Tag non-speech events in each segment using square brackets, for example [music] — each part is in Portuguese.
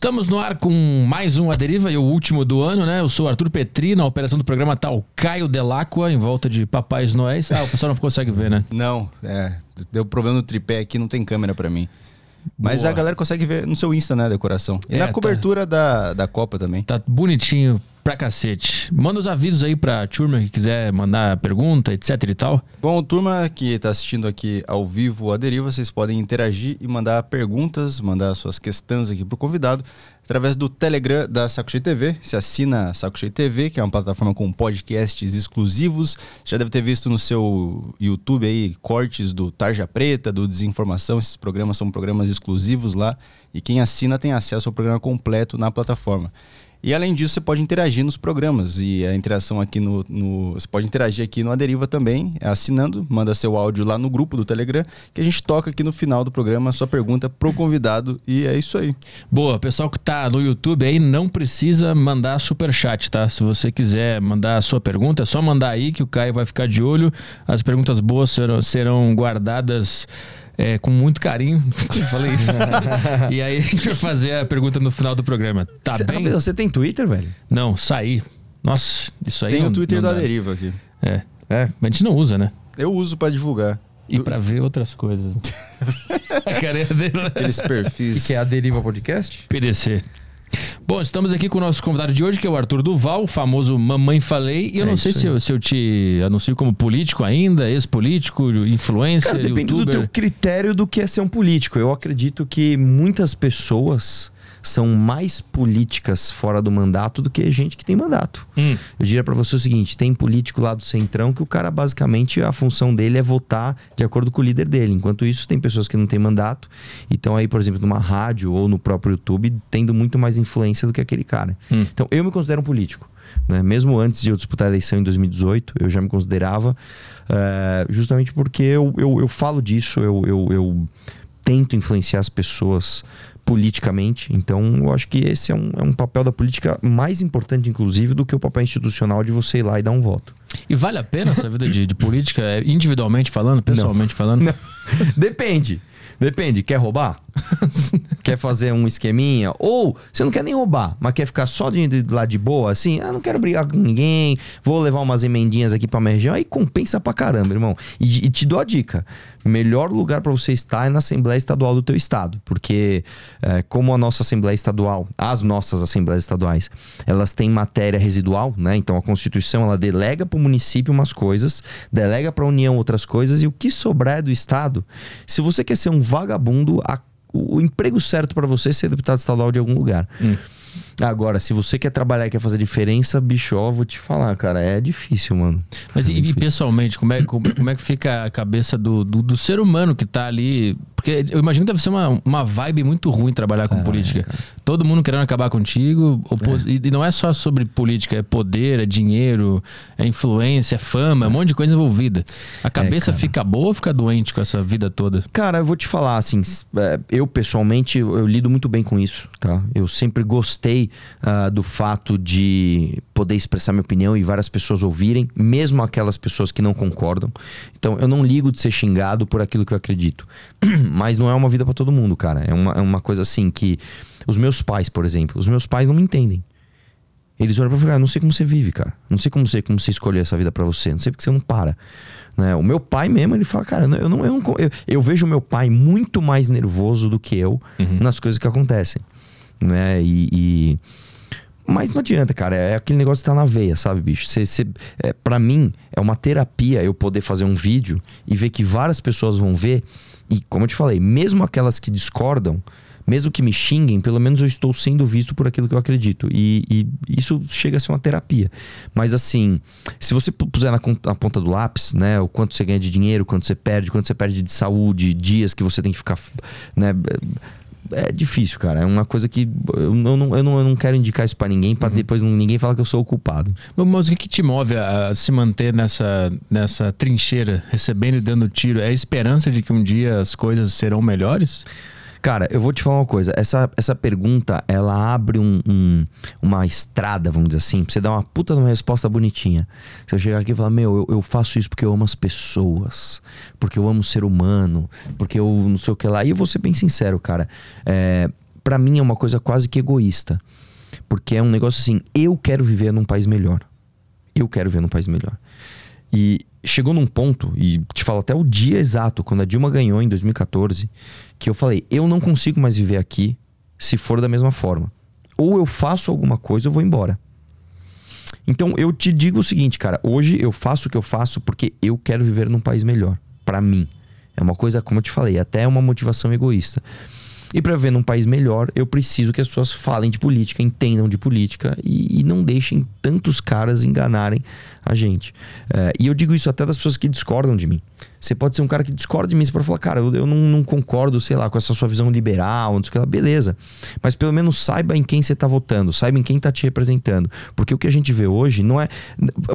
Estamos no ar com mais um A Deriva e o último do ano, né? Eu sou o Arthur Petri, na operação do programa tá o Caio Delacqua, em volta de Papais Noéis. Ah, o pessoal não consegue ver, né? Não, é. Deu problema no tripé aqui, não tem câmera pra mim. Mas Boa. a galera consegue ver no seu Insta, né, a decoração. E É, na tá. cobertura da, da Copa também. Tá bonitinho pra cacete. Manda os avisos aí pra turma que quiser mandar pergunta, etc e tal. Bom, turma que está assistindo aqui ao vivo a Deriva, vocês podem interagir e mandar perguntas, mandar suas questões aqui pro convidado através do Telegram da Saco Cheio TV. Se assina Saco Cheio TV, que é uma plataforma com podcasts exclusivos. Você já deve ter visto no seu YouTube aí cortes do Tarja Preta, do Desinformação. Esses programas são programas exclusivos lá e quem assina tem acesso ao programa completo na plataforma. E além disso, você pode interagir nos programas. E a interação aqui no. no- você pode interagir aqui no Aderiva também, assinando, manda seu áudio lá no grupo do Telegram, que a gente toca aqui no final do programa a sua pergunta pro convidado. E é isso aí. Boa, pessoal que tá no YouTube aí não precisa mandar superchat, tá? Se você quiser mandar a sua pergunta, é só mandar aí que o Caio vai ficar de olho. As perguntas boas serão, serão guardadas é, com muito carinho. [laughs] Eu falei isso. e aí a gente vai fazer a pergunta no final do programa. Tá Cê, bem? você tem Twitter, velho? Não, saí. Nossa, isso aí Tem não- o Twitter não da. Deriva aqui. É. É. Mas a gente não usa, né? Eu uso pra divulgar. E Do- pra ver outras coisas. [laughs] a carinha dele. Aqueles O perfis. que, que é a Deriva Podcast? PDC. Bom, estamos aqui com o nosso convidado de hoje, que é o Arthur Duval, o famoso Mamãe Falei. E eu É não sei se eu, se eu te anuncio como político ainda, ex-político, influencer, Cara, depende do youtuber. teu critério do que é ser um político. Eu acredito que muitas pessoas são mais políticas fora do mandato do que gente que tem mandato. Hum, Eu diria pra você o seguinte: tem político lá do Centrão que o cara basicamente a função dele é votar de acordo com o líder dele. Enquanto isso, tem pessoas que não têm mandato e estão aí, por exemplo, numa rádio ou no próprio YouTube, tendo muito mais influência do que aquele cara. Hum. Então, eu me considero um político. Né? Mesmo antes de eu disputar a eleição em 2018, eu já me considerava, eh, justamente porque eu, eu, eu falo disso, eu, eu, eu tento influenciar as pessoas politicamente. Então, eu acho que esse é um, é um papel da política mais importante, inclusive, do que o papel institucional de você ir lá e dar um voto. E vale a pena essa vida de, de política, é, individualmente falando, pessoalmente falando? Não. [laughs] Depende. Depende. Quer roubar? [laughs] quer fazer um esqueminha? Ou você não quer nem roubar, mas quer ficar só de, de lá de boa, assim? Ah, não quero brigar com ninguém, vou levar umas emendinhas aqui pra minha região. Aí compensa pra caramba, irmão. E, e te dou a dica: melhor lugar pra você estar é na Assembleia Estadual do teu estado. Porque, é, como a nossa Assembleia Estadual, as nossas Assembleias Estaduais, elas têm matéria residual, né? Então a Constituição ela delega pro município umas coisas, delega pra União outras coisas, e o que sobrar é do estado. Se você quer ser um vagabundo, a- o o emprego certo pra você é ser deputado estadual de algum lugar. Hum. Agora, se você quer trabalhar e quer fazer diferença, bicho, ó, vou te falar, cara, é difícil, mano. Mas e, É e difícil. pessoalmente, como é, como, como é que fica a cabeça do, do, do ser humano que tá ali? Porque eu imagino que deve ser uma, uma vibe muito ruim trabalhar com política. Todo mundo querendo acabar contigo. opos- E, e não é só sobre política, é poder, é dinheiro, é influência, é fama, é um monte de coisa envolvida. A cabeça cara. fica boa ou fica doente com essa vida toda? Cara, eu vou te falar, assim, é, eu pessoalmente, eu, eu lido muito bem com isso, tá? Eu sempre gostei ah, do fato de poder expressar minha opinião e várias pessoas ouvirem, mesmo aquelas pessoas que não concordam. Então, eu não ligo de ser xingado por aquilo que eu acredito. [clears throat] Mas não é uma vida pra todo mundo, cara. É uma, é uma coisa assim que... Os meus pais, por exemplo, os meus pais não me entendem. Eles olham pra mim e falam, ah, não sei como você vive, cara. Não sei como você, como você escolheu essa vida pra você. Não sei porque você não para. Né? O meu pai mesmo, ele fala, cara, eu, não, eu, não, eu, eu vejo o meu pai muito mais nervoso do que eu nas coisas que acontecem. Né? E, e- Mas não adianta, cara. É aquele negócio que tá na veia, sabe, bicho? Você, você, é, pra mim, é uma terapia eu poder fazer um vídeo e ver que várias pessoas vão ver. E, como eu te falei, mesmo aquelas que discordam, mesmo que me xinguem, pelo menos eu estou sendo visto por aquilo que eu acredito. E, e isso chega a ser uma terapia. Mas assim, se você pu- puser na, na ponta do lápis, né, o quanto você ganha de dinheiro, quanto você perde, quanto você perde de saúde, dias que você tem que ficar, né, é difícil, cara. É uma coisa que eu não, eu não, eu não, quero indicar isso pra ninguém, pra depois não- ninguém falar que eu sou o culpado. Mas o que, te move a, a se manter nessa, nessa trincheira, recebendo e dando tiro? É a esperança de que um dia as coisas serão melhores? Cara, eu vou te falar uma coisa. Essa, essa pergunta, ela abre um, um- uma estrada, vamos dizer assim, pra você dar uma puta de uma resposta bonitinha. Eu chegar aqui e falar, meu, eu, eu faço isso porque eu amo as pessoas, porque eu amo o ser humano, porque eu não sei o que lá. E eu vou ser bem sincero, cara. É, para mim é uma coisa quase que egoísta. Porque é um negócio assim, eu quero viver num país melhor. Eu quero viver num país melhor. E chegou num ponto, e te falo até o dia exato, quando a Dilma ganhou em 2014, que eu falei: eu não consigo mais viver aqui se for da mesma forma. Ou eu faço alguma coisa ou vou embora. Então eu te digo o seguinte, cara, hoje eu faço o que eu faço porque eu quero viver num país melhor, para mim. É uma coisa, como eu te falei, até uma motivação egoísta. E para viver num país melhor, eu preciso que as pessoas falem de política, entendam de política e, e não deixem tantos caras enganarem a gente. É, e eu digo isso até das pessoas que discordam de mim. Você pode ser um cara que discorda de mim, você pode falar, cara, eu, eu não, não, concordo, sei lá, com essa sua visão liberal, não sei o que lá, beleza. Mas pelo menos saiba em quem você está votando, saiba em quem está te representando. Porque o que a gente vê hoje não é,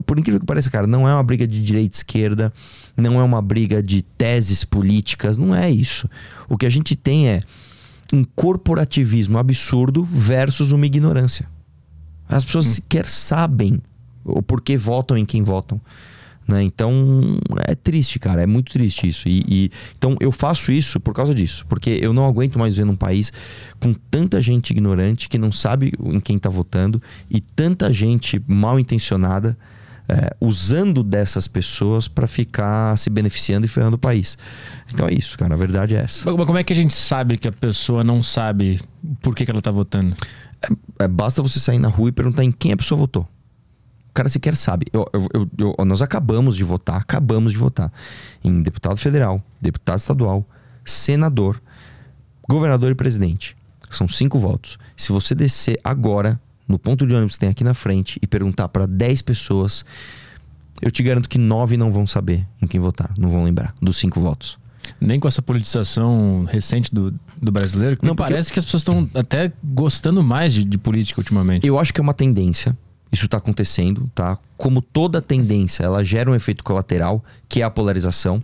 por incrível que pareça, cara, não é uma briga de direita e esquerda, não é uma briga de teses políticas, não é isso. O que a gente tem é um corporativismo absurdo versus uma ignorância. As pessoas hum. sequer sabem o porquê votam em quem votam. Né? Então é triste, cara, é muito triste isso. E, e, então eu faço isso por causa disso, porque eu não aguento mais ver num país com tanta gente ignorante que não sabe em quem está votando e tanta gente mal intencionada é, usando dessas pessoas para ficar se beneficiando e ferrando o país. Então é isso, cara. A verdade é essa. Mas como é que a gente sabe que a pessoa não sabe por que, que ela está votando? É, é, basta você sair na rua e perguntar em quem a pessoa votou. O cara sequer sabe. Eu, eu, eu, nós acabamos de votar, acabamos de votar em deputado federal, deputado estadual, senador, governador e presidente. São cinco votos. Se você descer agora no ponto de ônibus que tem aqui na frente e perguntar para 10 pessoas, eu te garanto que 9 não vão saber em quem votar, não vão lembrar dos cinco votos. Nem com essa politização recente do, do brasileiro, que não parece que as pessoas estão até gostando mais de, de política ultimamente. Eu acho que é uma tendência. Isso está acontecendo, tá? Como toda tendência, ela gera um efeito colateral, que é a polarização.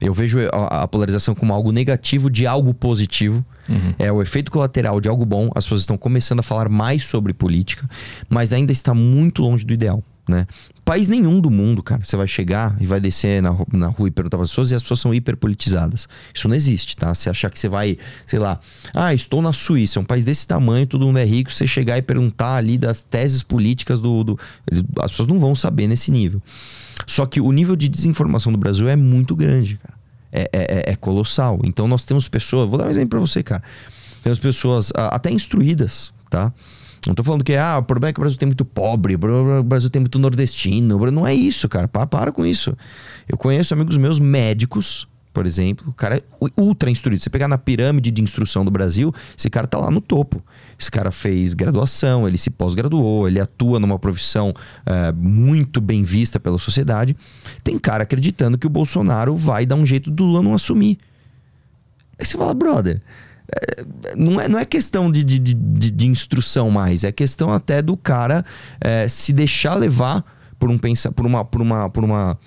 Eu vejo a, a polarização como algo negativo de algo positivo. Uhum. É o efeito colateral de algo bom. As pessoas estão começando a falar mais sobre política, mas ainda está muito longe do ideal. Né? País nenhum do mundo, cara, você vai chegar e vai descer na, na rua e perguntar para as pessoas e as pessoas são hiperpolitizadas. Isso não existe, tá? Você achar que você vai, sei lá, ah, estou na Suíça, é um país desse tamanho, todo mundo é rico, você chegar e perguntar ali das teses políticas do. do as pessoas não vão saber nesse nível. Só que o nível de desinformação do Brasil é muito grande, cara. É, é, é, é colossal. Então nós temos pessoas, vou dar um exemplo para você, cara. Temos pessoas até instruídas, tá? Não tô falando que ah, o problema é que o Brasil tem muito pobre, o Brasil tem muito nordestino. Não é isso, cara. Para, para com isso. Eu conheço amigos meus médicos por exemplo, o cara é ultra instruído. Você pegar na pirâmide de instrução do Brasil, esse cara tá lá no topo. Esse cara fez graduação, ele se pós-graduou, ele atua numa profissão é, muito bem vista pela sociedade. Tem cara acreditando que o Bolsonaro vai dar um jeito do Lula não assumir. Aí você fala, brother, é, não, é, não é questão de, de, de, de, instrução mais, é questão até do cara é, se deixar levar por um pensar, por uma, por uma, por uma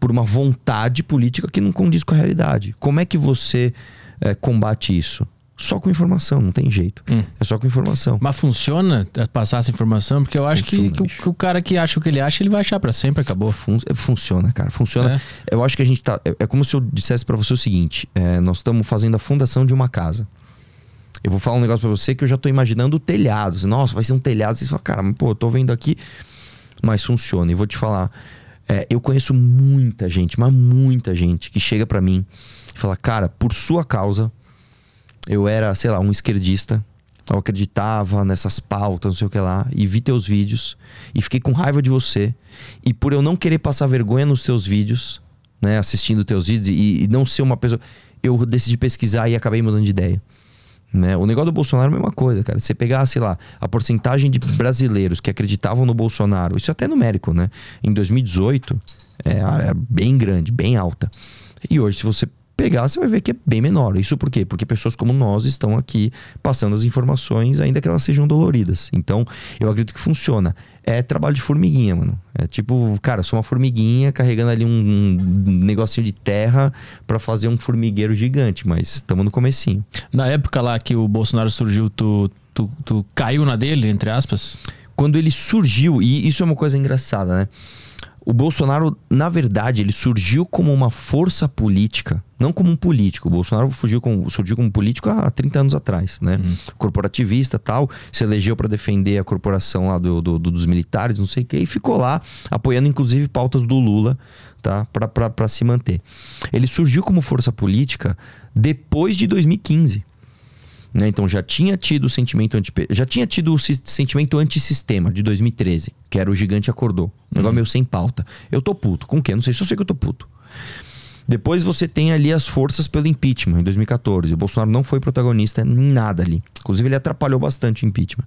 por uma vontade política que não condiz com a realidade. Como é que você é, combate isso? Só com informação, não tem jeito. Hum. É só com informação. Mas funciona passar essa informação? Porque eu acho funciona, que, que, o, que, o, cara que acha o que ele acha, ele vai achar para sempre, acabou. Fun funciona, cara. Funciona. É. Eu acho que a gente tá. É, é como se eu dissesse para você o seguinte: é, nós estamos fazendo a fundação de uma casa. Eu vou falar um negócio para você que eu já tô imaginando o telhado. Nossa, vai ser um telhado. Você fala, cara, mas, pô, eu tô vendo aqui. Mas funciona. E vou te falar. É, eu conheço muita gente, mas muita gente que chega para mim e fala: Cara, por sua causa, eu era, sei lá, um esquerdista. Eu acreditava nessas pautas, não sei o que lá, e vi teus vídeos e fiquei com raiva de você. E por eu não querer passar vergonha nos teus vídeos, né, assistindo teus vídeos e, e não ser uma pessoa, eu decidi pesquisar e acabei mudando de ideia. Né? O negócio do Bolsonaro é a mesma coisa, cara. Você pegar, sei lá, a porcentagem de brasileiros que acreditavam no Bolsonaro, isso é até numérico, né? Em 2018, é, é bem grande, bem alta. E hoje, se você pegar, você vai ver que é bem menor. Isso por quê? Porque pessoas como nós estão aqui passando as informações, ainda que elas sejam doloridas. Então, eu acredito que funciona. É trabalho de formiguinha, mano. É tipo, cara, sou uma formiguinha carregando ali um, um negocinho de terra para fazer um formigueiro gigante, mas estamos no comecinho. Na época lá que o Bolsonaro surgiu, tu, tu, tu caiu na dele, entre aspas? Quando ele surgiu, e isso é uma coisa engraçada, né? O Bolsonaro, na verdade, ele surgiu como uma força política, não como um político. O Bolsonaro surgiu como, surgiu como político há 30 anos atrás, né? Uhum. Corporativista tal, se elegeu para defender a corporação lá do, do, do, dos militares, não sei o quê, e ficou lá apoiando inclusive pautas do Lula, tá? Para se manter. Ele surgiu como força política depois de 2015. Né? Então já tinha tido o sentimento anti já tinha tido o sentimento antissistema de 2013, que era o gigante acordou. Um negócio uhum. meio sem pauta. Eu tô puto. Com o quê? Não sei se eu sei que eu tô puto. Depois você tem ali as forças pelo impeachment, em 2014. O Bolsonaro não foi protagonista em nada ali. Inclusive, ele atrapalhou bastante o impeachment.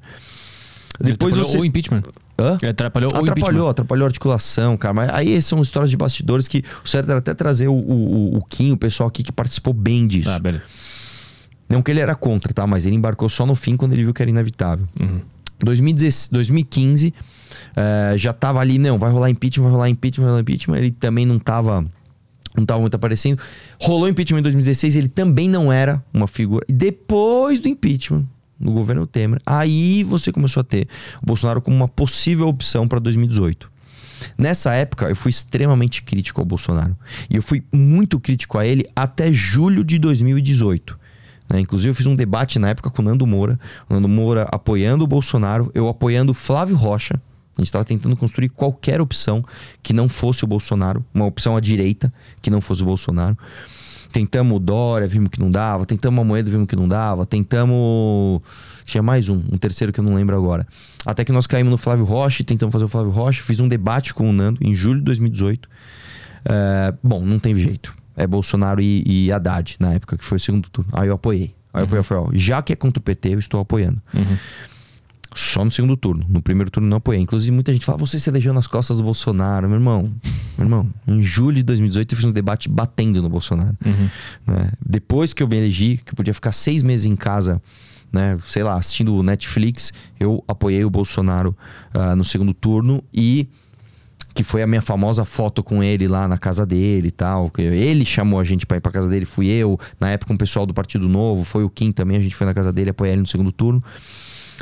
Depois atrapalhou você... o impeachment. Hã? Ele atrapalhou, atrapalhou o impeachment. Atrapalhou a articulação, cara. Mas aí são histórias de bastidores que o certo era até trazer o, o, o Kim, o pessoal aqui que participou bem disso. Ah, beleza. Não que ele era contra, tá? Mas ele embarcou só no fim quando ele viu que era inevitável. Uhum. 2015, uh, já tava ali, não, vai rolar impeachment, vai rolar impeachment, vai rolar impeachment. Ele também não tava, não tava muito aparecendo. Rolou impeachment em 2016, ele também não era uma figura. E depois do impeachment, no governo Temer, aí você começou a ter o Bolsonaro como uma possível opção para 2018. Nessa época, eu fui extremamente crítico ao Bolsonaro. E eu fui muito crítico a ele até julho de 2018. Né? Inclusive, eu fiz um debate na época com o Nando Moura. O Nando Moura apoiando o Bolsonaro, eu apoiando o Flávio Rocha. A gente estava tentando construir qualquer opção que não fosse o Bolsonaro, uma opção à direita que não fosse o Bolsonaro. Tentamos o Dória, vimos que não dava. Tentamos a moeda, vimos que não dava. Tentamos. Tinha mais um, um terceiro que eu não lembro agora. Até que nós caímos no Flávio Rocha, tentamos fazer o Flávio Rocha. Fiz um debate com o Nando em julho de 2018. É, bom, não teve jeito é, Bolsonaro e, e Haddad, na época que foi o segundo turno. Aí eu apoiei. Aí uhum. eu falei, ó, já que é contra o PT, eu estou apoiando. Uhum. Só no segundo turno. No primeiro turno não apoiei. Inclusive, muita gente fala, você se elegeu nas costas do Bolsonaro. Meu irmão, meu irmão, em julho de 2018 eu fiz um debate batendo no Bolsonaro. Uhum. Né? Depois que eu me elegi, que eu podia ficar seis meses em casa, né, sei lá, assistindo o Netflix, eu apoiei o Bolsonaro uh, no segundo turno e que foi a minha famosa foto com ele lá na casa dele e tal. Ele chamou a gente para ir pra casa dele, fui eu. Na época, um pessoal do Partido Novo, foi o Kim também, a gente foi na casa dele apoiar ele no segundo turno.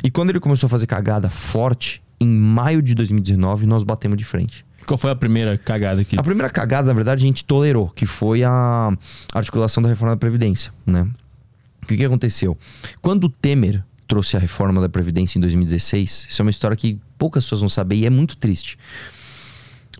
E quando ele começou a fazer cagada forte, em maio de 2019, nós batemos de frente. Qual foi a primeira cagada aqui? A primeira cagada, na verdade, a gente tolerou, que foi a articulação da reforma da Previdência, né? O que, que aconteceu? Quando o Temer trouxe a reforma da Previdência em 2016, isso é uma história que poucas pessoas vão saber e é muito triste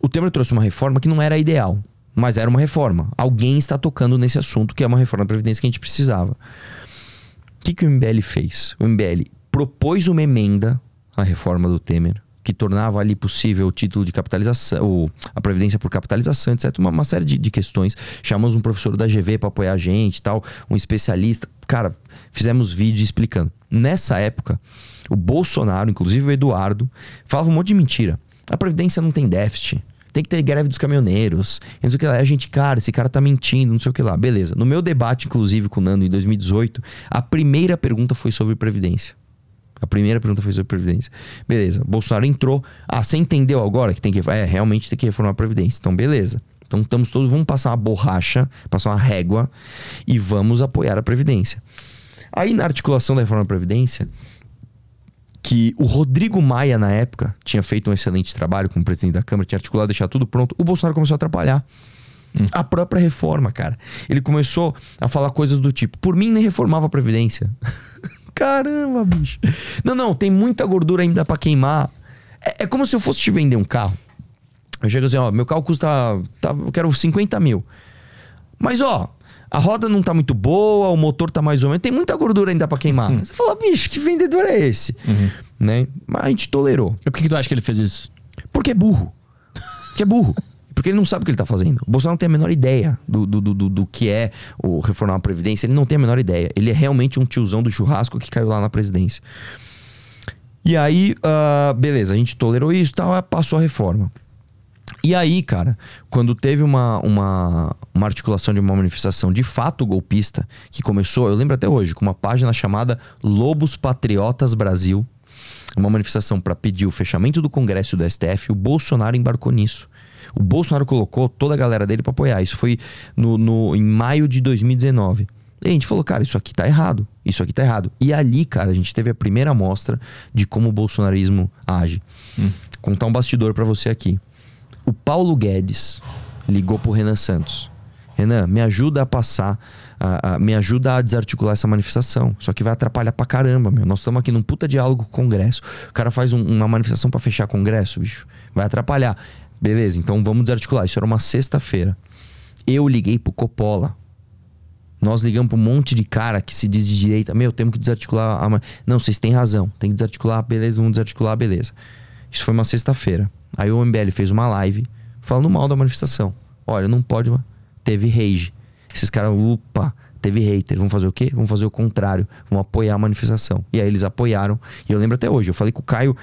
o Temer trouxe uma reforma que não era ideal, mas era uma reforma. Alguém está tocando nesse assunto que é uma reforma da Previdência que a gente precisava. O que, que o MBL fez? O MBL propôs uma emenda à reforma do Temer, que tornava ali possível o título de capitalização, a previdência por capitalização, etc. Uma, uma série de, de, questões. Chamamos um professor da GV para apoiar a gente tal, um especialista. Cara, fizemos vídeo explicando. Nessa época, o Bolsonaro, inclusive o Eduardo, falava um monte de mentira. A previdência não tem déficit tem que ter greve dos caminhoneiros. Não sei o que lá. A gente, cara, esse cara tá mentindo, não sei o que lá. Beleza. No meu debate, inclusive, com o Nando em 2018, a primeira pergunta foi sobre Previdência. A primeira pergunta foi sobre Previdência. Beleza. Bolsonaro entrou. Ah, você entendeu agora que tem que. É, realmente tem que reformar a Previdência. Então, beleza. Então estamos todos. Vamos passar uma borracha, passar uma régua e vamos apoiar a Previdência. Aí, na articulação da reforma da Previdência, que o Rodrigo Maia, na época, tinha feito um excelente trabalho como presidente da Câmara, tinha articulado, deixar tudo pronto. O Bolsonaro começou a atrapalhar. Hum. A própria reforma, cara. Ele começou a falar coisas do tipo: por mim nem reformava a Previdência. [laughs] Caramba, bicho. Não, não, tem muita gordura ainda para queimar. É, é, como se eu fosse te vender um carro. Eu chego assim: ó, meu carro custa. Tá, eu quero 50 mil. Mas, ó, a roda não tá muito boa, o motor tá mais ou menos, tem muita gordura ainda para queimar. Uhum. Você fala, bicho, que vendedor é esse? Uhum. Né? Mas a gente tolerou. E por que, tu acha que ele fez isso? Porque é burro. Porque é burro. Porque ele não sabe o que ele tá fazendo. O Bolsonaro não tem a menor ideia do, do, do, do, que é o reformar a Previdência. Ele não tem a menor ideia. Ele é realmente um tiozão do churrasco que caiu lá na presidência. E aí, uh, beleza, a gente tolerou isso e tal, passou a reforma. E aí, cara, quando teve uma, uma, uma articulação de uma manifestação de fato golpista, que começou, eu lembro até hoje, com uma página chamada Lobos Patriotas Brasil, uma manifestação para pedir o fechamento do Congresso do STF, o Bolsonaro embarcou nisso. O Bolsonaro colocou toda a galera dele para apoiar. Isso foi no, no, em maio de 2019. E a gente falou, cara, isso aqui tá errado. Isso aqui tá errado. E ali, cara, a gente teve a primeira amostra de como o bolsonarismo age. Hum. Contar um bastidor para você aqui. O Paulo Guedes ligou pro Renan Santos. Renan, me ajuda a passar, a, a, me ajuda a desarticular essa manifestação. Só que vai atrapalhar pra caramba, meu. Nós estamos aqui num puta diálogo com o Congresso. O cara faz um, uma manifestação para fechar Congresso, bicho. Vai atrapalhar. Beleza, então vamos desarticular. Isso era uma sexta-feira. Eu liguei pro Coppola. Nós ligamos pra um monte de cara que se diz de direita. Meu, temos que desarticular a. Não, vocês têm razão. Tem que desarticular, beleza, vamos desarticular, beleza. Isso foi uma sexta-feira. Aí o MBL fez uma live falando mal da manifestação. Olha, não pode. Teve rage. Esses caras, opa, teve hater. Vamos fazer o quê? Vamos fazer o contrário. Vamos apoiar a manifestação. E aí eles apoiaram. E eu lembro até hoje. Eu falei com o Caio,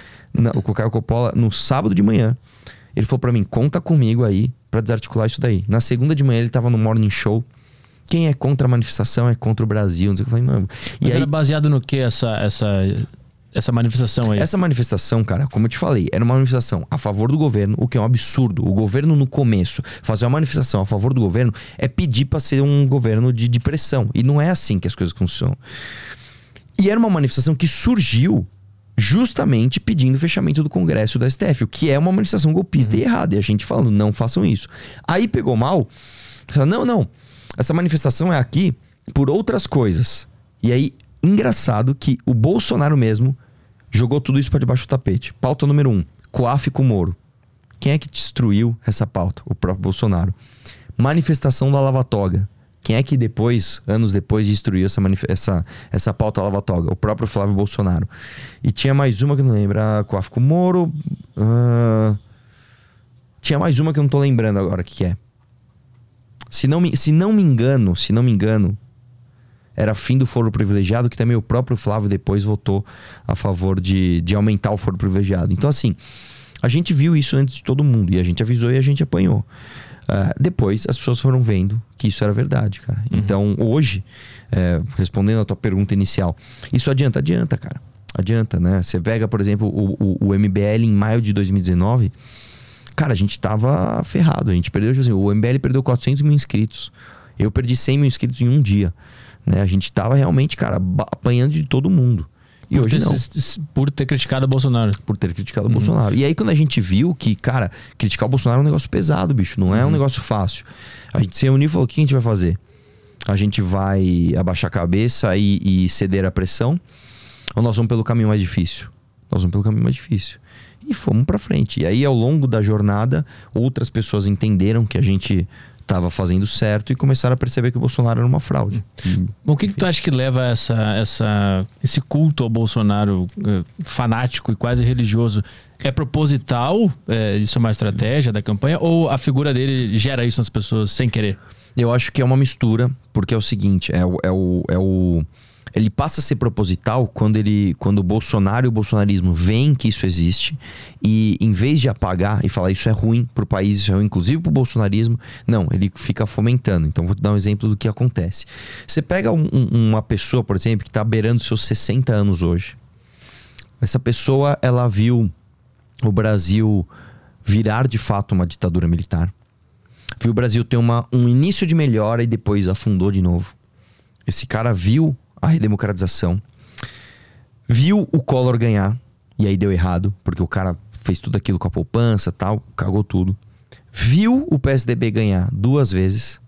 com o Caio Coppola no sábado de manhã. Ele falou para mim: conta comigo aí para desarticular isso daí. Na segunda de manhã ele tava no morning show. Quem é contra a manifestação é contra o Brasil. Não sei o que eu falei, mano. E Mas aí, era baseado no que essa, essa, essa manifestação aí? Essa manifestação, cara, como eu te falei, era uma manifestação a favor do governo, o que é um absurdo. O governo, no começo, fazer uma manifestação a favor do governo é pedir para ser um governo de, de pressão. E não é assim que as coisas funcionam. E era uma manifestação que surgiu justamente pedindo o fechamento do Congresso da STF, o que é uma manifestação golpista uhum. e errada. E a gente falando, não façam isso. Aí pegou mal, não, não, essa manifestação é aqui por outras coisas. E aí, engraçado que o Bolsonaro mesmo jogou tudo isso para debaixo do tapete. Pauta número um, COAF com Moro. Quem é que destruiu essa pauta? O próprio Bolsonaro. Manifestação da Lava Toga. Quem é que depois, anos depois, destruiu essa, essa, essa pauta lava-toga? O próprio Flávio Bolsonaro. E tinha mais uma que eu não lembro. A Coafco Moro. Uh... Tinha mais uma que eu não tô lembrando agora o que, que é. Se não, me, se não me engano, se não me engano, era fim do foro privilegiado, que também o próprio Flávio depois votou a favor de, de aumentar o foro privilegiado. Então, assim, a gente viu isso antes de todo mundo e a gente avisou e a gente apanhou. Uh, depois as pessoas foram vendo que isso era verdade, cara. Uhum. Então, hoje, é, respondendo a tua pergunta inicial, isso adianta? Adianta, cara. Adianta, né? Você pega, por exemplo, o, o, o MBL em maio de 2019. Cara, a gente tava ferrado. A gente perdeu, tipo assim, o MBL perdeu 400 mil inscritos. Eu perdi 100 mil inscritos em um dia. Né? A gente tava realmente, cara, apanhando de todo mundo. E por hoje ter, não. Por ter criticado o Bolsonaro. Por ter criticado o uhum. Bolsonaro. E aí, quando a gente viu que, cara, criticar o Bolsonaro é um negócio pesado, bicho. Não é um uhum. negócio fácil. A gente se reuniu e falou: o que a gente vai fazer? A gente vai abaixar a cabeça e, e ceder à pressão? Ou nós vamos pelo caminho mais difícil? Nós vamos pelo caminho mais difícil e fomos para frente. E aí, ao longo da jornada, outras pessoas entenderam que a gente estava fazendo certo e começaram a perceber que o Bolsonaro era uma fraude. o que, que tu acha que leva essa, essa, esse culto ao Bolsonaro uh, fanático e quase religioso? É proposital? É, isso é uma estratégia da campanha? Ou a figura dele gera isso nas pessoas sem querer? Eu acho que é uma mistura, porque é o seguinte: é o, é o, é o ele passa a ser proposital quando ele quando o Bolsonaro e o bolsonarismo veem que isso existe e em vez de apagar e falar isso é ruim para o país, isso é ruim inclusive para o bolsonarismo, não, ele fica fomentando. Então vou te dar um exemplo do que acontece. Você pega um, um, uma pessoa, por exemplo, que está beirando seus 60 anos hoje. Essa pessoa, ela viu o Brasil virar de fato uma ditadura militar. Viu o Brasil ter uma, um início de melhora e depois afundou de novo. Esse cara viu a redemocratização. Viu o Collor ganhar, e aí deu errado, porque o cara fez tudo aquilo com a poupança tal, cagou tudo. Viu o PSDB ganhar duas vezes.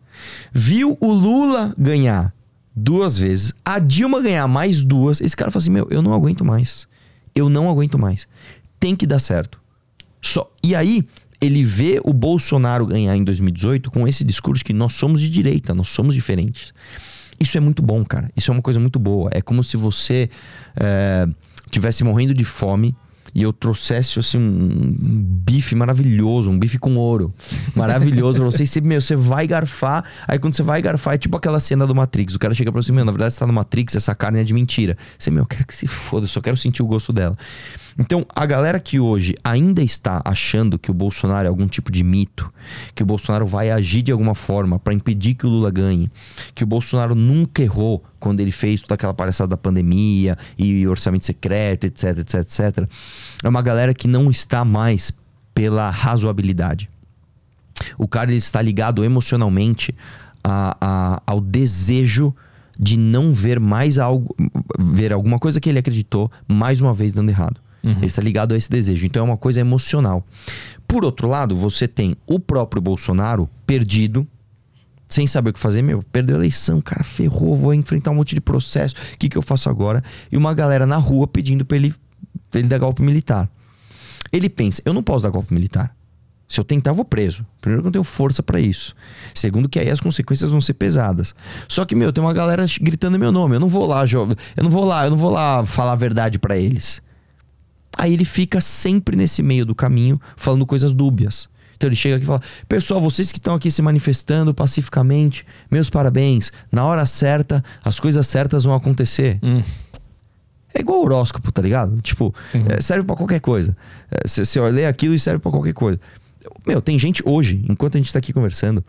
Viu o Lula ganhar duas vezes. A Dilma ganhar mais duas. Esse cara falou assim: Meu, eu não aguento mais. Eu não aguento mais. Tem que dar certo. Só. E aí, ele vê o Bolsonaro ganhar em 2018 com esse discurso que nós somos de direita, nós somos diferentes. Isso é muito bom, cara. Isso é uma coisa muito boa. É como se você é, tivesse morrendo de fome e eu trouxesse assim um, bife maravilhoso, um bife com ouro. Maravilhoso pra você. E você, meu, você vai garfar. Aí quando você vai garfar, é tipo aquela cena do Matrix. O cara chega pra você, meu, na verdade você tá no Matrix, essa carne é de mentira. Você, meu, eu quero que se foda, eu só quero sentir o gosto dela. Então, a galera que hoje ainda está achando que o Bolsonaro é algum tipo de mito, que o Bolsonaro vai agir de alguma forma para impedir que o Lula ganhe, que o Bolsonaro nunca errou quando ele fez toda aquela palhaçada da pandemia e orçamento secreto, etc, etc, etc, é uma galera que não está mais pela razoabilidade. O cara está ligado emocionalmente a, a, ao desejo de não ver mais algo, ver alguma coisa que ele acreditou mais uma vez dando errado. Ele está ligado a esse desejo. Então é uma coisa emocional. Por outro lado, você tem o próprio Bolsonaro perdido, sem saber o que fazer, meu, perdeu a eleição, cara, ferrou, vou enfrentar um monte de processo, o que, que eu faço agora? E uma galera na rua pedindo pra ele, pra ele dar golpe militar. Ele pensa, eu não posso dar golpe militar. Se eu tentar, eu vou preso. Primeiro que eu não tenho força pra isso. Segundo que aí as consequências vão ser pesadas. Só que, meu, tem uma galera gritando meu nome. Eu não vou lá, jo- eu não vou lá, eu não vou lá falar a verdade pra eles. Aí ele fica sempre nesse meio do caminho, falando coisas dúbias. Então ele chega aqui e fala: Pessoal, vocês que estão aqui se manifestando pacificamente, meus parabéns. Na hora certa, as coisas certas vão acontecer. Hum. É igual horóscopo, tá ligado? Tipo, é, serve pra qualquer coisa. É, Você você lê aquilo e serve pra qualquer coisa. Meu, tem gente hoje, enquanto a gente tá aqui conversando,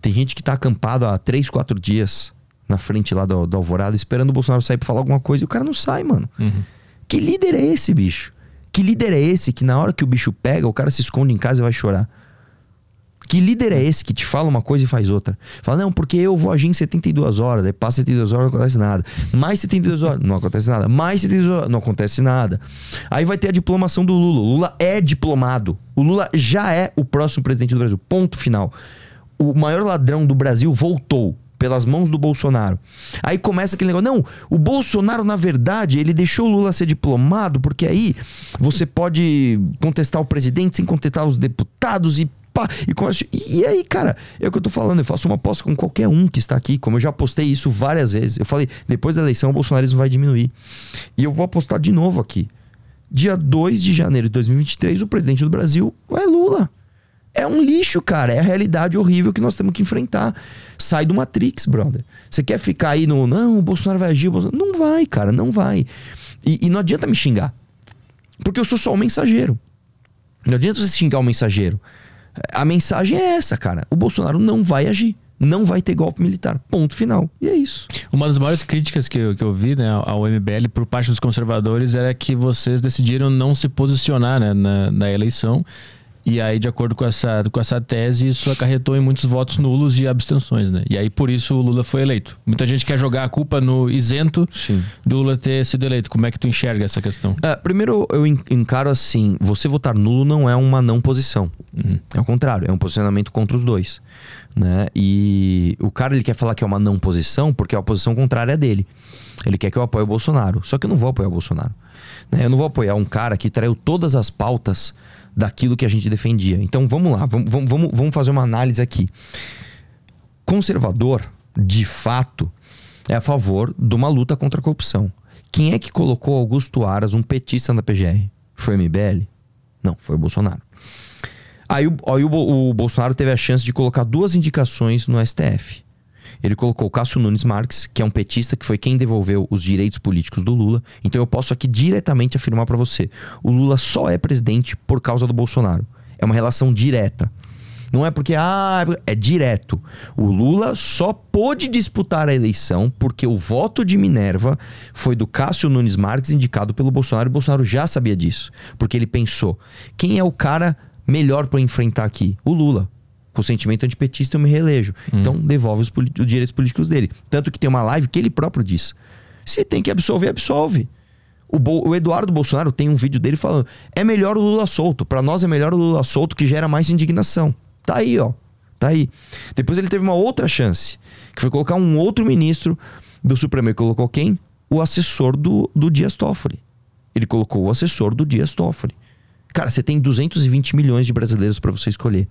tem gente que tá acampado há três, quatro dias na frente lá do, do Alvorada, esperando o Bolsonaro sair pra falar alguma coisa e o cara não sai, mano. Uhum. Que líder é esse, bicho? Que líder é esse que na hora que o bicho pega, o cara se esconde em casa e vai chorar? Que líder é esse que te fala uma coisa e faz outra? Fala, não, porque eu vou agir em 72 horas, daí passa 72 horas não acontece nada. Mais 72 horas, não acontece nada. Mais 72 horas, não acontece nada. Aí vai ter a diplomação do Lula. O Lula é diplomado. O Lula já é o próximo presidente do Brasil. Ponto final. O maior ladrão do Brasil voltou pelas mãos do Bolsonaro. Aí começa aquele negócio, não, o Bolsonaro na verdade, ele deixou o Lula ser diplomado, porque aí você pode contestar o presidente sem contestar os deputados e pá, e, começa- e aí, cara, é o que eu tô falando, eu faço uma aposta com qualquer um que está aqui, como eu já postei isso várias vezes. Eu falei, depois da eleição o bolsonarismo vai diminuir. E eu vou apostar de novo aqui. Dia 2 de janeiro de 2023, o presidente do Brasil é Lula. É um lixo, cara. É a realidade horrível que nós temos que enfrentar. Sai do Matrix, brother. Você quer ficar aí no. Não, o Bolsonaro vai agir. Bolsonaro... Não vai, cara, não vai. E, e não adianta me xingar. Porque eu sou só o mensageiro. Não adianta você xingar o mensageiro. A mensagem é essa, cara. O Bolsonaro não vai agir. Não vai ter golpe militar. Ponto final. E é isso. Uma das maiores críticas que eu, que eu vi né, ao MBL por parte dos conservadores era que vocês decidiram não se posicionar né, na, na eleição. E aí, de acordo com essa, com essa tese, isso acarretou em muitos votos nulos e abstenções, né? E aí, por isso, o Lula foi eleito. Muita gente quer jogar a culpa no isento Sim. do Lula ter sido eleito. Como é que tu enxerga essa questão? É, primeiro, eu en- encaro assim: você votar nulo não é uma não posição. É o contrário, é um posicionamento contra os dois. Né? E o cara ele quer falar que é uma não posição porque é a posição contrária dele. Ele quer que eu apoie o Bolsonaro. Só que eu não vou apoiar o Bolsonaro. né? Eu não vou apoiar um cara que traiu todas as pautas daquilo que a gente defendia. Então vamos lá, vamos, vamos, vamos- fazer uma análise aqui. Conservador, de fato, é a favor de uma luta contra a corrupção. Quem é que colocou Augusto Aras, um petista na PGR? Foi o MBL? Não, foi o Bolsonaro. Aí, aí o, o Bolsonaro teve a chance de colocar duas indicações no STF. Ele colocou Cássio Nunes Marques, que é um petista que foi quem devolveu os direitos políticos do Lula. Então eu posso aqui diretamente afirmar para você: o Lula só é presidente por causa do Bolsonaro. É uma relação direta. Não é porque, ah, é direto. O Lula só pôde disputar a eleição porque o voto de Minerva foi do Cássio Nunes Marques indicado pelo Bolsonaro. E o Bolsonaro já sabia disso. Porque ele pensou: quem é o cara melhor para enfrentar aqui? O Lula. Com o sentimento antipetista eu me reelejo. Então devolve os, os direitos políticos dele. Tanto que tem uma live que ele próprio diz: se tem que absolver, absolve. O, Bo- o Eduardo Bolsonaro tem um vídeo dele falando: é melhor o Lula solto. Pra nós é melhor o Lula solto que gera mais indignação. Tá aí, ó. Tá aí. Depois ele teve uma outra chance, que foi colocar um outro ministro do Supremo. Ele colocou quem? O assessor do, do Dias Toffoli. Ele colocou o assessor do Dias Toffoli. Cara, você tem 220 milhões de brasileiros pra você escolher.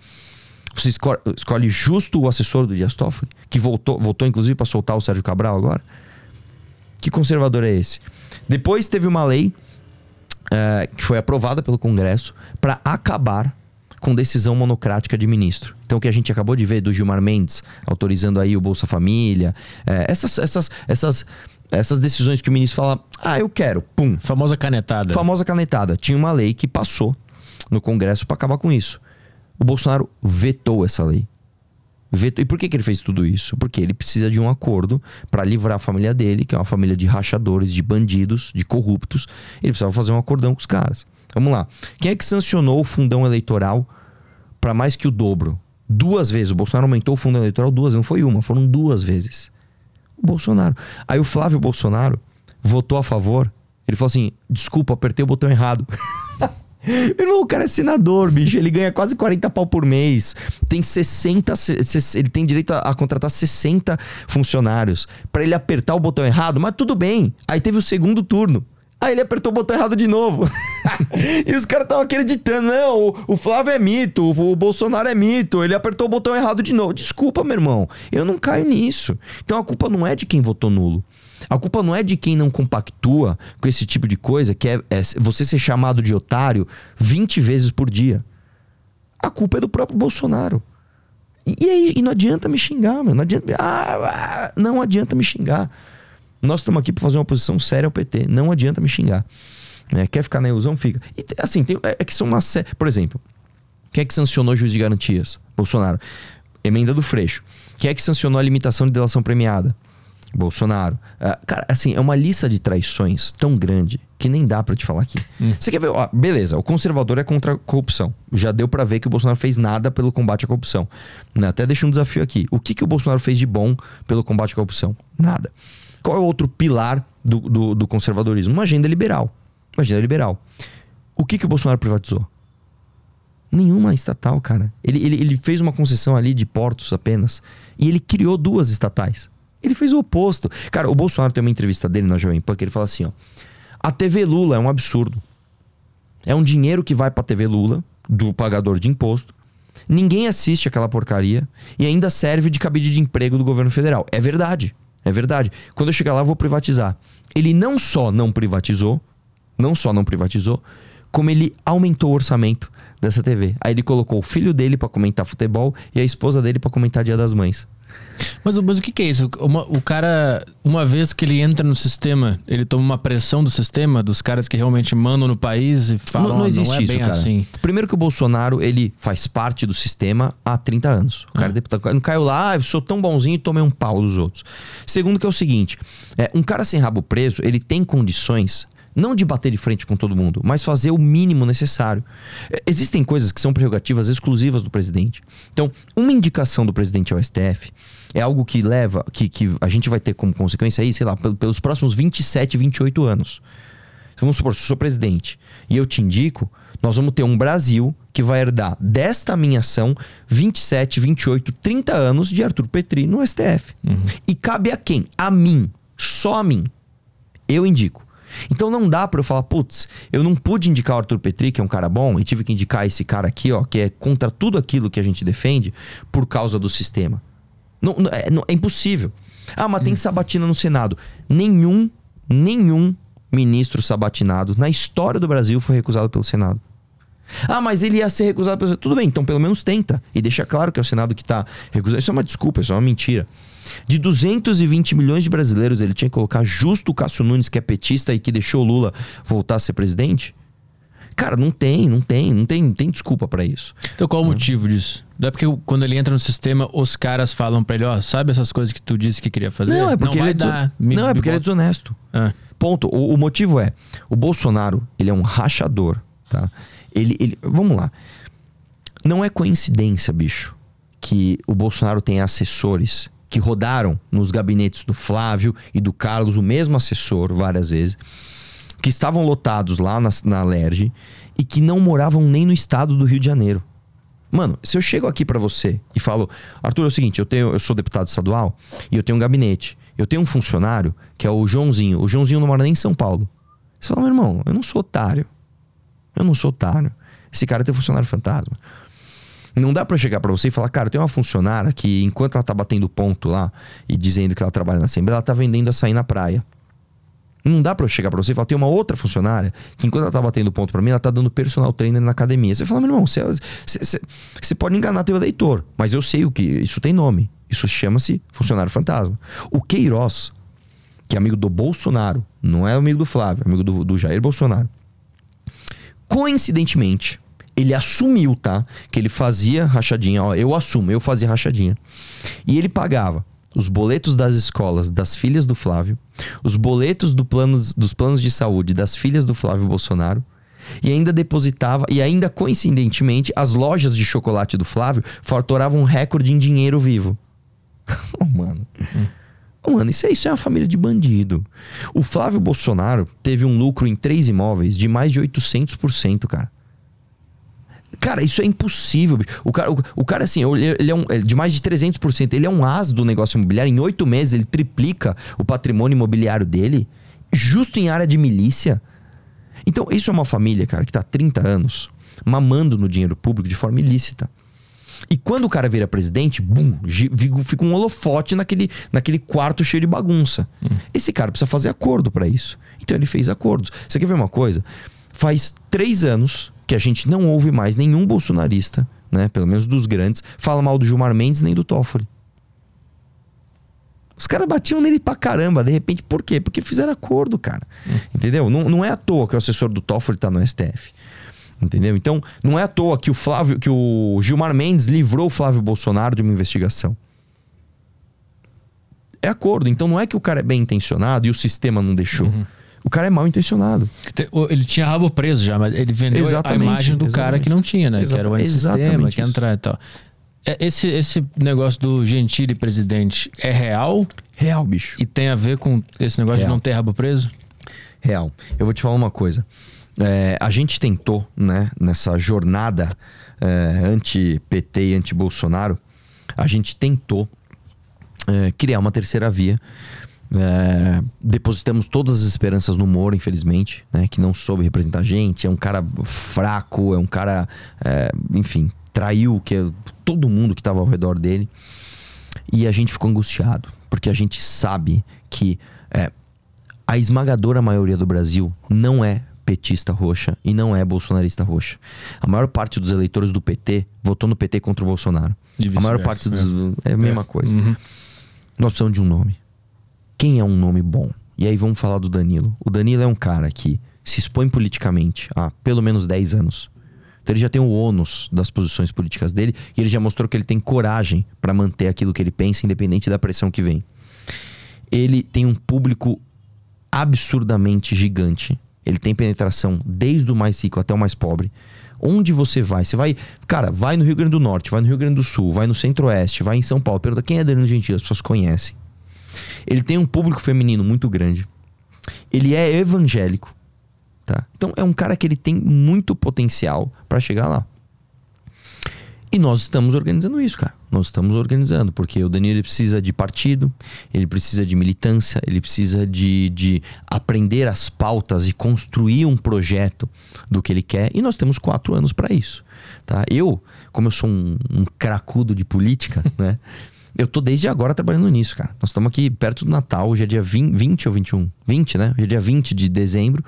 Você esco- escolhe justo o assessor do Dias Toffoli, que voltou, voltou inclusive pra soltar o Sérgio Cabral agora. Que conservador é esse? Depois teve uma lei eh, que foi aprovada pelo Congresso para acabar com decisão monocrática de ministro. Então, o que a gente acabou de ver do Gilmar Mendes autorizando aí o Bolsa Família, eh, essas, essas, essas, essas decisões que o ministro fala, ah, eu quero, pum, Famosa canetada. famosa canetada. Tinha uma lei que passou no Congresso para acabar com isso. O Bolsonaro vetou essa lei. Vetou. E por que, que ele fez tudo isso? Porque ele precisa de um acordo para livrar a família dele, que é uma família de rachadores, de bandidos, de corruptos. Ele precisava fazer um acordão com os caras. Vamos lá. Quem é que sancionou o fundão eleitoral para mais que o dobro? Duas vezes. O Bolsonaro aumentou o fundo eleitoral duas, não foi uma, foram duas vezes. O Bolsonaro. Aí o Flávio Bolsonaro votou a favor Ele falou assim: desculpa, apertei o botão errado. [laughs] Meu irmão, o cara é senador, bicho. Ele ganha quase 40 pau por mês. Tem 60. Ele tem direito a, contratar 60 funcionários. para ele apertar o botão errado, mas tudo bem. Aí teve o segundo turno. Aí ele apertou o botão errado de novo. [laughs] e os caras estavam acreditando. Não, o, Flávio é mito, o, Bolsonaro é mito. Ele apertou o botão errado de novo. Desculpa, meu irmão. Eu não caio nisso. Então a culpa não é de quem votou nulo. A culpa não é de quem não compactua com esse tipo de coisa, que é, é você ser chamado de otário 20 vezes por dia. A culpa é do próprio Bolsonaro. E, aí, e não adianta me xingar, meu. Não adianta, ah, ah não adianta me xingar. Nós estamos aqui para fazer uma posição séria ao PT. Não adianta me xingar. Né? Quer ficar na ilusão? Fica. E assim, tem, é, é que são uma série. Por exemplo, quem é que sancionou o juiz de garantias? Bolsonaro. Emenda do Freixo. Quem é que sancionou a limitação de delação premiada? Bolsonaro. Uh, cara, assim, é uma lista de traições tão grande que nem dá para te falar aqui. Hum. Você quer ver? Ó, beleza, o conservador é contra a corrupção. Já deu para ver que o Bolsonaro fez nada pelo combate à corrupção. Né? Até deixa um desafio aqui. O que, que o Bolsonaro fez de bom pelo combate à corrupção? Nada. Qual é o outro pilar do, do, do conservadorismo? Uma agenda liberal. Uma agenda liberal. O que, que o Bolsonaro privatizou? Nenhuma estatal, cara. Ele, ele, ele fez uma concessão ali de portos apenas. E ele criou duas estatais. Ele fez o oposto. Cara, o Bolsonaro tem uma entrevista dele na Jovem Pan que ele fala assim: ó. A TV Lula é um absurdo. É um dinheiro que vai pra TV Lula, do pagador de imposto. Ninguém assiste aquela porcaria e ainda serve de cabide de emprego do governo federal. É verdade. É verdade. Quando eu chegar lá, eu vou privatizar. Ele não só não privatizou, não só não privatizou, como ele aumentou o orçamento dessa TV. Aí ele colocou o filho dele para comentar futebol e a esposa dele para comentar Dia das Mães. Mas, mas o que, que, é isso? Uma, o cara, uma vez que ele entra no sistema, ele toma uma pressão do sistema, dos caras que realmente mandam no país e falam, não, não existe não é isso, bem cara. assim. Primeiro que o Bolsonaro, ele faz parte do sistema há 30 anos. O cara ah. deputado, não caiu lá, ah, sou tão bonzinho e tomei um pau dos outros. Segundo que é o seguinte, é, um cara sem rabo preso, ele tem condições não de bater de frente com todo mundo, mas fazer o mínimo necessário. É, existem coisas que são prerrogativas exclusivas do presidente. Então, uma indicação do presidente ao STF é algo que leva, que, que a gente vai ter como consequência aí, sei lá, pelos próximos 27, 28 anos. Vamos supor, se eu sou presidente e eu te indico, nós vamos ter um Brasil que vai herdar desta minha ação 27, 28, 30 anos de Arthur Petri no STF. Uhum. E cabe a quem? A mim. Só a mim. Eu indico. Então não dá para eu falar, putz, eu não pude indicar o Arthur Petri, que é um cara bom, e tive que indicar esse cara aqui, ó, que é contra tudo aquilo que a gente defende por causa do sistema. Não, não, é, não, é, impossível. Ah, mas hum. tem sabatina no Senado. Nenhum, nenhum ministro sabatinado na história do Brasil foi recusado pelo Senado. Ah, mas ele ia ser recusado pelo Senado. Tudo bem, então pelo menos tenta. E deixa claro que é o Senado que está recusando. Isso é uma desculpa, isso é uma mentira. De 220 milhões de brasileiros, ele tinha que colocar justo o Cássio Nunes, que é petista e que deixou o Lula voltar a ser presidente? Cara, não tem, não tem, não tem, não tem desculpa para isso. Então qual o motivo disso? Não é porque quando ele entra no sistema, os caras falam pra ele, ó, sabe essas coisas que tu disse que queria fazer? Não, é porque, não ele, é dar, me, não, é porque ele é desonesto. Ah. Ponto. O, o, motivo é, o Bolsonaro, ele é um rachador, tá? Ele, ele, vamos lá. Não é coincidência, bicho, que o Bolsonaro tem assessores que rodaram nos gabinetes do Flávio e do Carlos, o mesmo assessor, várias vezes, que estavam lotados lá na, na Lerge e que não moravam nem no estado do Rio de Janeiro. Mano, se eu chego aqui para você e falo, Arthur, é o seguinte, eu, tenho, eu sou deputado estadual e eu tenho um gabinete. Eu tenho um funcionário que é o Joãozinho. O Joãozinho não mora nem em São Paulo. Você fala, meu irmão, eu não sou otário. Eu não sou otário. Esse cara tem funcionário fantasma. Não dá para chegar para você e falar, cara, tem uma funcionária que enquanto ela tá batendo ponto lá e dizendo que ela trabalha na Assembleia, ela tá vendendo açaí na praia. Não dá para eu chegar para você e falar, tem uma outra funcionária que enquanto ela tá batendo ponto para mim, ela tá dando personal trainer na academia. Você fala, meu irmão, você, você, você pode enganar teu eleitor, mas eu sei o que isso tem nome. Isso chama-se funcionário fantasma. O Queiroz, que é amigo do Bolsonaro, não é amigo do Flávio, é amigo do, do Jair Bolsonaro. Coincidentemente, ele assumiu, tá? Que ele fazia rachadinha. Ó, eu assumo, eu fazia rachadinha. E ele pagava os boletos das escolas das filhas do Flávio, os boletos do plano, dos planos de saúde das filhas do Flávio Bolsonaro, e ainda depositava, e ainda coincidentemente, as lojas de chocolate do Flávio faturavam um recorde em dinheiro vivo. [laughs] oh, mano. Hum. Mano, isso é, isso é uma família de bandido. O Flávio Bolsonaro teve um lucro em três imóveis de mais de 800%, cara. Cara, isso é impossível. O cara, o, o cara assim, ele é um, de mais de 300%. Ele é um as do negócio imobiliário. Em oito meses, ele triplica o patrimônio imobiliário dele, justo em área de milícia. Então, isso é uma família, cara, que tá há 30 anos mamando no dinheiro público de forma ilícita. E quando o cara vira presidente, bum, fica um holofote naquele, naquele quarto cheio de bagunça. Hum. Esse cara precisa fazer acordo para isso. Então ele fez acordos. Você quer ver uma coisa? Faz três anos que a gente não ouve mais nenhum bolsonarista, né, pelo menos dos grandes, fala mal do Gilmar Mendes nem do Toffoli. Os caras batiam nele pra caramba, de repente, por quê? Porque fizeram acordo, cara. Hum. Entendeu? Não, não é à toa que o assessor do Toffoli tá no STF. Entendeu? Então, não é à toa que o Flávio, que o Gilmar Mendes livrou o Flávio Bolsonaro de uma investigação. É acordo. Então não é que o cara é bem intencionado e o sistema não deixou. Uhum. O cara é mal intencionado. Ele tinha rabo preso já, mas ele vendeu exatamente, a imagem do exatamente. cara que não tinha, né? que era o antissistema, que entrar e tal. É, esse, esse negócio do Gentili presidente é real? Real, bicho. E tem a ver com esse negócio real. de não ter rabo preso? Real. Eu vou te falar uma coisa. É, a gente tentou, né, nessa jornada é, anti-PT e anti-Bolsonaro, a gente tentou é, criar uma terceira via. É, depositamos todas as esperanças no Moro, infelizmente, né, que não soube representar a gente. É um cara fraco, é um cara, é, enfim, traiu que é todo mundo que estava ao redor dele. E a gente ficou angustiado, porque a gente sabe que a esmagadora maioria do Brasil não é petista roxa e não é bolsonarista roxa. A maior parte dos eleitores do PT votou no PT contra o Bolsonaro. A maior parte dos. É, é a mesma é. coisa. Uhum. Nós precisamos de um nome. Quem é um nome bom? E aí vamos falar do Danilo. O Danilo é um cara que se expõe politicamente há pelo menos 10 anos. Então ele já tem o ônus das posições políticas dele e ele já mostrou que ele tem coragem para manter aquilo que ele pensa, independente da pressão que vem. Ele tem um público absurdamente gigante ele tem penetração desde o mais rico até o mais pobre. Onde você vai? Você vai, cara, vai no Rio Grande do Norte, vai no Rio Grande do Sul, vai no Centro-Oeste, vai em São Paulo. Pergunta quem é Danilo Gentili, as pessoas conhecem. Ele tem um público feminino muito grande. Ele é evangélico, tá? Então é um cara que ele tem muito potencial para chegar lá. E nós estamos organizando isso, cara. Nós estamos organizando, porque o Danilo precisa de partido, ele precisa de militância, ele precisa de, de aprender as pautas e construir um projeto do que ele quer. E nós temos quatro anos para isso. Tá? Eu, como eu sou um, um cracudo de política, [laughs] né? Eu tô desde agora trabalhando nisso, cara. Nós estamos aqui perto do Natal, hoje é dia 20, 20 ou 21? 20, né? Hoje é dia 20 de dezembro.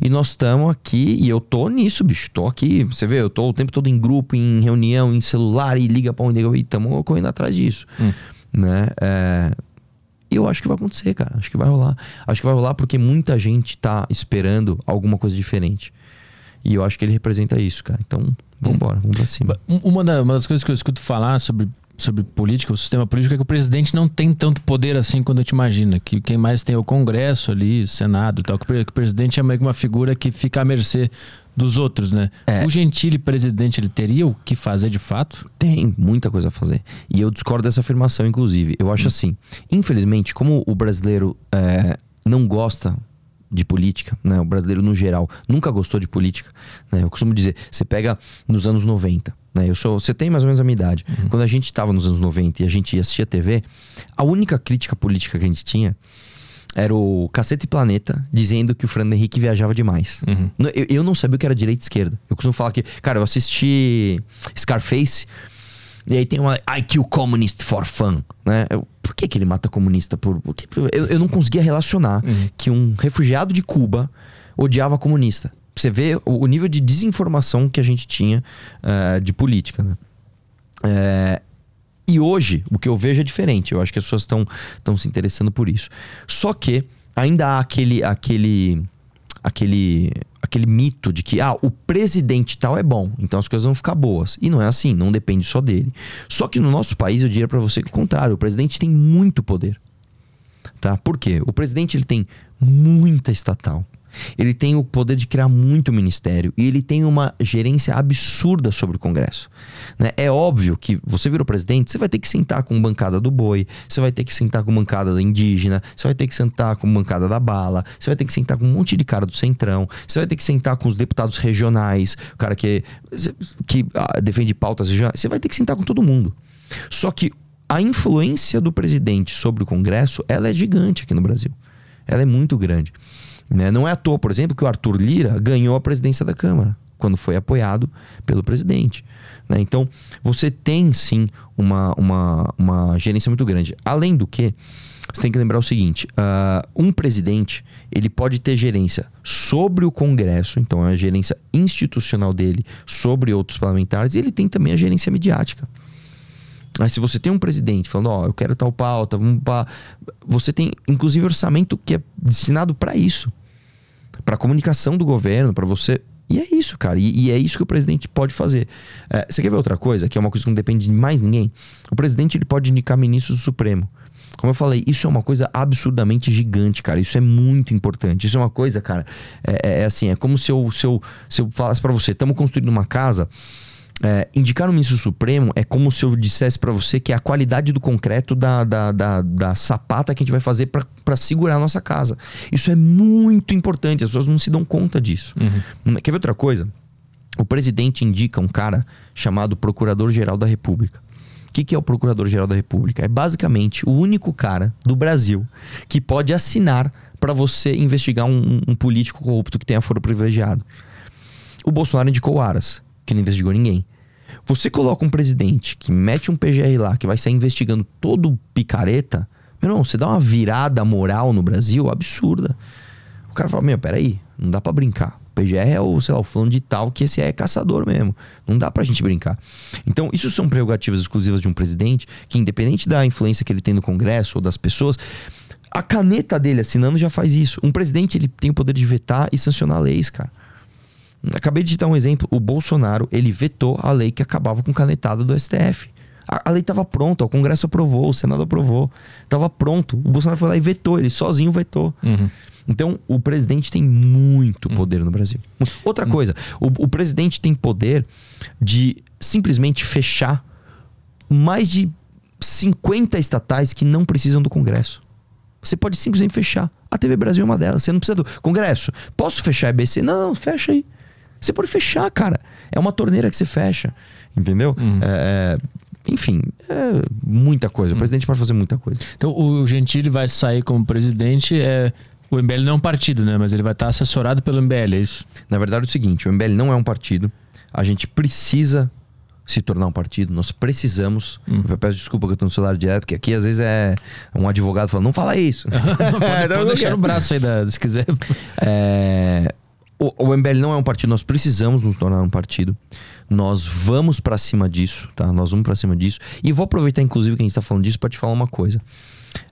E nós estamos aqui, e eu tô nisso, bicho. Tô aqui, você vê, eu tô o tempo todo em grupo, em reunião, em celular, e liga pra onde eu e estamos correndo atrás disso. Hum. Né? É... Eu acho que vai acontecer, cara. Acho que vai rolar. Acho que vai rolar porque muita gente tá esperando alguma coisa diferente. E eu acho que ele representa isso, cara. Então, vambora, vamos pra cima. Uma, das coisas que eu escuto falar sobre sobre política, o sistema político, é que o presidente não tem tanto poder assim quando a gente imagina. Que quem mais tem é o Congresso ali, Senado e tal. Que o presidente é meio que uma figura que fica à mercê dos outros, né? É. O Gentili presidente, ele teria o que fazer de fato? Tem muita coisa a fazer. E eu discordo dessa afirmação, inclusive. Eu acho hum. assim, infelizmente, como o brasileiro é, não gosta de política, né? O brasileiro no geral nunca gostou de política, né? Eu costumo dizer, você pega nos anos 90, né? Eu sou, você tem mais ou menos a minha idade. Uhum. Quando a gente estava nos anos 90 e a gente assistia TV, a única crítica política que a gente tinha era o Cacete Planeta dizendo que o Fernando Henrique viajava demais. Uhum. Eu, eu, não sabia o que era direita e esquerda. Eu costumo falar que, cara, eu assisti Scarface e aí tem uma I kill communist for fun, né? Eu, por que, que ele mata comunista? Por, eu, eu não conseguia relacionar uhum. que um refugiado de Cuba odiava comunista. Você vê o, o nível de desinformação que a gente tinha uh, de política, né? É, e hoje, o que eu vejo é diferente. Eu acho que as pessoas estão se interessando por isso. Só que ainda há aquele, aquele, aquele, aquele mito de que ah, o presidente tal é bom, então as coisas vão ficar boas. E não é assim, não depende só dele. Só que no nosso país eu diria para você que o contrário, o presidente tem muito poder. Tá? Por quê? O presidente ele tem muita estatal Ele tem o poder de criar muito ministério e ele tem uma gerência absurda sobre o Congresso. Né? É óbvio que você virou presidente, você vai ter que sentar com bancada do boi, você vai ter que sentar com bancada da indígena, você vai ter que sentar com bancada da bala, você vai ter que sentar com um monte de cara do centrão, você vai ter que sentar com os deputados regionais, o cara que, que ah, defende pautas regionais, você vai ter que sentar com todo mundo. Só que a influência do presidente sobre o Congresso, ela é gigante aqui no Brasil. Ela é muito grande. Né? Não é à toa, por exemplo, que o Arthur Lira ganhou a presidência da Câmara, quando foi apoiado pelo presidente. Né? Então, você tem sim uma, uma, uma gerência muito grande. Além do que, você tem que lembrar o seguinte: uh, um presidente ele pode ter gerência sobre o Congresso, então é a gerência institucional dele sobre outros parlamentares, e ele tem também a gerência midiática. Mas se você tem um presidente falando, ó, oh, eu quero tal pauta, vamos pra... você tem inclusive orçamento que é destinado para isso para comunicação do governo, para você. E é isso, cara. E, e, é isso que o presidente pode fazer. É, você quer ver outra coisa, que é uma coisa que não depende de mais ninguém? O presidente ele pode indicar ministros do Supremo. Como eu falei, isso é uma coisa absurdamente gigante, cara. Isso é muito importante. Isso é uma coisa, cara. É, é, é assim, é como se eu, se eu, se eu falasse para você: estamos construindo uma casa é, indicar um ministro supremo é como se eu dissesse para você que é a qualidade do concreto da, da, da, da sapata que a gente vai fazer para segurar a nossa casa. Isso é muito importante, as pessoas não se dão conta disso. Uhum. Quer ver outra coisa? O presidente indica um cara chamado Procurador-Geral da República. O que, que é o Procurador-Geral da República? É basicamente o único cara do Brasil que pode assinar para você investigar um, um, político corrupto que tenha foro privilegiado. O Bolsonaro indicou o Aras, que não investigou ninguém. Você coloca um presidente que mete um PGR lá, que vai sair investigando todo picareta, meu irmão, você dá uma virada moral no Brasil absurda. O cara fala, meu, peraí, não dá para brincar. O PGR é o, sei lá, o fulano de tal que esse é caçador mesmo. Não dá pra gente brincar. Então, isso são prerrogativas exclusivas de um presidente que, independente da influência que ele tem no Congresso ou das pessoas, a caneta dele assinando já faz isso. Um presidente, ele tem o poder de vetar e sancionar leis, cara. Acabei de dar um exemplo. O Bolsonaro, ele vetou a lei que acabava com canetada do STF. A, a lei estava pronta, o Congresso aprovou, o Senado aprovou. Estava pronto. O Bolsonaro foi lá e vetou, ele sozinho vetou. Uhum. Então, o presidente tem muito uhum. poder no Brasil. Outra uhum. coisa, o, o presidente tem poder de simplesmente fechar mais de 50 estatais que não precisam do Congresso. Você pode simplesmente fechar. A TV Brasil é uma delas. Você não precisa do Congresso. Posso fechar a EBC? Não, não, fecha aí. Você pode fechar, cara. É uma torneira que você fecha. Entendeu? Uhum. É, é, enfim, é muita coisa. O uhum. presidente pode fazer muita coisa. Então, o Gentili vai sair como presidente. É... O MBL não é um partido, né? Mas ele vai estar assessorado pelo MBL, é isso? Na verdade, é o seguinte: o MBL não é um partido. A gente precisa se tornar um partido, nós precisamos. Hum. Eu peço desculpa que eu estou no celular direto, porque aqui às vezes é um advogado falando, não fala isso. [laughs] pode, [laughs] pode deixar no braço aí, da, se quiser. É, o, o MBL não é um partido, nós precisamos nos tornar um partido. Nós vamos para cima disso, tá? Nós vamos para cima disso. E vou aproveitar, inclusive, que a gente está falando disso para te falar uma coisa.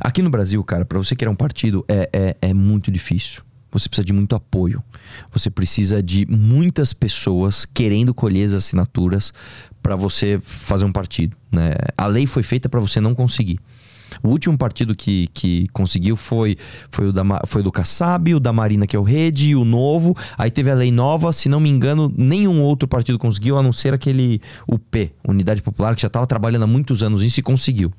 Aqui no Brasil, cara, para você criar um partido é, é, é muito difícil. Você precisa de muito apoio. Você precisa de muitas pessoas querendo colher as assinaturas para você fazer um partido. Né? A lei foi feita para você não conseguir. O último partido que, que conseguiu foi, foi, o da, foi o do Kassab, o da Marina, que é o Rede, o Novo. Aí teve a lei nova, se não me engano, nenhum outro partido conseguiu, a não ser aquele UP, Unidade Popular, que já estava trabalhando há muitos anos nisso e conseguiu.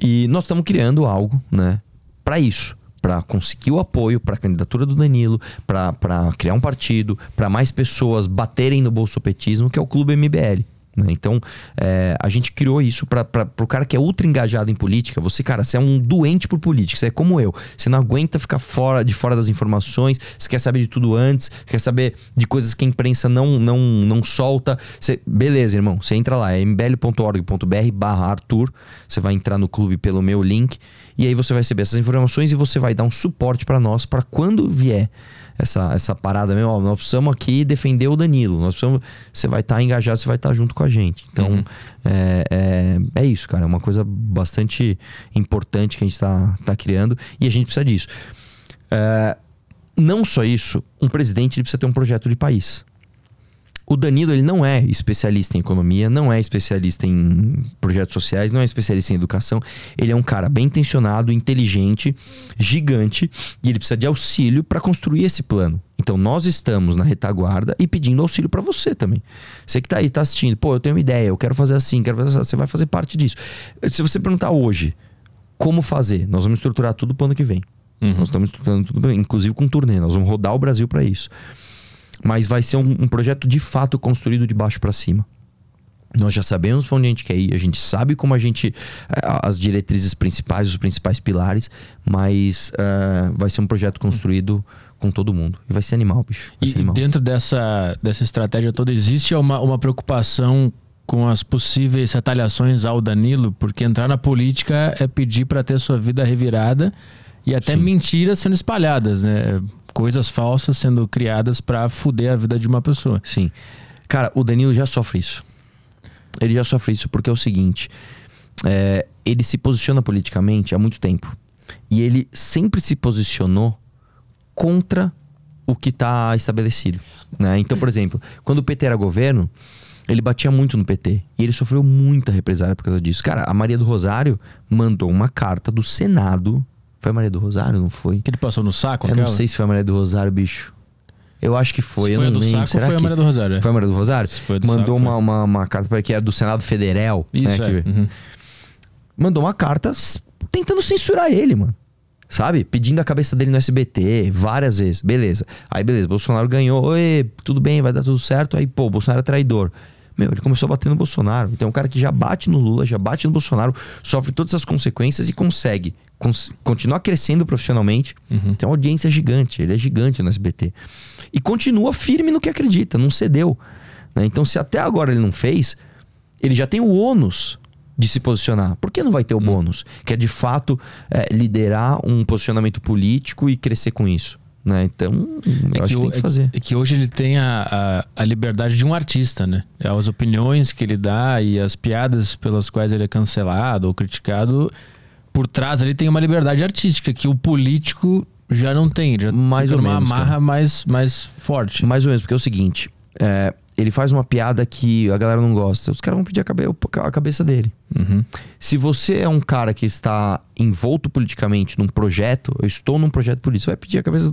E nós estamos criando algo, né, para isso para conseguir o apoio para a candidatura do Danilo, para criar um partido, para mais pessoas baterem no bolsopetismo, que é o Clube MBL. Né? Então, é, a gente criou isso para o cara que é ultra engajado em política. Você, cara, você é um doente por política. Você é como eu. Você não aguenta ficar fora de fora das informações. Você quer saber de tudo antes. Quer saber de coisas que a imprensa não, não, não solta. Você, beleza, irmão. Você entra lá, é mbl.org.br barra Arthur. Você vai entrar no clube pelo meu link. E aí você vai receber essas informações e você vai dar um suporte para nós para quando vier essa, essa parada mesmo, ó, nós precisamos aqui defender o Danilo. Nós precisamos, você vai estar tá engajado, você vai estar tá junto com a gente. Então, uhum. é, é, é, isso, cara. É uma coisa bastante importante que a gente está tá criando e a gente precisa disso. É, não só isso, um presidente ele precisa ter um projeto de país. O Danilo ele não é especialista em economia, não é especialista em projetos sociais, não é especialista em educação. Ele é um cara bem intencionado, inteligente, gigante e ele precisa de auxílio para construir esse plano. Então nós estamos na retaguarda e pedindo auxílio para você também. Você que está aí, está assistindo, pô, eu tenho uma ideia, eu quero fazer assim, quero fazer assim, você vai fazer parte disso. Se você perguntar hoje como fazer, nós vamos estruturar tudo para o ano que vem. Uhum. Nós estamos estruturando tudo, inclusive com turnê, nós vamos rodar o Brasil para isso mas vai ser um, um projeto de fato construído de baixo para cima. Nós já sabemos para onde a gente quer ir, a gente sabe como a gente. Eh, as diretrizes principais, os principais pilares, mas uh, vai ser um projeto construído com todo mundo. E vai ser animal, bicho. Vai e animal. dentro dessa, dessa estratégia toda, existe uma, uma preocupação com as possíveis retaliações ao Danilo? Porque entrar na política é pedir para ter sua vida revirada e até Sim. mentiras sendo espalhadas, né? Coisas falsas sendo criadas para fuder a vida de uma pessoa. Sim. Cara, o Danilo já sofre isso. Ele já sofre isso porque é o seguinte: é, ele se posiciona politicamente há muito tempo. E ele sempre se posicionou contra o que está estabelecido. Né? Então, por exemplo, quando o PT era governo, ele batia muito no PT. E ele sofreu muita represália por causa disso. Cara, a Maria do Rosário mandou uma carta do Senado foi a Maria do Rosário, não foi? Que ele passou no saco? Eu aquela? não sei se foi a Maria do Rosário, bicho. Eu acho que foi. Se foi a do lembro. saco Será foi que... a Maria do Rosário? Foi a Maria do Rosário? Mandou saco, uma, uma, uma, carta para que era do Senado Federal. Isso, né, é. uhum. Mandou uma carta tentando censurar ele, mano. Sabe? Pedindo a cabeça dele no SBT várias vezes. Beleza. Aí, beleza. Bolsonaro ganhou. Oi, tudo bem, vai dar tudo certo. Aí, pô, Bolsonaro é traidor. Meu, ele começou a bater no Bolsonaro. Então, um cara que já bate no Lula, já bate no Bolsonaro, sofre todas as consequências e consegue continuar crescendo profissionalmente. Uhum. Tem uma audiência gigante, ele é gigante no SBT. E continua firme no que acredita, não cedeu. Né? Então, se até agora ele não fez, ele já tem o ônus de se posicionar. Por que não vai ter o uhum. bônus? Que é de fato é, liderar um posicionamento político e crescer com isso. Né? Então, é eu acho que, tem que fazer. É que hoje ele tem a, a, a, liberdade de um artista, né? As opiniões que ele dá e as piadas pelas quais ele é cancelado ou criticado por trás ali tem uma liberdade artística que o político já não tem. Já mais ou uma menos. amarra mais, mais forte. Mais ou menos, porque é o seguinte: é, ele faz uma piada que a galera não gosta. Os caras vão pedir a, cabe a cabeça dele. Uhum. Se você é um cara que está envolto politicamente num projeto, eu estou num projeto político, você vai pedir a cabeça.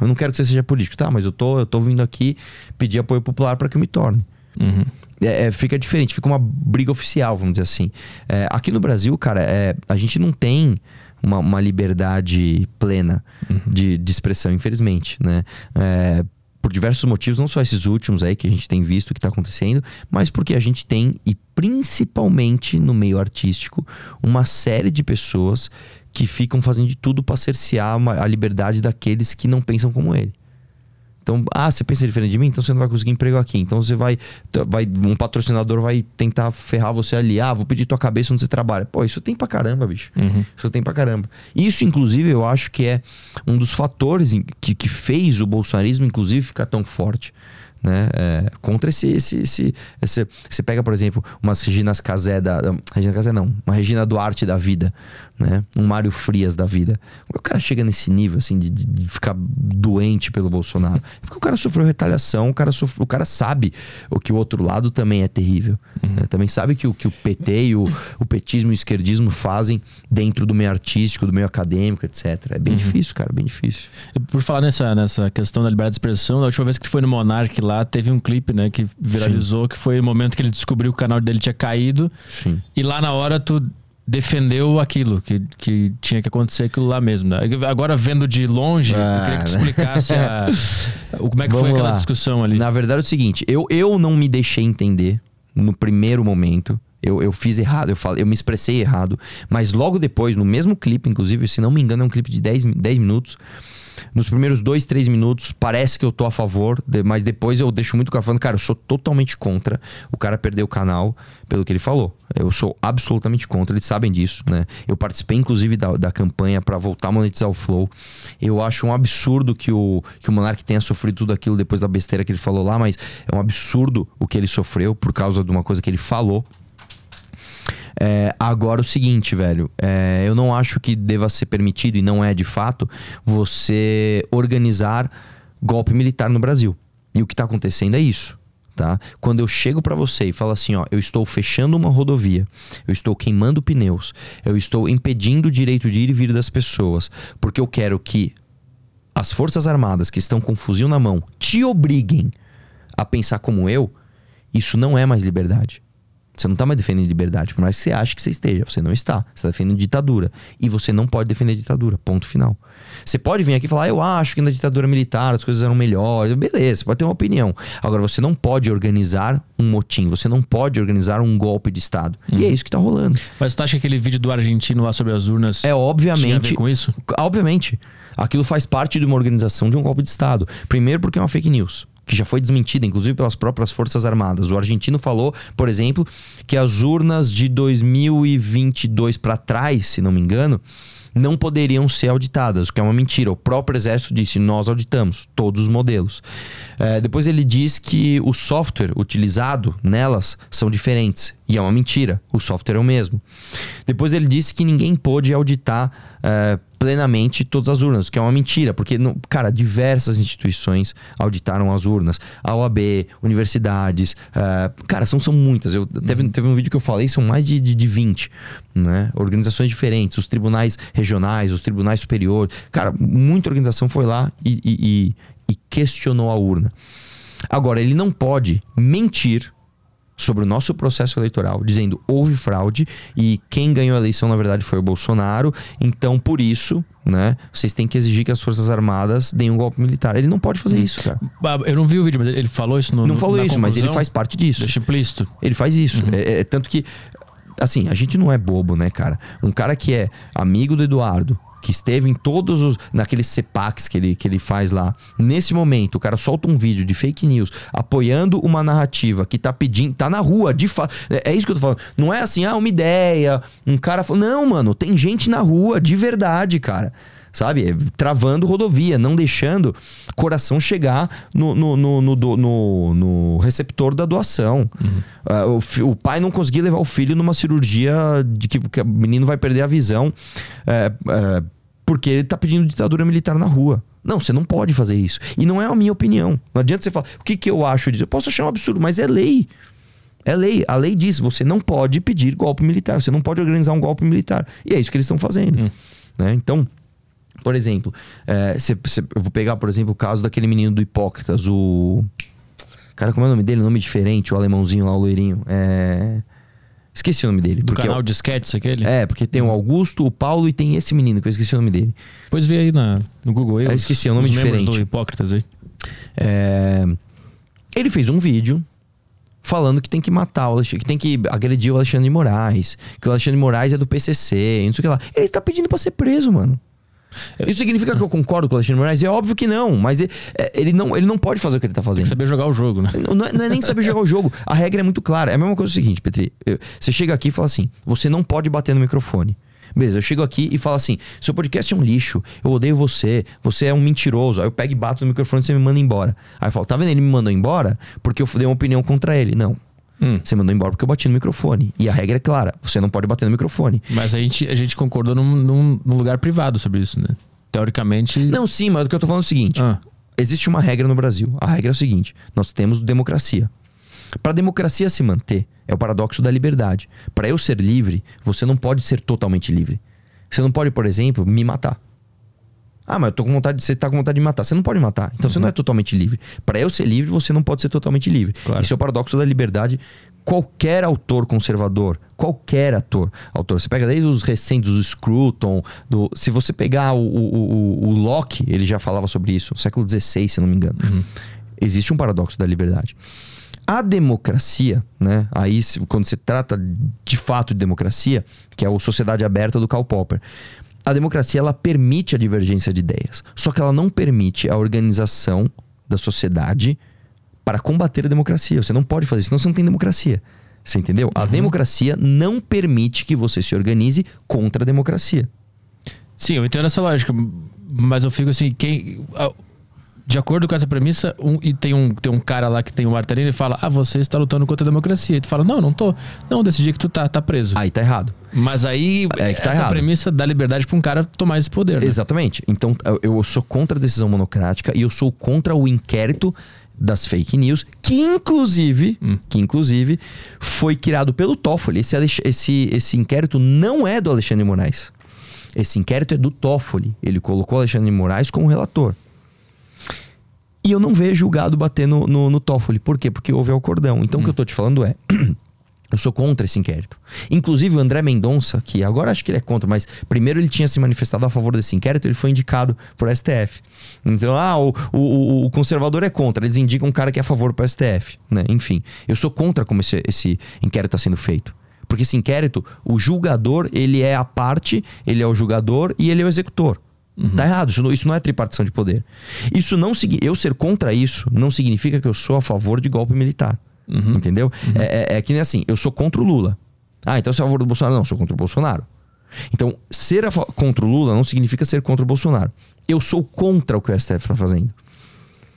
Eu não quero que você seja político, tá? Mas eu tô, eu tô vindo aqui pedir apoio popular para que eu me torne. Uhum é, é, fica diferente, fica uma briga oficial, vamos dizer assim. É, aqui no Brasil, cara, é, a gente não tem uma, uma liberdade plena uhum. de, de, expressão, infelizmente, né? É, por diversos motivos, não só esses últimos aí que a gente tem visto que está acontecendo, mas porque a gente tem, e principalmente no meio artístico, uma série de pessoas que ficam fazendo de tudo para cercear a liberdade daqueles que não pensam como ele. Então, ah, você pensa diferente de mim, então você não vai conseguir emprego aqui. Então você vai, vai um patrocinador vai tentar ferrar você ali. Ah, vou pedir tua cabeça onde você trabalha. Pô, isso tem pra caramba, bicho. Uhum. Isso tem pra caramba. Isso, inclusive, eu acho que é um dos fatores que, que fez o bolsonarismo, inclusive, ficar tão forte né? É, contra esse, esse, esse, esse, Você pega, por exemplo, umas Reginas Casé da. Regina Casé não, uma Regina Duarte da vida, né? Um Mário Frias da vida. O cara chega nesse nível, assim, de, de ficar doente pelo Bolsonaro. [laughs] Porque o cara sofreu retaliação, o cara, sofre, o cara sabe o que o outro lado também é terrível. Uhum. Né? Também sabe que o que o PT e o, o petismo e o esquerdismo fazem dentro do meio artístico, do meio acadêmico, etc. É bem uhum. difícil, cara, bem difícil. Por falar nessa, nessa questão da liberdade de expressão, da última vez que tu foi no Monark lá, lá, teve um clipe, né, que viralizou, Sim. que foi o momento que ele descobriu que o canal dele tinha caído. Sim. E lá na hora tu defendeu aquilo, que, que tinha que acontecer aquilo lá mesmo. Né? Agora, vendo de longe, ah, eu queria que tu né? explicasse a, [laughs] como é que Vamos foi aquela lá. discussão ali. Na verdade é o seguinte, eu, eu não me deixei entender no primeiro momento. Eu, eu fiz errado, eu, falei, eu me expressei errado. Mas logo depois, no mesmo clipe, inclusive, se não me engano, é um clipe de 10, 10 minutos nos primeiros dois, três minutos, parece que eu tô a favor, mas depois eu deixo muito claro falando, cara, eu sou totalmente contra o cara perder o canal pelo que ele falou. Eu sou absolutamente contra, eles sabem disso, né? Eu participei, inclusive, da, da campanha para voltar a monetizar o Flow. Eu acho um absurdo que o, que o Monark tenha sofrido tudo aquilo depois da besteira que ele falou lá, mas é um absurdo o que ele sofreu por causa de uma coisa que ele falou, é, agora o seguinte, velho, é, eu não acho que deva ser permitido, e não é de fato, você organizar golpe militar no Brasil. E o que está acontecendo é isso. tá? Quando eu chego para você e falo assim, ó, eu estou fechando uma rodovia, eu estou queimando pneus, eu estou impedindo o direito de ir e vir das pessoas, porque eu quero que as forças armadas que estão com fuzil na mão te obriguem a pensar como eu, isso não é mais liberdade. Você não está mais defendendo liberdade, por mais que você ache que você esteja. Você não está. Você está defendendo ditadura. E você não pode defender ditadura. Ponto final. Você pode vir aqui e falar, ah, eu acho que na ditadura militar as coisas eram melhores. Beleza, você pode ter uma opinião. Agora, você não pode organizar um motim. Você não pode organizar um golpe de Estado. Uhum. E é isso que está rolando. Mas você acha que aquele vídeo do argentino lá sobre as urnas. É obviamente. Tinha a ver com isso? Obviamente. Aquilo faz parte de uma organização de um golpe de Estado. Primeiro, porque é uma fake news que já foi desmentida, inclusive pelas próprias Forças Armadas. O argentino falou, por exemplo, que as urnas de 2022 para trás, se não me engano, não poderiam ser auditadas, o que é uma mentira. O próprio exército disse: nós auditamos todos os modelos. É, depois ele diz que o software utilizado nelas são diferentes, e é uma mentira. O software é o mesmo. Depois ele disse que ninguém pôde auditar. É, plenamente todas as urnas, que é uma mentira, porque, cara, diversas instituições auditaram as urnas. A OAB, universidades, uh, cara, são, são muitas. Eu, teve, teve um vídeo que eu falei, são mais de, de, de 20, né? Organizações diferentes, os tribunais regionais, os tribunais superiores. Cara, muita organização foi lá e, e, e, e questionou a urna. Agora, ele não pode mentir sobre o nosso processo eleitoral, dizendo houve fraude e quem ganhou a eleição na verdade foi o Bolsonaro. Então, por isso, né, vocês têm que exigir que as Forças Armadas deem um golpe militar. Ele não pode fazer isso, cara. Eu não vi o vídeo, mas ele falou isso no Não falou isso, conclusão? mas ele faz parte disso. Deixa implícito. Ele faz isso. Uhum. É, é, tanto que assim, a gente não é bobo, né, cara? Um cara que é amigo do Eduardo, que esteve em todos os. naqueles CEPACs que ele, que ele faz lá. Nesse momento, o cara solta um vídeo de fake news apoiando uma narrativa que tá pedindo. tá na rua, de fato. É, é, isso que eu tô falando. Não é assim, ah, uma ideia, um cara. Não, mano, tem gente na rua, de verdade, cara sabe? Travando rodovia, não deixando coração chegar no, no, no, no, no receptor da doação. Uhum. Uh, o, o, pai não conseguia levar o filho numa cirurgia de que, que o menino vai perder a visão. Uh, uh, porque ele tá pedindo ditadura militar na rua. Não, você não pode fazer isso. E não é a minha opinião. Não adianta você falar, o que, que eu acho disso? Eu posso achar um absurdo, mas é lei. É lei. A lei diz, você não pode pedir golpe militar, você não pode organizar um golpe militar. E é isso que eles estão fazendo. Hum. Né? Então, por exemplo, é, cê, cê, eu vou pegar, por exemplo, o caso daquele menino do Hipócritas, o. Cara, como é o nome dele? Nome diferente, o alemãozinho lá, o loirinho. É. Esqueci o nome dele. Do canal de sketches aquele? É, porque tem o Augusto, o Paulo e tem esse menino que eu esqueci o nome dele. Depois vê aí na, no Google. Eu, eu esqueci, é um nome diferente. do Hipócritas aí. É... Ele fez um vídeo falando que tem que matar o Alexandre, que tem que agredir o Alexandre de Moraes, que o Alexandre de Moraes é do PCC, não sei o que lá. Ele tá pedindo pra ser preso, mano. Isso significa que eu concordo com o Alexandre Moraes? É óbvio que não, mas ele, é, ele, não, ele não pode fazer o que ele tá fazendo. Tem que saber jogar o jogo, né? Não, é, não é nem saber jogar o jogo. A regra é muito clara. É a mesma coisa o seguinte, Petri. Você chega aqui e fala assim: você não pode bater no microfone. Beleza, eu chego aqui e falo assim: seu podcast é um lixo, eu odeio você, você é um mentiroso. Aí eu pego e bato no microfone e você me manda embora. Aí eu falo: tá vendo? Ele me mandou embora porque eu dei uma opinião contra ele. Não. Hum. Você mandou embora porque eu bati no microfone. E a regra é clara: você não pode bater no microfone. Mas a gente, a gente concordou num, num, num lugar privado sobre isso, né? teoricamente. Não, sim, mas o que eu tô falando é o seguinte: ah. existe uma regra no Brasil. A regra é o seguinte: nós temos democracia. Para a democracia se manter, é o paradoxo da liberdade. Para eu ser livre, você não pode ser totalmente livre. Você não pode, por exemplo, me matar. Ah, mas eu tô com vontade, você tá com vontade de matar. Você não pode matar. Então uhum. você não é totalmente livre. Para eu ser livre, você não pode ser totalmente livre. Claro. Esse é o paradoxo da liberdade qualquer autor conservador, qualquer ator, autor, você pega desde os recentes, do Scruton, do, se você pegar o, o, o, o, Locke, ele já falava sobre isso, no século XVI, se não me engano. Uhum. Existe um paradoxo da liberdade. A democracia, né? Aí, quando se trata de fato de democracia, que é a sociedade aberta do Karl Popper, a democracia ela permite a divergência de ideias, só que ela não permite a organização da sociedade para combater a democracia. Você não pode fazer isso, senão você não tem democracia. Você entendeu? Uhum. A democracia não permite que você se organize contra a democracia. Sim, eu entendo essa lógica, mas eu fico assim, quem de acordo com essa premissa, um, e tem um, tem um cara lá que tem um martelinho e fala: Ah, você está lutando contra a democracia. E tu fala: Não, não tô. Não, decidi que tu tá, tá preso. Aí tá errado. Mas aí, é que tá essa errado. premissa dá liberdade para um cara tomar esse poder. Né? Exatamente. Então, eu sou contra a decisão monocrática e eu sou contra o inquérito das fake news, que inclusive, que inclusive foi criado pelo Toffoli. Esse, esse, esse inquérito não é do Alexandre Moraes. Esse inquérito é do Toffoli. Ele colocou Alexandre de Moraes como relator. E eu não vejo o gado bater no, no, no Toffoli. Por quê? Porque houve acordão. Então o que eu tô te falando é. [clears throat] Eu sou contra esse inquérito. Inclusive o André Mendonça, que agora acho que ele é contra, mas primeiro ele tinha se manifestado a favor desse inquérito, ele foi indicado por STF. Então, ah, o, o, o conservador é contra, eles indicam um cara que é a favor para STF. Né? Enfim, eu sou contra como esse, esse inquérito está sendo feito. Porque esse inquérito, o julgador, ele é a parte, ele é o julgador e ele é o executor. Tá errado, isso não, isso não é tripartição de poder. Isso não eu ser contra isso não significa que eu sou a favor de golpe militar. Entendeu? É, é- é que nem assim, eu sou contra o Lula. Ah, então você é a favor do Bolsonaro? Não, eu sou contra o Bolsonaro. Então, ser contra o Lula não significa ser contra o Bolsonaro. Eu sou contra o que o STF está fazendo.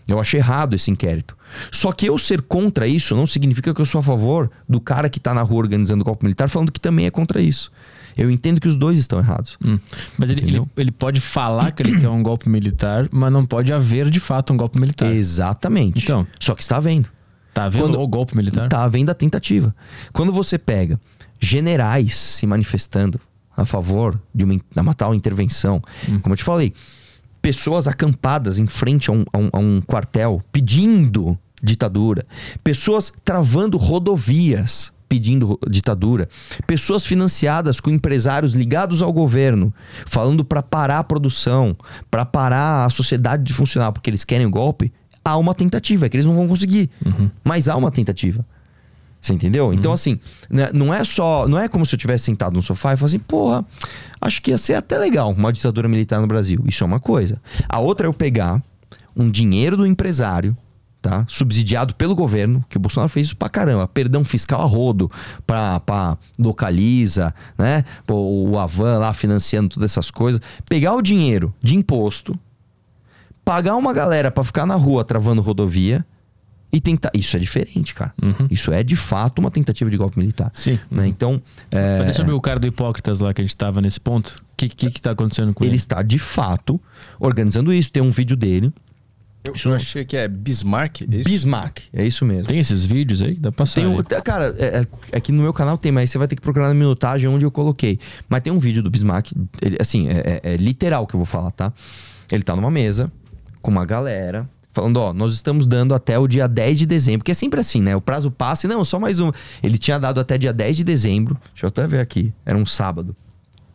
Eu achei errado esse inquérito. Só que eu ser contra isso não significa que eu sou a favor do cara que tá na rua organizando o golpe militar falando que também é contra isso. Eu entendo que os dois estão errados. Hum. Mas ele, ele, ele pode falar que ele quer um golpe militar, mas não pode haver de fato um golpe militar. Exatamente. Então. Só que está havendo. Tá havendo Quando- o golpe militar? Tá havendo a tentativa. Quando você pega generais se manifestando a favor de uma, uma tal intervenção, como eu te falei, pessoas acampadas em frente a um, a um- a um quartel pedindo ditadura, pessoas travando rodovias pedindo ditadura, pessoas financiadas com empresários ligados ao governo, falando para parar a produção, para parar a sociedade de funcionar porque eles querem o golpe, há uma tentativa, é que eles não vão conseguir, mas há uma tentativa. Você entendeu? Então, assim, né, não é só. Não é como se eu tivesse sentado no sofá e falasse assim, porra, acho que ia ser até legal uma ditadura militar no Brasil. Isso é uma coisa. A outra é eu pegar um dinheiro do empresário, tá? Subsidiado pelo governo, que o Bolsonaro fez isso pra caramba. Perdão fiscal a rodo pra, pra localiza, né? Pô, O Avan lá financiando todas essas coisas. Pegar o dinheiro de imposto, pagar uma galera pra ficar na rua travando rodovia e tentar. Isso é diferente, cara. Isso é de fato uma tentativa de golpe militar. Sim. Né? Então, é, Mas sobre o cara do Hipócritas lá que a gente tava nesse ponto. O que, que, que tá acontecendo com ele ele? está de fato organizando isso. Tem um vídeo dele. Eu, eu achei que é Bismarck. é isso? Bismarck. É isso mesmo. Tem esses vídeos aí? Dá pra passar. Tem um, aí. cara, é, é- aqui no meu canal tem, mas você vai ter que procurar na minutagem onde eu coloquei. Mas tem um vídeo do Bismarck, ele- assim, é, é- é literal que eu vou falar, tá? Ele tá numa mesa com uma galera, falando, ó, nós estamos dando até o dia 10 de dezembro, que é sempre assim, né? O prazo passa e não, só mais um. Ele tinha dado até dia 10 de dezembro. Deixa eu até ver aqui. Era um sábado.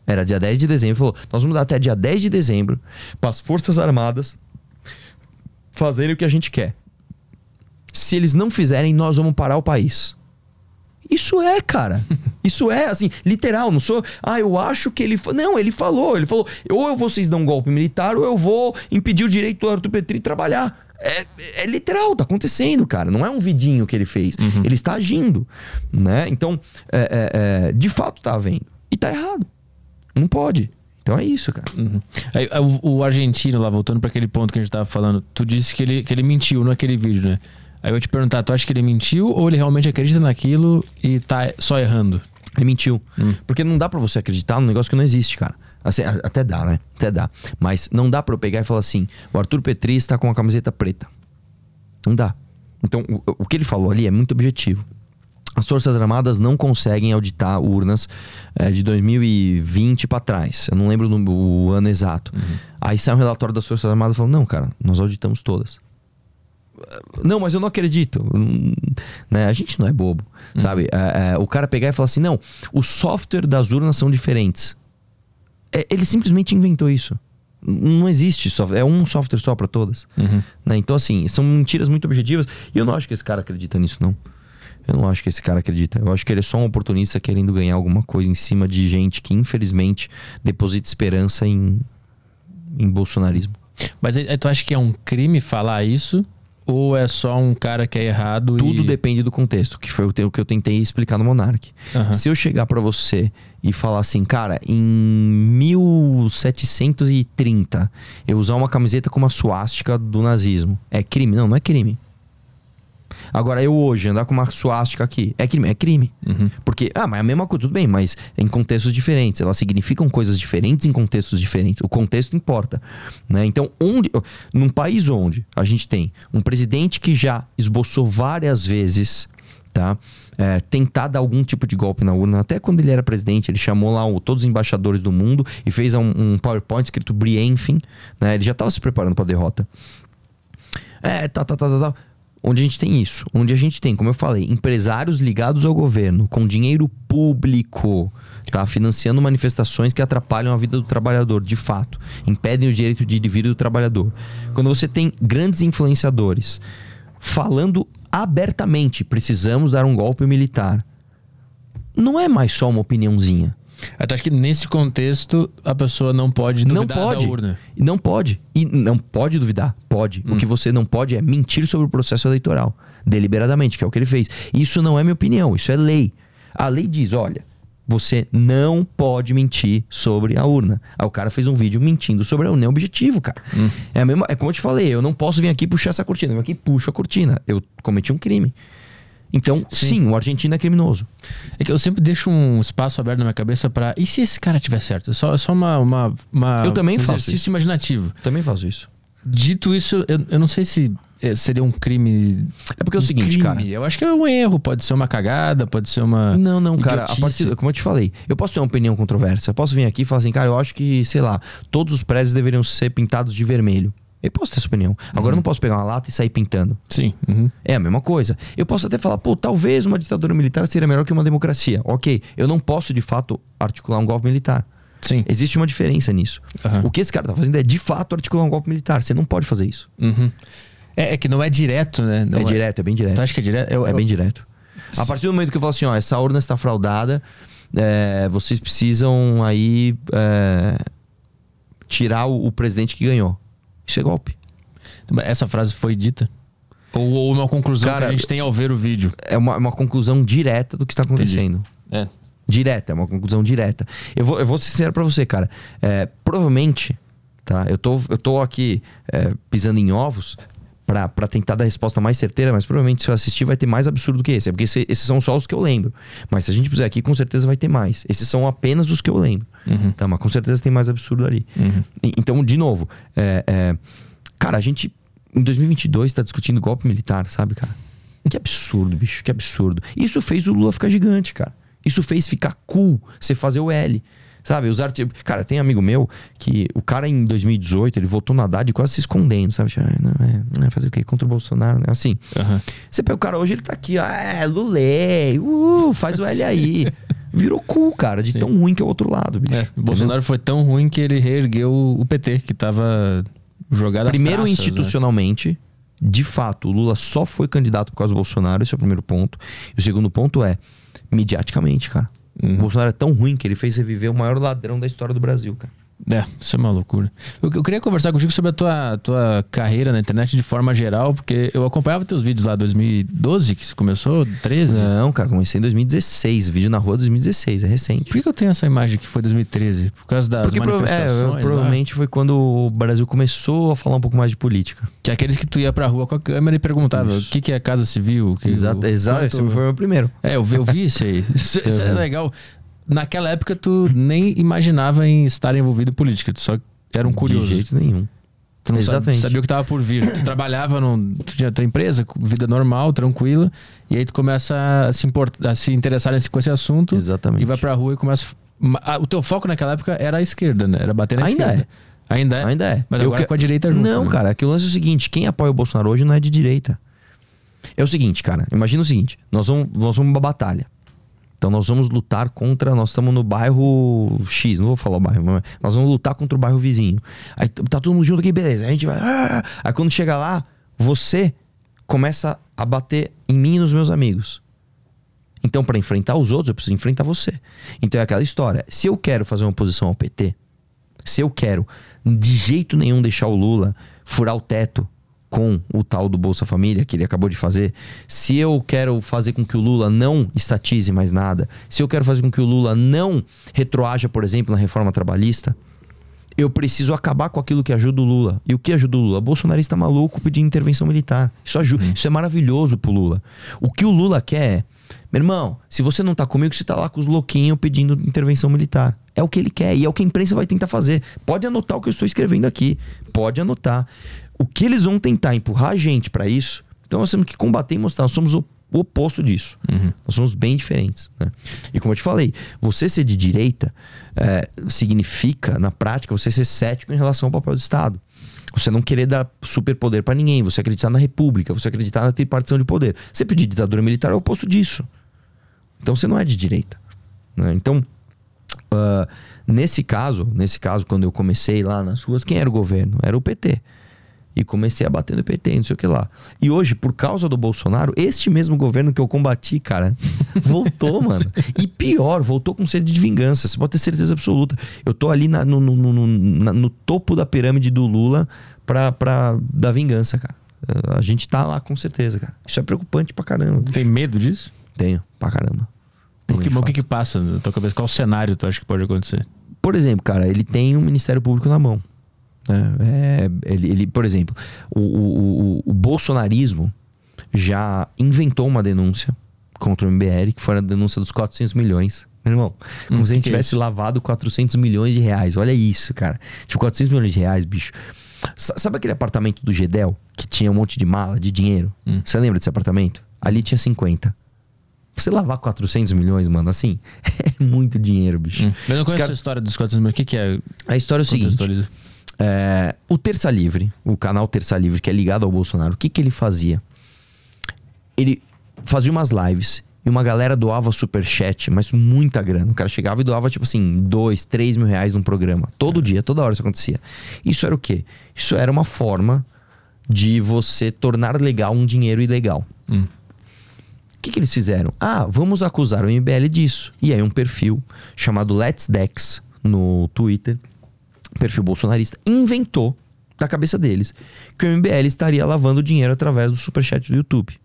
Era dia 10 de dezembro. Falou, nós vamos dar até dia 10 de dezembro para as Forças Armadas fazerem o que a gente quer. Se eles não fizerem, nós vamos parar o país. Isso é, cara. [laughs] Isso é, assim, literal. Não sou. Ah, eu acho que ele. fa-" Não, ele falou. Ele falou: ou eu vocês dão um golpe militar, ou eu vou impedir o direito do Arthur Petri de trabalhar. É, é literal, tá acontecendo, cara. Não é um vidinho que ele fez. Ele está agindo. Né? Então, é, é, é, de fato tá havendo. E tá errado. Não pode. Então é isso, cara. Uhum. Aí, o, o argentino lá, voltando pra aquele ponto que a gente tava falando, tu disse que ele, que ele mentiu naquele vídeo, né? Aí eu te perguntar, tu acha que ele mentiu ou ele realmente acredita naquilo e tá só errando? Ele mentiu. Porque não dá pra você acreditar num negócio que não existe, cara. Assim, até dá, né? Até dá. Mas não dá pra eu pegar e falar assim: o Arthur Petri está com a camiseta preta. Não dá. Então, o, o que ele falou ali é muito objetivo. As Forças Armadas não conseguem auditar urnas eh, de 2020 pra trás. Eu não lembro o o, ano exato. Aí sai um relatório das Forças Armadas falando: não, cara, nós auditamos todas. Não, mas eu não acredito. Né? A gente não é bobo, sabe? É, é, o cara pegar e falar assim: não, o software das urnas são diferentes. É, ele simplesmente inventou isso. Não existe software, é um software só para todas. Né? Então, assim, são mentiras muito objetivas. E eu não acho que esse cara acredita nisso, não. Eu não acho que esse cara acredita. Eu acho que ele é só um oportunista querendo ganhar alguma coisa em cima de gente que, infelizmente, deposita esperança em, em bolsonarismo. Mas aí, tu acha que é um crime falar isso? Ou é só um cara que é errado Tudo e... depende do contexto, que foi o que eu tentei explicar no Monark. Aham. Se eu chegar pra você e falar assim, cara, em 1730 eu usar uma camiseta com uma suástica do nazismo, é crime? Não, não é crime. Agora, eu hoje andar com uma suástica aqui é crime? É crime. Uhum. Porque, ah, mas é a mesma coisa, tudo bem, mas em contextos diferentes. Elas significam coisas diferentes em contextos diferentes. O contexto importa. Né? Então, onde, num país onde a gente tem um presidente que já esboçou várias vezes tá? É, tentar dar algum tipo de golpe na urna. Até quando ele era presidente, ele chamou lá o, todos os embaixadores do mundo e fez um, um PowerPoint escrito briefing, né? Ele já estava se preparando para a derrota. É, tá, tá, tá, tá, tá. Onde a gente tem isso, onde a gente tem, como eu falei, empresários ligados ao governo, com dinheiro público, tá? Financiando manifestações que atrapalham a vida do trabalhador, de fato. Impedem o direito de vir do trabalhador. Quando você tem grandes influenciadores falando abertamente: precisamos dar um golpe militar. Não é mais só uma opiniãozinha. Até acho que nesse contexto a pessoa não pode duvidar não pode. da urna. Não pode. E não pode duvidar. Pode. Hum. O que você não pode é mentir sobre o processo eleitoral. Deliberadamente, que é o que ele fez. Isso não é minha opinião, isso é lei. A lei diz: olha, você não pode mentir sobre a urna. Aí o cara fez um vídeo mentindo sobre a urna. É objetivo, cara. Hum. É, a mesma, é como eu te falei, eu não posso vir aqui puxar essa cortina. Eu aqui puxo a cortina. Eu cometi um crime. Então, sim, Sim. o argentino é criminoso. É que eu sempre deixo um espaço aberto na minha cabeça pra. E se esse cara tiver certo? É só, é só uma, uma, uma- Eu também um faço exercício isso. imaginativo. Também faço isso. Dito isso, eu, eu não sei se eh, seria um crime. É porque é o um seguinte, crime. cara. Eu acho que é um erro, pode ser uma cagada, pode ser uma. Não, não, cara. A partir, como eu te falei, eu posso ter uma opinião controversa. Eu posso vir aqui e falar assim, cara, eu acho que, sei lá, todos os prédios deveriam ser pintados de vermelho. Eu posso ter essa opinião. Agora eu não posso pegar uma lata e sair pintando. Sim. uhum. É a mesma coisa. Eu posso até falar, pô, talvez uma ditadura militar seria melhor que uma democracia. Ok, eu não posso de fato articular um golpe militar. Sim. Existe uma diferença nisso. Aham. O que esse cara tá fazendo é de fato articular um golpe militar. Você não pode fazer isso. Uhum. É, é que não é direto, né? Não é, direto, é bem direto. Tu acha que é direto? Eu, É eu- bem direto. A partir do momento que eu falo assim, ó, essa urna está fraudada, é, vocês precisam aí é, tirar o, o presidente que ganhou. Isso é golpe. Essa frase foi dita? Ou, ou uma conclusão Cara, que a gente tem ao ver o vídeo? É uma, uma conclusão direta do que está acontecendo. É. Direta, é uma conclusão direta. Eu vou, eu vou ser sincero pra você, cara. É, provavelmente, tá? Eu tô, eu tô aqui é, pisando em ovos pra, pra tentar dar a resposta mais certeira, mas provavelmente se eu assistir vai ter mais absurdo do que esse. É porque esse- esses são só os que eu lembro. Mas se a gente puser aqui, com certeza vai ter mais. Esses são apenas os que eu lembro. Uhum. Tá? Mas com certeza tem mais absurdo ali. Uhum. E- Então, de novo, é, é, cara, a gente em 2022 tá discutindo golpe militar, sabe, cara? Que absurdo, bicho, que absurdo. Isso fez o Lula ficar gigante, cara. Isso fez ficar cool você fazer o L. Sabe, os arti... Cara, tem amigo meu que o cara em 2018 ele votou na Haddad quase se escondendo, sabe? Ah, não, é, não é fazer o quê? Contra o Bolsonaro, né? Assim. Aham. Você pega o cara hoje, ele tá aqui, ah, é, Lulei, uh, faz o L [laughs] aí. Virou cool, cara, de Sim. tão ruim que é o outro lado, bicho. É, o Bolsonaro foi tão ruim que ele reergueu o PT, que tava jogado Primeiro, traças, né? institucionalmente, de fato, o Lula só foi candidato por causa do Bolsonaro, esse é o primeiro ponto. E o segundo ponto é, mediaticamente, cara. Uhum. O Bolsonaro é tão ruim que ele fez reviver o maior ladrão da história do Brasil, cara. É, isso é uma loucura. Eu, eu queria conversar contigo sobre a tua, tua carreira na internet de forma geral, porque eu acompanhava teus vídeos lá 2012, que você começou, 13. Não, cara, comecei em 2016, vídeo na rua 2016, é recente. Por que, eu tenho essa imagem que foi 2013? Por causa das Porque prova- é, manifestações? provavelmente foi quando o Brasil começou a falar um pouco mais de política. Que é aqueles que tu ia pra rua com a câmera e perguntava Isso. o que, que é Casa Civil. Que, Exato, o- exato, esse foi o meu primeiro. É, eu vi, eu vi isso aí. [laughs] Isso, isso é Uhum. legal. Naquela época, tu nem imaginava em estar envolvido em política. Tu só era um curioso. De jeito nenhum. Tu não Exatamente. Sabia, sabia o que tava por vir. Tu trabalhava, num, tu tinha tua empresa, vida normal, tranquila. E aí tu começa a se, importar, a se interessar nesse, com esse assunto. Exatamente. E vai pra rua e começa... Ah, O teu foco naquela época era a esquerda, né? Era bater na Ainda esquerda. Ainda é? Ainda é. Mas Eu agora que- com a direita junto. Não, né? cara, é que o lance é o seguinte: quem apoia o Bolsonaro hoje não é de direita. É o seguinte, cara, imagina o seguinte: nós vamos, nós vamos uma batalha. Então nós vamos lutar contra. Nós estamos no bairro X, não vou falar o bairro, mas nós vamos lutar contra o bairro vizinho. Aí tá todo mundo junto aqui, beleza. Aí a gente vai. ah! Aí quando chega lá, você começa a bater em mim e nos meus amigos. Então, para enfrentar os outros, eu preciso enfrentar você. Então é aquela história. Se eu quero fazer uma oposição ao PT, se eu quero de jeito nenhum deixar o Lula furar o teto com o tal do Bolsa Família que ele acabou de fazer, se eu quero fazer com que o Lula não estatize mais nada, se eu quero fazer com que o Lula não retroaja, por exemplo, na reforma trabalhista, eu preciso acabar com aquilo que ajuda o Lula. E o que ajuda o Lula? Bolsonarista maluco pedindo intervenção militar. Isso ajuda. Isso é maravilhoso pro Lula. O que o Lula quer é, meu irmão, se você não tá comigo, você tá lá com os louquinhos pedindo intervenção militar. É o que ele quer e é o que a imprensa vai tentar fazer. Pode anotar o que eu estou escrevendo aqui. Pode anotar. O que eles vão tentar empurrar a gente para isso, então nós temos que combater e mostrar. Nós somos o oposto disso. Uhum. Nós somos bem diferentes. Né? E como eu te falei, você ser de direita é, significa, na prática, você ser cético em relação ao papel do Estado. Você não querer dar superpoder para ninguém, você acreditar na república, você acreditar na tripartição de poder. Você pedir ditadura militar é o oposto disso. Então você não é de direita. Né? Então, uh, nesse caso, nesse caso, quando eu comecei lá nas ruas, quem era o governo? Era o PT. E comecei a bater no PT, não sei o que lá. E hoje, por causa do Bolsonaro, este mesmo governo que eu combati, cara, [laughs] voltou, mano. E pior, voltou com sede de vingança. Você pode ter certeza absoluta. Eu tô ali na, no, no, no, no, topo da pirâmide do Lula pra, pra dar vingança, cara. A gente tá lá com certeza, cara. Isso é preocupante pra caramba. Tem medo disso? Tenho, pra caramba. Tenho, o que, o que, que passa na tua cabeça? Qual cenário tu acha que pode acontecer? Por exemplo, cara, ele tem um Ministério Público na mão. É, ele, ele, por exemplo, o, o, o, bolsonarismo já inventou uma denúncia contra o MBL, que foi a denúncia dos 400 milhões. Meu irmão, como hum, se a gente tivesse é lavado 400 milhões de reais. Olha isso, cara. Tipo, 400 milhões de reais, bicho. Sabe aquele apartamento do Gedel, que tinha um monte de mala, de dinheiro? Hum. Você lembra desse apartamento? Ali tinha 50. Você lavar 400 milhões, mano, assim, [laughs] é muito dinheiro, bicho. Hum. Eu não conheço cara... a história dos 400 milhões. O que, que é? A história é o seguinte. É, o Terça Livre, o canal Terça Livre, que é ligado ao Bolsonaro, o que, que ele fazia? Ele fazia umas lives e uma galera doava super chat, mas muita grana. O cara chegava e doava, tipo assim, dois, três mil reais num programa. Todo é. dia, toda hora isso acontecia. Isso era o quê? Isso era uma forma de você tornar legal um dinheiro ilegal. Hum. Que, que eles fizeram? Ah, vamos acusar o MBL disso. E aí um perfil chamado Let's Dex no Twitter perfil bolsonarista, inventou da cabeça deles que o MBL estaria lavando dinheiro através do superchat do YouTube.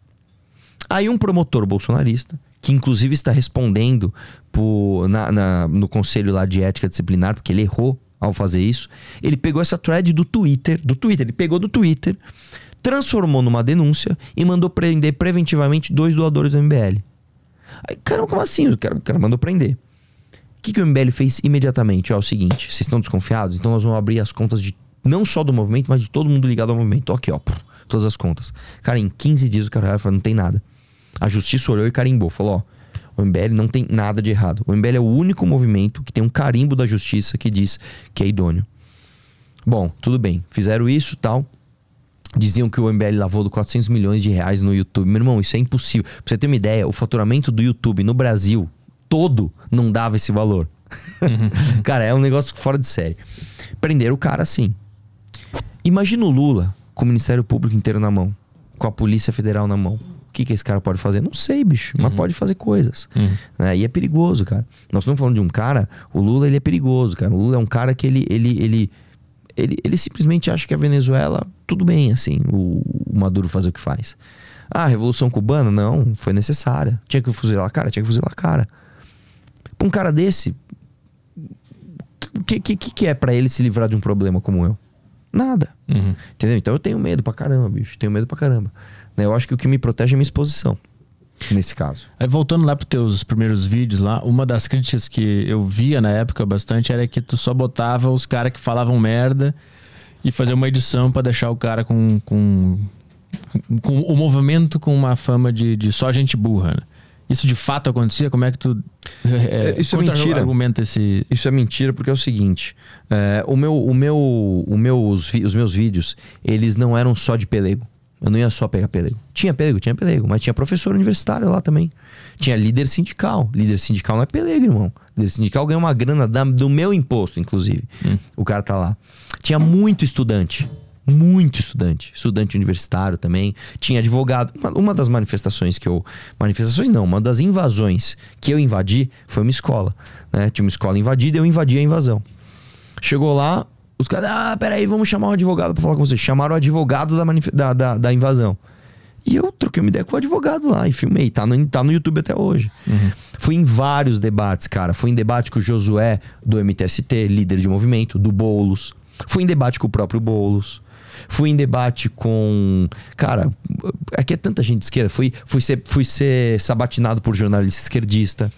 Aí um promotor bolsonarista, que inclusive está respondendo por, na, na, no conselho lá de ética disciplinar, porque ele errou ao fazer isso, ele pegou essa thread do Twitter, do Twitter, ele pegou do Twitter, transformou numa denúncia e mandou prender preventivamente dois doadores do MBL. Caramba, como assim? O cara, o cara mandou prender que, que o MBL fez imediatamente? É o seguinte, vocês estão desconfiados? Então nós vamos abrir as contas de não só do movimento, mas de todo mundo ligado ao movimento. Aqui, ó, todas as contas. Cara, em 15 dias o cara falou, não tem nada. A justiça olhou e carimbou, falou, ó, o MBL não tem nada de errado. O MBL é o único movimento que tem um carimbo da justiça que diz que é idôneo. Bom, tudo bem. Fizeram isso tal. Diziam que o MBL lavou do 400 milhões de reais no YouTube. Meu irmão, isso é impossível. Pra você ter uma ideia, o faturamento do YouTube no Brasil todo não dava esse valor. Uhum. [laughs] cara, é um negócio fora de série. Prenderam o cara assim. Imagina o Lula com o Ministério Público inteiro na mão, com a Polícia Federal na mão. O que, que esse cara pode fazer? Não sei, bicho, uhum. mas pode fazer coisas. Uhum. Né? E é perigoso, cara. Nós estamos falando de um cara, o Lula ele é perigoso, cara. O Lula é um cara que ele, ele, ele, ele, ele simplesmente acha que a Venezuela, tudo bem, assim, o, o Maduro fazer o que faz. Ah, a Revolução Cubana? Não, foi necessária. Tinha que fuzilar a cara? Tinha que fuzilar a cara. Um cara desse, o que, que, que é para ele se livrar de um problema como eu? Nada. Uhum. Entendeu? Então eu tenho medo pra caramba, bicho. Tenho medo pra caramba. Eu acho que o que me protege é a minha exposição. Nesse caso. Aí voltando lá pros teus primeiros vídeos lá, uma das críticas que eu via na época bastante era que tu só botava os caras que falavam merda e fazer uma edição para deixar o cara com, com, com, o movimento com uma fama de, de só gente burra. Né? Isso de fato acontecia? Como é que tu [laughs] é, é isso é mentira. argumenta esse? Isso é mentira porque é o seguinte: é, o meu, o meu, o meus, os meus vídeos eles não eram só de pelego. Eu não ia só pegar pelego. Tinha pelego, tinha pelego, mas tinha professor universitário lá também. Tinha líder sindical. Líder sindical não é pelego, irmão. Líder sindical ganha uma grana da, do meu imposto, inclusive. Hum. O cara tá lá. Tinha muito estudante muito estudante, estudante universitário também, tinha advogado. Uma, uma, das manifestações que eu. Manifestações não, uma das invasões que eu invadi foi uma escola. Né? Tinha uma escola invadida e eu invadi a invasão. Chegou lá, os caras, ah, peraí, vamos chamar um advogado para falar com você. Chamaram o advogado da, da, da, da invasão. E eu troquei uma ideia com o advogado lá e filmei. Tá no, tá no YouTube até hoje. Uhum. Fui em vários debates, cara. Fui em debate com o Josué, do MTST, líder de movimento, do Boulos. Fui em debate com o próprio Boulos. Fui em debate com. Cara, aqui é tanta gente de esquerda. Fui, fui, ser, fui ser sabatinado por jornalista esquerdista.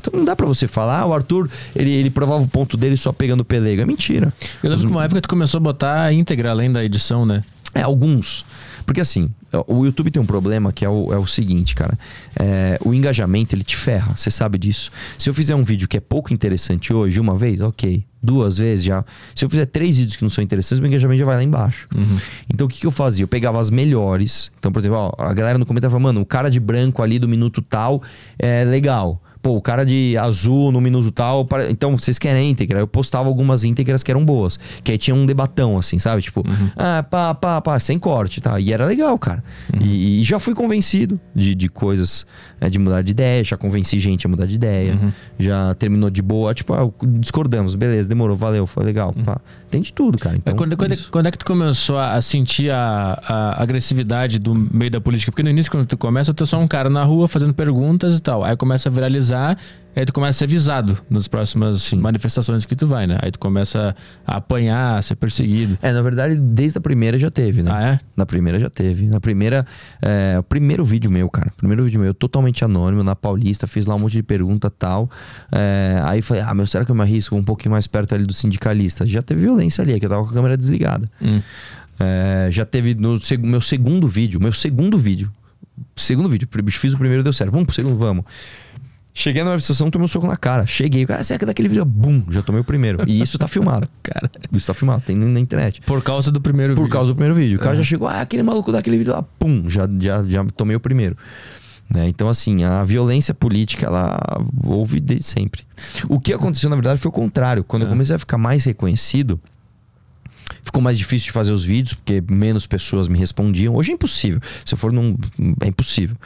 Então não dá para você falar, ah, o Arthur, ele, ele provava o ponto dele só pegando pelega. É mentira. Eu lembro Os... que uma época tu começou a botar íntegra além da edição, né? É, alguns. Porque assim, o YouTube tem um problema que é o, é o seguinte, cara. É, o engajamento, ele te ferra. Você sabe disso. Se eu fizer um vídeo que é pouco interessante hoje, uma vez, ok. Duas vezes já. Se eu fizer três vídeos que não são interessantes, meu engajamento já vai lá embaixo. Uhum. Então o que, que eu fazia? Eu pegava as melhores. Então, por exemplo, ó, a galera no comentário falava, mano, o cara de branco ali do minuto tal é legal pô, o cara de azul no minuto tal, então vocês querem íntegra? Eu postava algumas íntegras que eram boas, que aí tinha um debatão, assim, sabe? Tipo, uhum. ah, pá, pá, pá, sem corte, tá? E era legal, cara. Uhum. E, e, já fui convencido de, de coisas, né, de mudar de ideia, já convenci gente a mudar de ideia, uhum. já terminou de boa, tipo, ah, discordamos, beleza, demorou, valeu, foi legal, uhum. pá. Tem de tudo, cara. Então, quando, quando, é, quando, é que tu começou a sentir a, a, agressividade do meio da política? Porque no início, quando tu começa, tu é só um cara na rua fazendo perguntas e tal. Aí começa a viralizar aí tu começa a ser visado nas próximas Sim. manifestações que tu vai, né? Aí tu começa a apanhar, a ser perseguido. É, na verdade, desde a primeira já teve, né? Ah, é? Na primeira já teve. Na primeira. É, o primeiro vídeo meu, cara. Primeiro vídeo meu, totalmente anônimo, na Paulista, fiz lá um monte de pergunta tal. É, aí falei, ah, meu, será que eu me arrisco um pouquinho mais perto ali do sindicalista? Já teve violência ali, é que eu tava com a câmera desligada. Hum. É, já teve no meu segundo vídeo, meu segundo vídeo. Segundo vídeo, fiz o primeiro deu certo. Vamos pro segundo, vamos. Cheguei na manifestação, tomei um soco na cara. Cheguei, cara, você é daquele vídeo, bum, já tomei o primeiro. E isso tá filmado. [laughs] cara. Isso tá filmado, tem na internet. Por causa do primeiro Por vídeo. Por causa do primeiro vídeo. O cara já chegou, ah, aquele maluco daquele vídeo lá, pum, já, já, já tomei o primeiro. Né? Então, assim, a violência política, ela houve desde sempre. O que aconteceu, na verdade, foi o contrário. Quando é. eu comecei a ficar mais reconhecido, ficou mais difícil de fazer os vídeos, porque menos pessoas me respondiam. Hoje é impossível. Se eu for num. É impossível.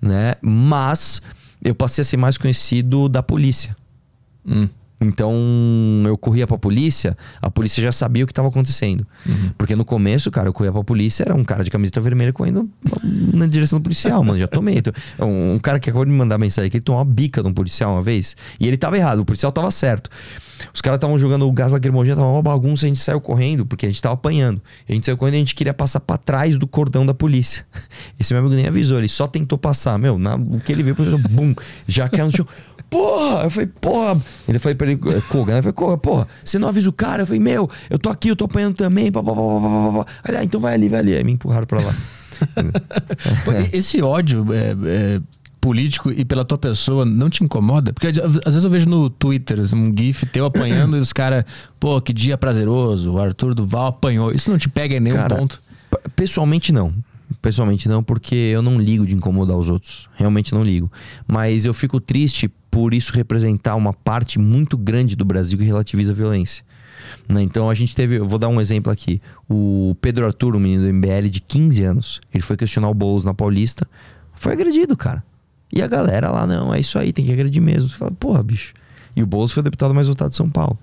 Né? Mas eu passei a ser mais conhecido da polícia. Hum. Então eu corria pra polícia, a polícia já sabia o que estava acontecendo. Uhum. Porque no começo, cara, eu corria pra polícia, era um cara de camiseta vermelha correndo na direção do policial, mano. Já tomei. Então, um, um, cara que acabou de me mandar mensagem que ele tomou uma bica de um policial uma vez. E ele tava errado, o policial tava certo. Os caras estavam jogando o gás lacrimogêneo, tava uma bagunça, a gente saiu correndo, porque a gente tava apanhando. A gente saiu correndo e a gente queria passar para trás do cordão da polícia. [laughs] Esse meu amigo nem avisou, ele só tentou passar. Meu, na, o que ele viu, [laughs] bum, já caiu no chão. Porra! Eu falei, porra. Ele foi pra ele, Koga, né? Eu falei, Koga, porra, você não avisa o cara? Eu falei, meu, eu tô aqui, eu tô apanhando também. Pá, pá, pá, pá, pá. Aí, ah, então vai ali, vai ali. Aí me empurraram pra lá. [laughs] Esse ódio é, é, político e pela tua pessoa não te incomoda? Porque às vezes eu vejo no Twitter um GIF teu apanhando e os caras, pô, que dia prazeroso, o Arthur Duval apanhou. Isso não te pega em nenhum cara, ponto? Pessoalmente não. Pessoalmente não, porque eu não ligo de incomodar os outros. Realmente não ligo. Mas eu fico triste por isso representar uma parte muito grande do Brasil que relativiza a violência. Né? Então a gente teve, eu vou dar um exemplo aqui. O Pedro Arthur, um menino do MBL de 15 anos, ele foi questionar o Boulos na Paulista, foi agredido, cara. E a galera lá, não, é isso aí, tem que agredir mesmo. Você fala, porra, bicho. E o Boulos foi o deputado mais votado de São Paulo.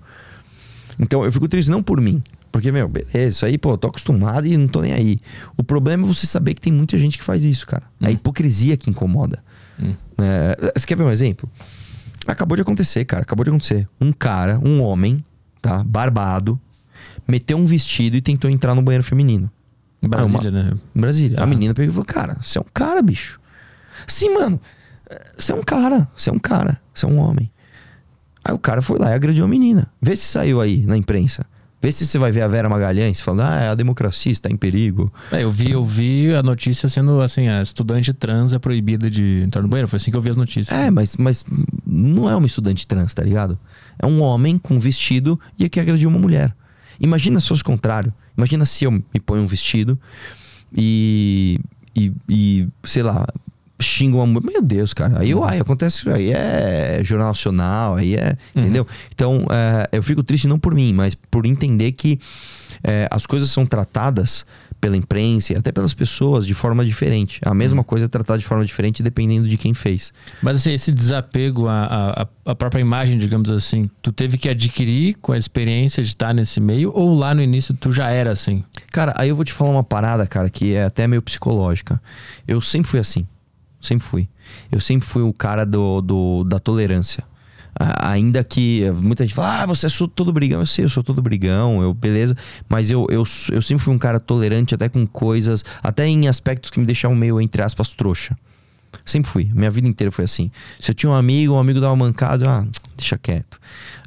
Então eu fico triste não por mim. Porque, meu, beleza, isso aí, pô, tô acostumado e não tô nem aí. O problema é você saber que tem muita gente que faz isso, cara. Hum. A hipocrisia que incomoda. Hum. É, você quer ver um exemplo? Acabou de acontecer, cara. Acabou de acontecer. Um cara, um homem, tá? Barbado, meteu um vestido e tentou entrar no banheiro feminino. Em Brasília, uma... né? Em Brasília. Ah. A menina pegou e falou: Cara, você é um cara, bicho. Sim, mano. Você é um cara. Você é um cara. Você é um homem. Aí o cara foi lá e agrediu a menina. Vê se saiu aí na imprensa. Vê se você vai ver a Vera Magalhães falando, ah, a democracia está em perigo. É, eu vi, eu vi a notícia sendo assim, a estudante trans é proibida de entrar no banheiro. Foi assim que eu vi as notícias. É, mas, mas não é uma estudante trans, tá ligado? É um homem com vestido e que agrediu uma mulher. Imagina se fosse o contrário. Imagina se eu me ponho um vestido e, e, e sei lá, xinga uma mulher. Meu Deus, cara. Aí, uai, acontece. Aí é Jornal Nacional, aí é. Uhum. Entendeu? Então, é, eu fico triste não por mim, mas por entender que é, as coisas são tratadas pela imprensa e até pelas pessoas de forma diferente. A mesma Uhum. coisa é tratada de forma diferente dependendo de quem fez. Mas assim, esse desapego à, à, à própria imagem, digamos assim, tu teve que adquirir com a experiência de estar nesse meio ou lá no início tu já era assim? Cara, aí eu vou te falar uma parada, cara, que é até meio psicológica. Eu sempre fui assim. Sempre fui. Eu sempre fui o cara do, do- da tolerância. A- Ainda que muita gente fala, ah, você é todo brigão. Eu sei, eu sou todo brigão, eu, beleza. Mas eu, eu, eu sempre fui um cara tolerante, até com coisas, até em aspectos que me deixavam meio, entre aspas, trouxa. Sempre fui. Minha vida inteira foi assim. Se eu tinha um amigo, um amigo dava uma mancada, ah, deixa quieto.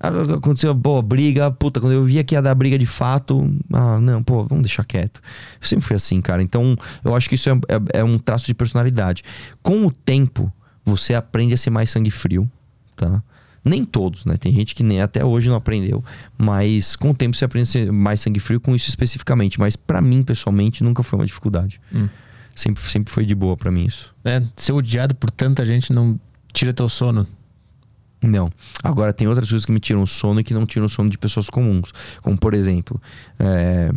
Ah, Aconteceu, pô, briga, puta, quando eu via que ia dar briga de fato, ah, não, pô, vamos deixar quieto. Eu sempre fui assim, cara. Então, eu acho que isso é, é- é um traço de personalidade. Com o tempo, você aprende a ser mais sangue frio, tá? Nem todos, né? Tem gente que nem até hoje não aprendeu, mas com o tempo você aprende a ser mais sangue frio com isso especificamente. Mas pra mim, pessoalmente, nunca foi uma dificuldade. Hum. Sempre, sempre foi de boa pra mim isso. É, ser odiado por tanta gente não tira teu sono. Não. Agora, tem outras coisas que me tiram o sono e que não tiram o sono de pessoas comuns. Como, por exemplo, é,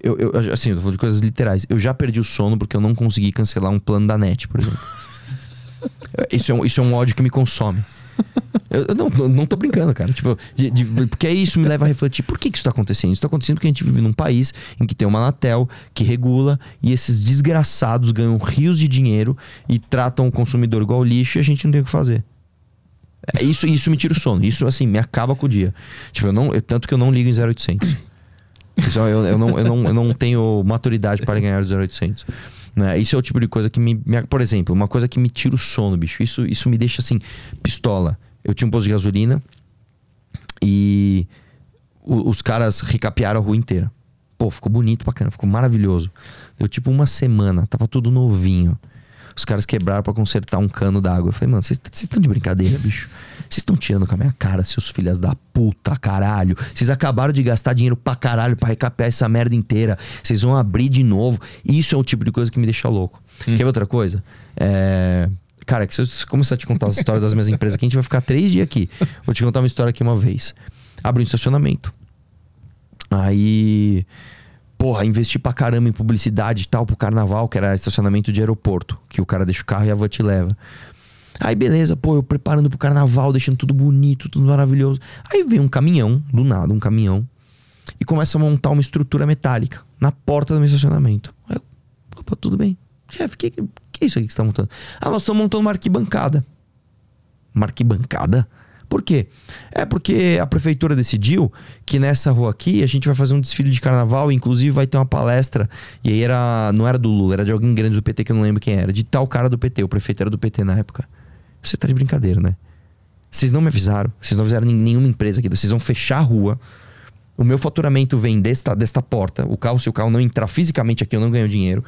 eu, eu- assim, eu tô falando de coisas literais. Eu já perdi o sono porque eu não consegui cancelar um plano da net, por exemplo. [laughs] isso, é um, isso é um ódio que me consome. Eu, eu não, não- tô brincando, cara. Tipo, de- de- porque aí isso me leva a refletir. Por que, que isso tá acontecendo? Isso tá acontecendo porque a gente vive num país em que tem uma Anatel que regula e esses desgraçados ganham rios de dinheiro e tratam o consumidor igual lixo e a gente não tem o que fazer. É, Isso, isso me tira o sono. Isso, assim, me acaba com o dia. Tipo, eu não, eu- tanto que eu não ligo em 0800. Isso, eu, eu, não, eu, não, eu não tenho maturidade para ganhar o 0800. Né? Isso é o tipo de coisa que me, me- Por exemplo, uma coisa que me tira o sono, bicho. Isso, isso me deixa, assim, pistola. Eu tinha um posto de gasolina e o- os caras recapearam a rua inteira. Pô, ficou bonito caramba, ficou maravilhoso. Deu tipo uma semana, tava tudo novinho. Os caras quebraram pra consertar um cano d'água. Eu falei, mano, vocês estão de brincadeira, bicho? Vocês estão tirando com a minha cara, seus filhos da puta, caralho. Vocês acabaram de gastar dinheiro pra caralho pra recapear essa merda inteira. Vocês vão abrir de novo. Isso é o tipo de coisa que me deixa louco. Quer ver outra coisa? É. Cara, se eu começar a te contar as histórias das minhas empresas aqui, a gente vai ficar três dias aqui. Vou te contar uma história aqui uma vez. Abri um estacionamento. Aí, porra, investi pra caramba em publicidade e tal pro carnaval, que era estacionamento de aeroporto, que o cara deixa o carro e a van te leva. Aí, beleza, pô, eu preparando pro carnaval, deixando tudo bonito, tudo maravilhoso. Aí vem um caminhão, do nada, um caminhão, e começa a montar uma estrutura metálica na porta do meu estacionamento. Aí eu, opa, tudo bem. Chefe, que, que é isso aqui que você tá montando? Ah, nós estamos montando uma arquibancada. Uma arquibancada? Por quê? É porque a prefeitura decidiu que nessa rua aqui a gente vai fazer um desfile de carnaval, inclusive vai ter uma palestra. E aí era, não era do Lula, era de alguém grande do PT que eu não lembro quem era, de tal cara do PT, o prefeito era do PT na época. Você tá de brincadeira, né? Vocês não me avisaram, vocês não avisaram nenhuma empresa aqui, vocês vão fechar a rua. O meu faturamento vem desta, desta porta. O carro, se o carro não entrar fisicamente aqui, eu não ganho dinheiro.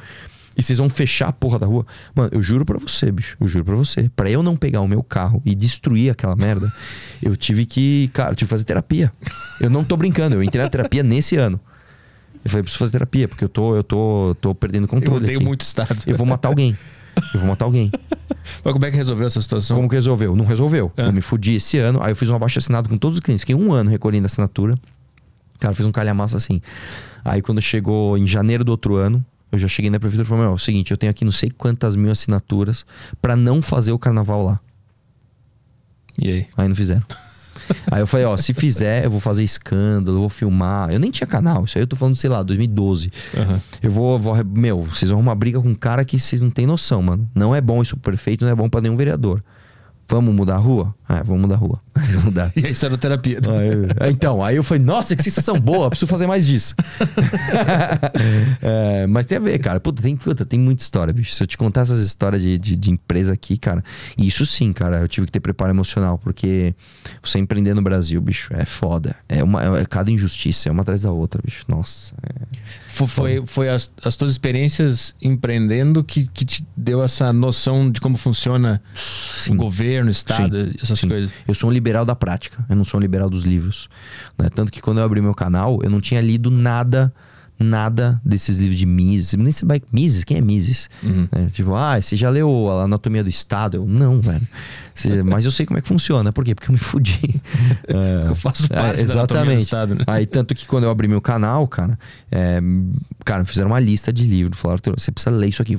E vocês vão fechar a porra da rua. Mano, eu juro pra você, bicho. Eu juro pra você. Pra eu não pegar o meu carro e destruir aquela merda, eu tive que. Cara, eu tive que fazer terapia. Eu não tô brincando. Eu entrei na terapia nesse ano. Eu falei, preciso fazer terapia, porque eu tô, eu tô, tô perdendo Eu controle. odeio aqui. muito estado. Eu vou matar alguém. Eu vou matar alguém. Mas como é que resolveu essa situação? Como que resolveu? Não resolveu. É. Eu me fudi esse ano, aí eu fiz um abaixo assinado com todos os clientes. Fiquei um ano recolhendo assinatura. Cara, fiz um calhamaço assim. Aí quando chegou em janeiro do outro ano, eu já cheguei na prefeitura e falei: Meu, é o seguinte, eu tenho aqui não sei quantas mil assinaturas pra não fazer o carnaval lá. E aí? Aí não fizeram. [laughs] Aí eu falei, ó, se fizer, eu vou fazer escândalo, eu vou filmar. Eu nem tinha canal, isso aí eu tô falando, sei lá, 2012. Aham. Eu vou, vou- meu, vocês vão arrumar briga com um cara que vocês não têm noção, mano. Não é bom isso pro prefeito, não é bom pra nenhum vereador. Vamos mudar a rua? É, vamos mudar a rua. [laughs] Vamos mudar. E aí isso era terapia. Aí eu- então, aí eu falei, nossa, que sensação boa, preciso fazer mais disso. [laughs] É, mas tem a ver, cara. Puta, tem, puta, tem muita história, bicho. Se eu te contar essas histórias de, de, de empresa aqui, cara, isso sim, cara, eu tive que ter preparo emocional, porque você empreender no Brasil, bicho, é foda. É, uma, é cada injustiça, é uma atrás da outra, bicho. Nossa. é- Foi, foi, as, as tuas experiências empreendendo que, que te deu essa noção de como funciona o governo, o Estado, essas sim. coisas. Eu sou um liberal da prática, eu não sou um liberal dos livros. né? Tanto que quando eu abri meu canal, eu não tinha lido nada nada desses livros de Mises. Nem se vai. Mises? Quem é Mises? Uhum. É, tipo, ah, você já leu a Anatomia do Estado? Eu, não, velho. Você- [laughs] mas eu sei como é que funciona. Por quê? Porque eu me fudi. [laughs] É, Eu faço parte é, da anatomia do exatamente. Estado, né? Aí, tanto que quando eu abri meu canal, cara, é, cara, fizeram uma lista de livros. Falaram, "Arthur, você precisa ler isso aqui.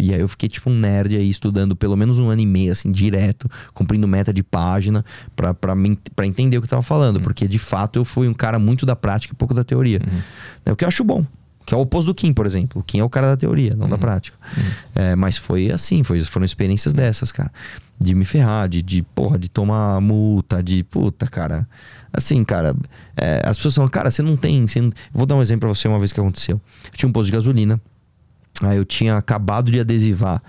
E aí eu fiquei tipo um nerd aí, estudando pelo menos um ano e meio, assim, direto, cumprindo meta de página, pra entender o que eu tava falando. Porque, de fato, eu fui um cara muito da prática e pouco da teoria. É o que eu acho bom. Que é o oposto do Kim, por exemplo. O Kim é o cara da teoria, não da prática. É, mas foi assim, foi, foram experiências dessas, cara. De me ferrar, de, de, porra, de tomar multa, de puta, cara. Assim, cara, é, as pessoas falam, cara, você não tem. Você não... Vou dar um exemplo pra você uma vez que aconteceu. Eu tinha um posto de gasolina, aí eu tinha acabado de adesivar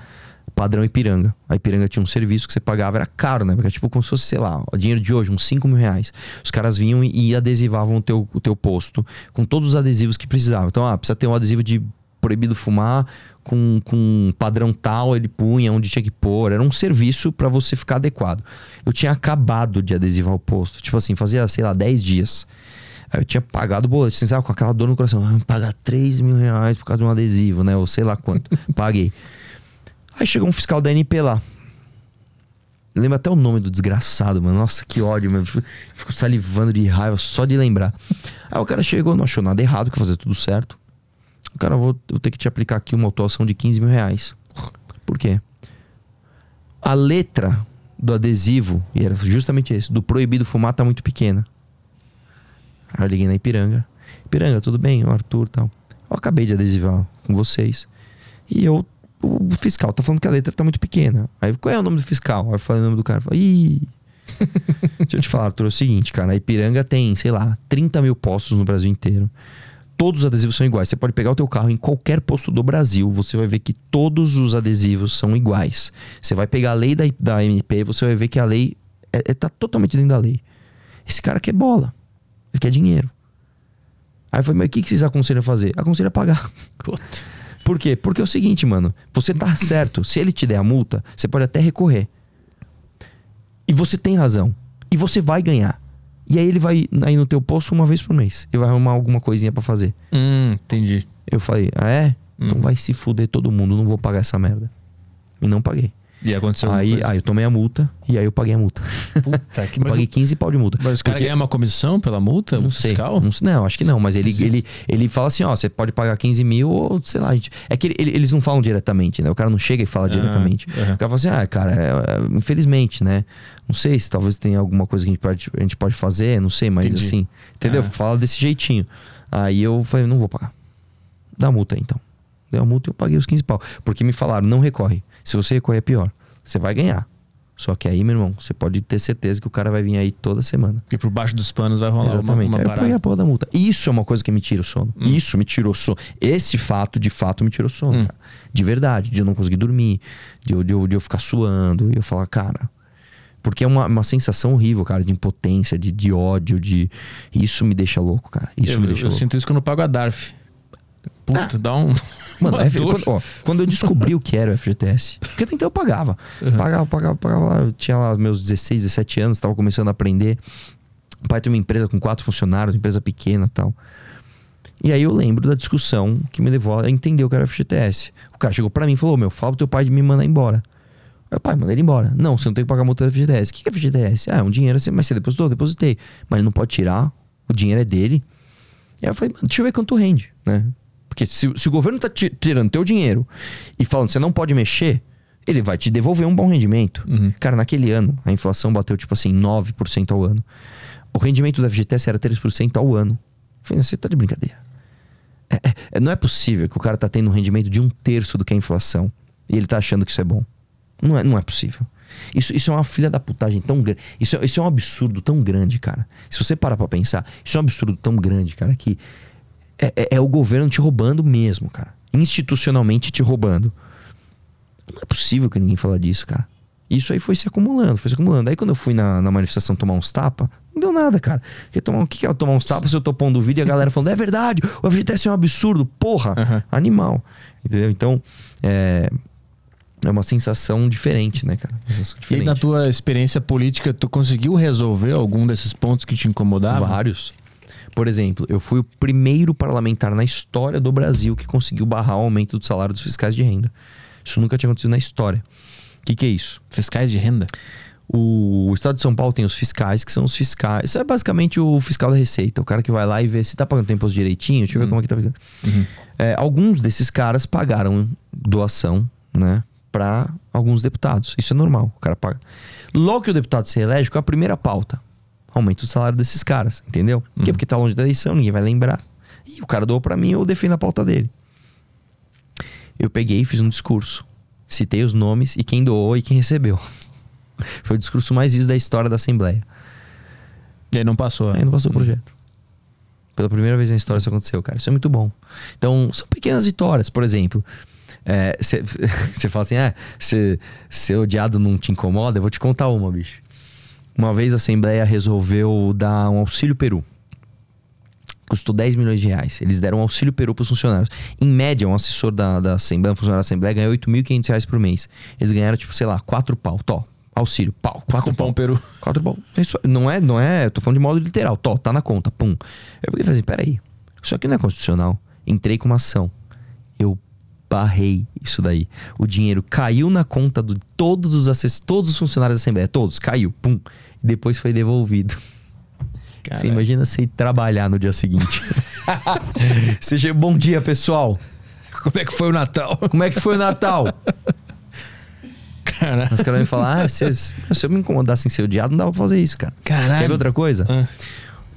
padrão Ipiranga. A Ipiranga tinha um serviço que você pagava, era caro, né? Porque é tipo como se fosse, sei lá, o dinheiro de hoje, uns 5 mil reais. Os caras vinham e, adesivavam o teu, o teu posto com todos os adesivos que precisavam. Então, ah, precisa ter um adesivo de proibido fumar com, com padrão tal, ele punha onde tinha que pôr. Era um serviço pra você ficar adequado. Eu tinha acabado de adesivar o posto. Tipo assim, fazia, sei lá, 10 dias. Aí eu tinha pagado o boleto, assim, sabe, com aquela dor no coração. Ah, pagar 3 mil reais por causa de um adesivo, né? Ou sei lá quanto. [laughs] Paguei. Aí chegou um fiscal da NP lá. Lembra até o nome do desgraçado, mano. Nossa, que ódio, mano. Fico, fico salivando de raiva só de lembrar. Aí o cara chegou, não achou nada errado, que fazer tudo certo. O cara, vou, vou ter que te aplicar aqui uma autuação de 15 mil reais. Por quê? A letra do adesivo, e era justamente esse, do proibido fumar tá muito pequena. Aí eu liguei na Ipiranga. Ipiranga, tudo bem? O Arthur e tal. Eu acabei de adesivar com vocês. E eu, o fiscal tá falando que a letra tá muito pequena. Aí, qual é o nome do fiscal? Aí eu falei o nome do cara. Eu Falei, Ih. [laughs] Deixa eu te falar, Arthur, é o seguinte, cara. A Ipiranga tem, sei lá, 30 mil postos no Brasil inteiro. Todos os adesivos são iguais. Você pode pegar o teu carro em qualquer posto do Brasil, você vai ver que todos os adesivos são iguais. Você vai pegar a lei da, da MP, você vai ver que a lei é, é- tá totalmente dentro da lei. Esse cara quer bola. Ele quer dinheiro. Aí eu falei, mas o que, que vocês aconselham a fazer? Aconselho a pagar. Puta. Por quê? Porque é o seguinte, mano. Você tá certo. Se ele te der a multa, você pode até recorrer. E você tem razão. E você vai ganhar. E aí ele vai aí no teu posto uma vez por mês. E vai arrumar alguma coisinha pra fazer. Hum, entendi. Eu falei, ah é? Então Uhum. vai se fuder todo mundo. Não vou pagar essa merda. E não paguei. E aconteceu Aí, coisa? aí eu tomei a multa e aí eu paguei a multa. Puta, que [laughs] Eu paguei 15 pau de multa. Mas o cara Porque- ganha uma comissão pela multa? não o sei. fiscal? Não, sei- não, acho que não, mas ele, ele, ele fala assim: ó, você pode pagar 15 mil ou sei lá. gente- É que ele- ele- eles não falam diretamente, né? O cara não chega e fala Ah, diretamente. aham. O cara fala assim: ah, cara, é, é, infelizmente, né? Não sei se talvez tenha alguma coisa que a gente pode, a gente pode fazer, não sei, mas Entendi. assim, entendeu? Ah. Fala desse jeitinho. Aí eu falei: não vou pagar. Dá a multa aí, então. Deu a multa e eu paguei os 15 pau. Porque me falaram: não recorre. Se você recorrer é pior. Você vai ganhar. Só que aí, meu irmão, você pode ter certeza que o cara vai vir aí toda semana. Porque por baixo dos panos vai rolar uma, Exatamente. uma Aí eu paguei parada. a porra da multa. Isso é uma coisa que me tira o sono. Hum. Isso me tirou o sono. Esse fato, de fato, me tirou o sono. Hum. cara. De verdade. De eu não conseguir dormir. De eu, de eu, de eu ficar suando. E eu falar, cara. Porque é uma, uma sensação horrível, cara, de impotência, de, de ódio, de. Isso me deixa louco, cara. Isso eu, me deixa eu louco. sinto isso quando eu pago a DARF. Puta, dá um. Mano, F- quando, ó, quando eu descobri o que era o FGTS, porque até então eu pagava. Uhum. Pagava, pagava, pagava. Eu tinha lá meus 16, 17 anos, tava começando a aprender. O pai tem uma empresa com quatro funcionários, empresa pequena e tal. E aí eu lembro da discussão que me levou a entender o que era o FGTS. O cara chegou pra mim e falou: Meu, fala pro teu pai de me mandar embora. Aí, pai, manda ele embora. Não, você não tem que pagar a multa do FGTS. O que é FGTS? Ah, é um dinheiro assim, mas você depositou? Depositei. Mas ele não pode tirar, o dinheiro é dele. E aí eu falei, "Mano, deixa eu ver quanto rende, né? Porque se, se o governo tá ti- tirando teu dinheiro e falando que você não pode mexer, ele vai te devolver um bom rendimento. Uhum. Cara, naquele ano, a inflação bateu tipo assim, 9% ao ano. O rendimento do FGTS era 3% ao ano. Eu falei, você tá de brincadeira. É- é- não é possível que o cara tá tendo um rendimento de um terço do que a inflação e ele tá achando que isso é bom. Não é, não é possível. Isso, isso é uma filha da putagem tão grande. Isso, é- isso é um absurdo tão grande, cara. Se você parar pra pensar, isso é um absurdo tão grande, cara, que é, é- é o governo te roubando mesmo, cara. Institucionalmente te roubando. Não é possível que ninguém fala disso, cara. Isso aí foi se acumulando, foi se acumulando. Aí quando eu fui na, na manifestação tomar uns tapas, não deu nada, cara. Porque tomar, o que é tomar uns tapas se eu tô pondo vídeo e a galera falando, é verdade, o FGTS é um absurdo, porra, Aham. animal. Entendeu? Então, é, é uma sensação diferente, né, cara? Sensação E diferente. na tua experiência política, tu conseguiu resolver algum desses pontos que te incomodavam? Vários. Por exemplo, eu fui o primeiro parlamentar na história do Brasil que conseguiu barrar o aumento do salário dos fiscais de renda. Isso nunca tinha acontecido na história. O que, que é isso? Fiscais de renda? O Estado de São Paulo tem os fiscais, que são os fiscais. Isso é basicamente o fiscal da Receita. O cara que vai lá e vê se tá pagando imposto direitinho, deixa eu ver como é que tá pagando. É, alguns desses caras pagaram doação, né? Pra alguns deputados. Isso é normal. O cara paga. Logo que o deputado se elege, qual é a primeira pauta? Aumenta o salário desses caras, entendeu? Por quê? Porque tá longe da eleição, ninguém vai lembrar. E o cara doou pra mim, eu defendo a pauta dele. Eu peguei e fiz um discurso. Citei os nomes e quem doou e quem recebeu. [laughs] Foi o discurso mais visto da história da Assembleia. E aí não passou. Aí não passou o projeto. Pela primeira vez na história isso aconteceu, cara. Isso é muito bom. Então, são pequenas vitórias. Por exemplo, [laughs] você fala assim: ah, se ser odiado não te incomoda, eu vou te contar uma, bicho. Uma vez a Assembleia resolveu dar um auxílio Peru. Custou 10 milhões de reais. Eles deram um auxílio Peru para os funcionários. Em média, um assessor da, da Assembleia, um funcionário da Assembleia, ganha 8.500 reais por mês. Eles ganharam, tipo, sei lá, 4 pau. Tó, auxílio, pau. 4 Com pão peru. Quatro pau. Isso não é, não é, eu tô falando de modo literal. Tó, tá na conta, pum. Eu falei assim, peraí, isso aqui não é constitucional. Entrei com uma ação. Eu barrei isso daí. O dinheiro caiu na conta de todos os assessores, todos os funcionários da Assembleia, todos, caiu, pum. E depois foi devolvido. Você Caralho. imagina você ir trabalhar no dia seguinte. [laughs] Seja bom dia, pessoal. Como é que foi o Natal? Como é que foi o Natal? Cara, Os caras vão falar: ah, se, se eu me incomodasse em ser odiado, não dava pra fazer isso, cara. Caralho. Quer ver outra coisa? Ah.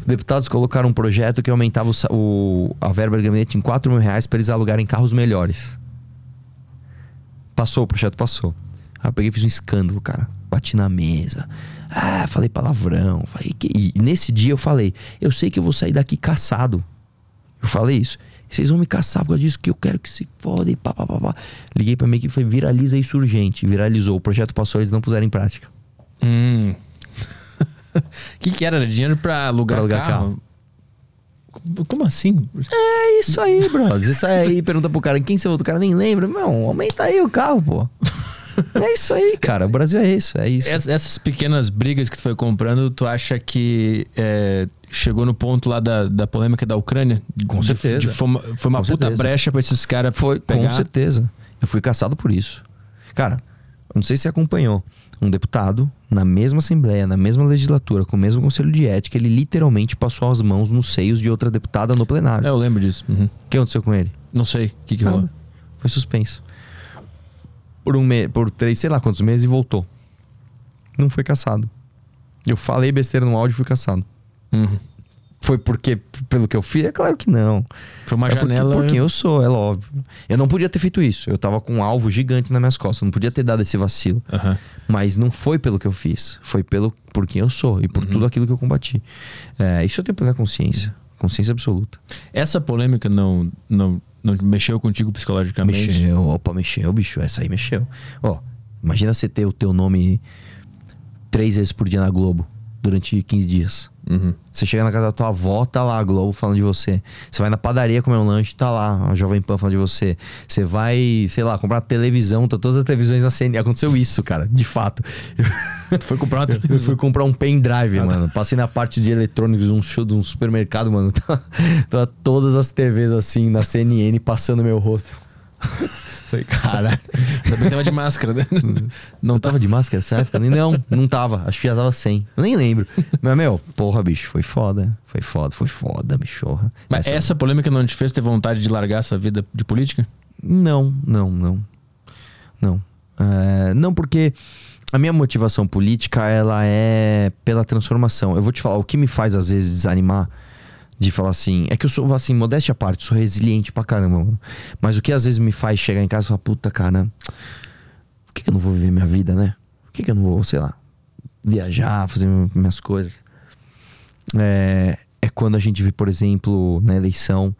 Os deputados colocaram um projeto que aumentava o o- a verba do gabinete em 4 mil reais para eles alugarem carros melhores. Passou, o projeto passou. Aí eu peguei e fiz um escândalo, cara. Bati na mesa. Ah, falei palavrão. Falei que... E nesse dia eu falei: eu sei que eu vou sair daqui caçado. Eu falei isso. Vocês vão me caçar por causa disso que eu quero que se foda e pá, pá, pá, pá. Liguei pra minha equipe e falei: viraliza isso urgente. Viralizou. O projeto passou, eles não puseram em prática. Hum. O [laughs] que, que era? Dinheiro pra alugar, Pra alugar carro? Como assim? É isso aí, brother. Você sai aí e [laughs] pergunta pro cara quem você outro cara nem lembra. Não, aumenta aí o carro, pô. [laughs] É isso aí, cara. O Brasil é isso, é isso. Ess- Essas pequenas brigas que tu foi comprando, tu acha que é, chegou no ponto lá da, da polêmica da Ucrânia? Com De- certeza. de- foi uma, foi uma puta certeza. brecha pra esses caras Foi, pegar. com certeza. Eu fui caçado por isso. Cara, não sei se você acompanhou. Um deputado, na mesma Assembleia, na mesma legislatura, com o mesmo Conselho de Ética, ele literalmente passou as mãos nos seios de outra deputada no plenário. É, eu lembro disso. Uhum. O que aconteceu com ele? Não sei o que, que rolou. Foi suspenso. Por um mês, por três, sei lá quantos meses e voltou. Não foi caçado. Eu falei besteira no áudio e fui caçado. Uhum. Foi porque, pelo que eu fiz? É claro que não. Foi uma é porque, janela. por quem eu sou, é óbvio. Eu não podia ter feito isso. Eu tava com um alvo gigante nas minhas costas. Eu não podia ter dado esse vacilo. Aham. Mas não foi pelo que eu fiz. Foi pelo por quem eu sou e por Uhum. tudo aquilo que eu combati. É, isso eu tenho plena consciência. Consciência absoluta. Essa polêmica não, não, não mexeu contigo psicologicamente? Mexeu, opa, mexeu, bicho. Essa aí mexeu. Ó, imagina você ter o teu nome três vezes por dia na Globo durante 15 dias. Uhum. Você chega na casa da tua avó, tá lá a Globo falando de você. Você vai na padaria comer um lanche, tá lá a Jovem Pan falando de você. Você vai, sei lá, comprar televisão, tá todas as televisões na CNN. Aconteceu isso, cara, de fato. [laughs] Tu foi comprar uma Eu televisão. fui comprar um pendrive, mano. Passei na parte de eletrônicos de um show de um supermercado, mano. [laughs] Tá, tá todas as TVs assim na CNN passando meu rosto. [laughs] Falei, caralho. Ainda bem tava de máscara, né? Não tava de máscara nessa época? Não, não tava. Acho que já tava sem. Eu nem lembro. Mas, meu, porra, bicho, foi foda. Foi foda, foi foda, bichorra. Mas essa... polêmica não te fez ter vontade de largar essa vida de política? Não, não, não. Não. É, não, porque a minha motivação política, ela é pela transformação. Eu vou te falar, o que me faz às vezes desanimar de falar assim, é que eu sou, assim, modéstia à parte, sou resiliente pra caramba, mano. Mas o que às vezes me faz chegar em casa e falar, puta, cara, por que, que eu não vou viver minha vida, né? Por que, que eu não vou, sei lá, viajar, fazer minhas coisas? É, é quando a gente vê, por exemplo, na eleição,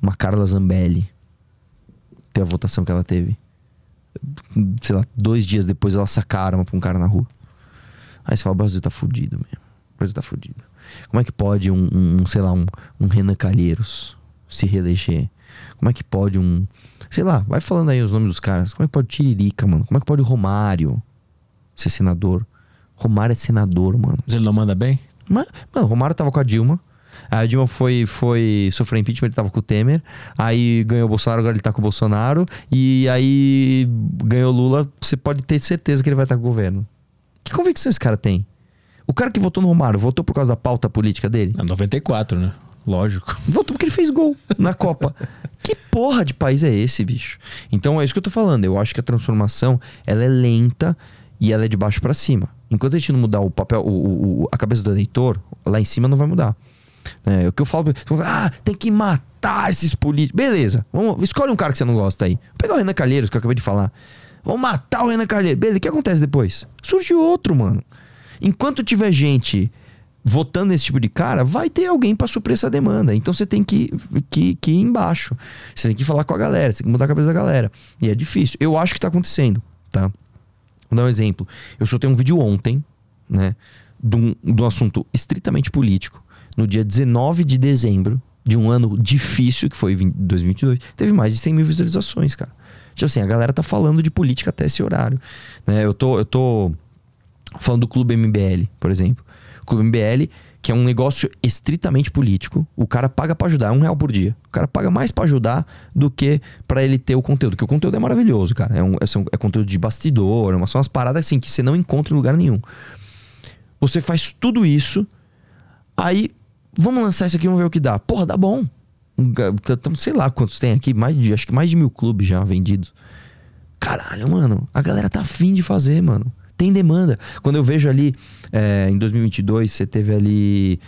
uma Carla Zambelli ter a votação que ela teve. Sei lá, dois dias depois ela sacar a arma pra um cara na rua. Aí você fala, o Brasil tá fudido mesmo. O Brasil tá fudido. Como é que pode um, um, sei lá, um, um Renan Calheiros se reeleger? Como é que pode um. Sei lá, vai falando aí os nomes dos caras. Como é que pode Tiririca, mano? Como é que pode o Romário ser senador? Romário é senador, mano. Mas ele não manda bem? Mas, mano, o Romário tava com a Dilma. Aí a Dilma foi, foi sofrer impeachment, ele tava com o Temer. Aí ganhou o Bolsonaro, agora ele tá com o Bolsonaro. E aí ganhou o Lula, você pode ter certeza que ele vai estar com o governo. Que convicção esse cara tem? O cara que votou no Romário, votou por causa da pauta política dele? É 94, né? Lógico. Votou porque ele fez gol na Copa. [laughs] que porra de país é esse, bicho? Então é isso que eu tô falando. Eu acho que a transformação ela é lenta e ela é de baixo para cima. Enquanto a gente não mudar o papel, o, o, a cabeça do eleitor, lá em cima não vai mudar. É, o que eu falo, ah, tem que matar esses políticos. Beleza, vamos, escolhe um cara que você não gosta aí. Vou pegar o Renan Calheiros, que eu acabei de falar. Vamos matar o Renan Calheiros. Beleza, o que acontece depois? Surge outro, mano. Enquanto tiver gente votando nesse tipo de cara, vai ter alguém para suprir essa demanda. Então você tem que, que, que ir embaixo. Você tem que falar com a galera, você tem que mudar a cabeça da galera. E é difícil. Eu acho que tá acontecendo, tá? Vou dar um exemplo. Eu soltei um vídeo ontem, né? De um, de um assunto estritamente político. No dia 19 de dezembro de um ano difícil, que foi 2022, teve mais de 100 mil visualizações, cara. Tipo assim, a galera tá falando de política até esse horário. Né? Eu, tô, eu tô falando do Clube MBL, por exemplo. O Clube MBL, que é um negócio estritamente político, o cara paga para ajudar, é um real por dia. O cara paga mais para ajudar do que para ele ter o conteúdo. Porque o conteúdo é maravilhoso, cara. É, um, é, é conteúdo de bastidor, é são umas paradas assim que você não encontra em lugar nenhum. Você faz tudo isso, aí vamos lançar isso aqui, vamos ver o que dá. Porra, dá bom. Sei lá quantos tem aqui, mais de, acho que mais de mil clubes já vendidos. Caralho, mano, a galera tá afim de fazer, mano. Tem demanda. Quando eu vejo ali, é, em 2022, você teve ali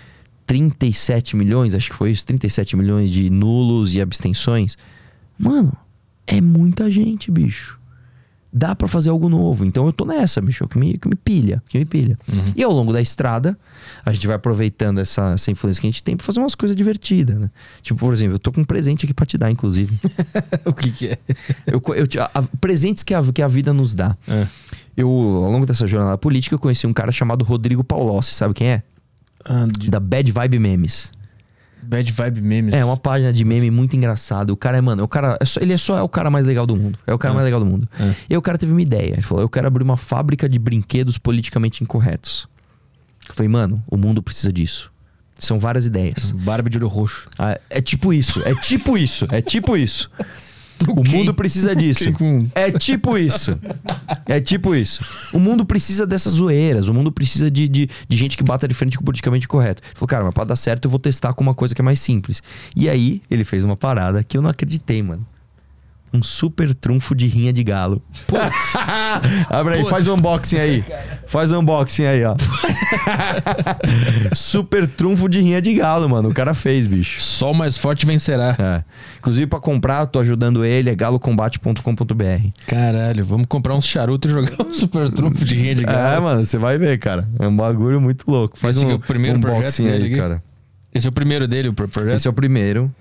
37 milhões, acho que foi isso, 37 milhões de nulos e abstenções. Mano, é muita gente, bicho. Dá para fazer algo novo. Então eu tô nessa, bicho, que me, que me pilha, que me pilha. Uhum. E ao longo da estrada, a gente vai aproveitando essa, essa influência que a gente tem pra fazer umas coisas divertidas, né? Tipo, por exemplo, eu tô com um presente aqui pra te dar, inclusive. [laughs] o que que é? Eu, eu, a, presentes que a, que a vida nos dá. É. Eu, ao longo dessa jornada política, eu conheci um cara chamado Rodrigo Paulossi, sabe quem é? Ah, de... Da Bad Vibe Memes. Bad Vibe Memes. É, uma página de meme muito engraçado. O cara é, mano, o cara, é só, ele é só é o cara mais legal do mundo. É o cara ah. mais legal do mundo. Ah. E aí o cara teve uma ideia. Ele falou: eu quero abrir uma fábrica de brinquedos politicamente incorretos. Eu falei, mano, o mundo precisa disso. São várias ideias. Barba de olho roxo. Ah, é tipo isso, é tipo isso, é tipo isso. O mundo precisa [laughs] disso. É tipo isso. É tipo isso. O mundo precisa dessas zoeiras. O mundo precisa de, de, de gente que bata de frente com o politicamente correto. Ele falou, cara, mas pra dar certo eu vou testar com uma coisa que é mais simples. E aí, ele fez uma parada que eu não acreditei, mano um super trunfo de rinha de galo. Putz. [laughs] Abre aí, Putz. faz o um unboxing aí. Faz o um unboxing aí, ó. [laughs] super trunfo de rinha de galo, mano. O cara fez, bicho. Só o mais forte vencerá. É. Inclusive, pra comprar, tô ajudando ele, é galocombate.com.br. Caralho, vamos comprar uns charutos e jogar um super trunfo de rinha de galo. É, mano, você vai ver, cara. É um bagulho muito louco. Faz Esse um, é o primeiro um unboxing aí, aqui. cara. Esse é o primeiro dele, o projeto? Esse é o primeiro.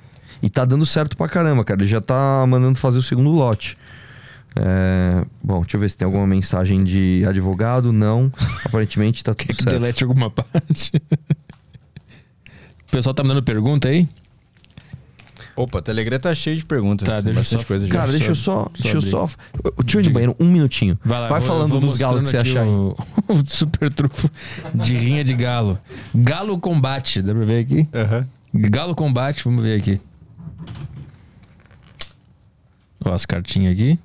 E tá dando certo pra caramba, cara. Ele já tá mandando fazer o segundo lote. É... Bom, deixa eu ver se tem alguma mensagem de advogado. Não. [laughs] Aparentemente tá tudo Quer que certo. delete alguma [laughs] parte? o pessoal tá mandando pergunta aí? Opa, o Telegram tá cheio de perguntas. Tá, deixa bastante só... coisa já. Cara, deixa eu só. Deixa eu só. Deixa eu ir no banheiro um minutinho. Vai, lá, Vai falando vou dos galos que você achar aí. O, [laughs] o super trufo de rinha de galo. Galo combate, dá pra ver aqui? Uhum. Galo combate, vamos ver aqui. Ó, as cartinhas aqui.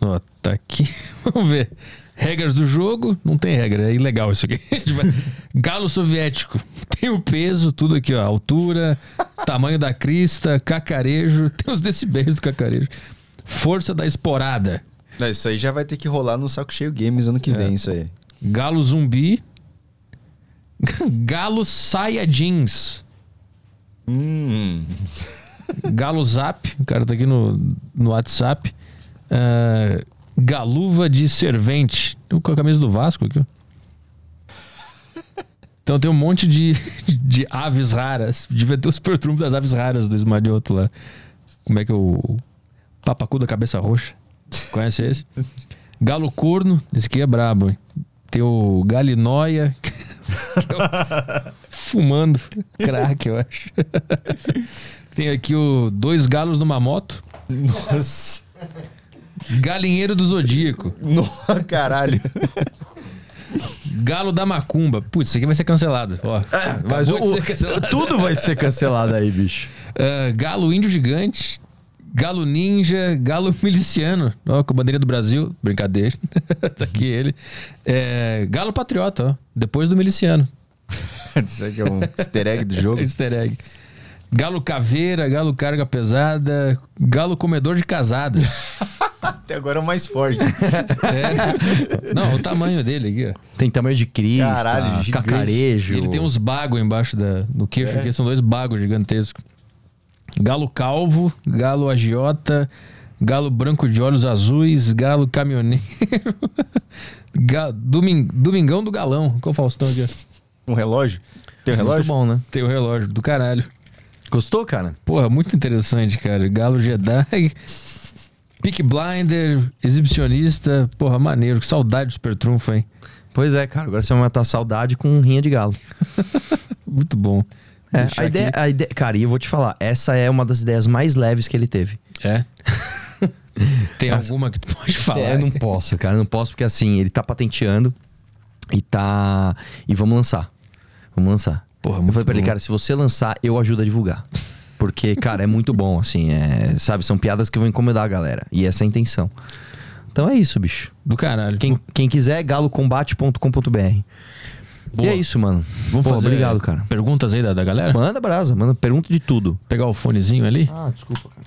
Ó, tá aqui. [laughs] Vamos ver. Regras do jogo, não tem regra, é ilegal isso aqui. [laughs] Galo soviético, [laughs] tem o peso, tudo aqui, ó, altura, tamanho da crista, cacarejo, tem os decibéis do cacarejo. Força da esporada. Não, isso aí já vai ter que rolar no Saco Cheio Games ano que é. vem, isso aí. Galo zumbi. Galo saia jeans. Hum. Galo Zap, o cara tá aqui no, no WhatsApp. Uh, galuva de servente. Tô com a camisa do Vasco aqui, ó. Então tem um monte de, de aves raras. Devia ter os pertrunfos das aves raras do Esmadioto lá. Como é que é o. Papacu da cabeça roxa. Conhece esse? Galo corno. Esse aqui é brabo. Hein? Tem o Galinóia. [laughs] É fumando crack, eu acho. Tem aqui o Dois Galos numa Moto. Nossa. Galinheiro do Zodíaco. Nossa, [laughs] caralho. Galo da Macumba. Putz, isso aqui vai ser cancelado. Ó, É, Mas o- cancelado. tudo vai ser cancelado aí, bicho. [laughs] Ah, galo índio gigante, galo ninja, galo [laughs] miliciano. Ó, com a bandeira do Brasil. Brincadeira. tá aqui ele. É, galo patriota, ó. Depois do miliciano. Isso aqui é um easter egg do jogo. Easter egg. Galo caveira, galo carga pesada, galo comedor de casada. [laughs] Até agora é o mais forte. [laughs] É. Não, o tamanho dele aqui, ó. Tem tamanho de crista, Caralho, gigante. cacarejo. Ele tem uns bagos embaixo da, do queixo aqui, são dois bagos gigantescos. Galo calvo, galo agiota, galo branco de olhos azuis, galo caminhoneiro. [laughs] Ga- Domin- Domingão do galão. Qual o Faustão aqui? ó? Um relógio? Tem um Muito relógio? bom, né? Tem o relógio do caralho. Gostou, cara? Porra, muito interessante, cara. Galo Jedi. Peak Blinder, exibicionista. Porra, maneiro. Que saudade do Super Trunfo, hein? Pois é, cara. Agora você vai matar saudade com rinha de galo. [laughs] Muito bom. É, a ideia, aqui. a ideia, cara, e eu vou te falar, essa é uma das ideias mais leves que ele teve. É. [laughs] Tem alguma que tu pode falar? É, eu não posso, cara, não posso porque assim, ele tá patenteando e tá e vamos lançar. Vamos lançar. Porra, eu falei pra ele, bom. cara, se você lançar, eu ajudo a divulgar. Porque, cara, é muito bom, assim, é, sabe, são piadas que vão incomodar a galera. E essa é a intenção. Então é isso, bicho. Do caralho. Quem, quem quiser, galocombate.com.br. E Boa. é isso, mano. Vamos Pô, fazer Obrigado, cara. perguntas aí da, da galera? Manda brasa, manda pergunta de tudo. Pegar o fonezinho ali, Ah, desculpa, cara.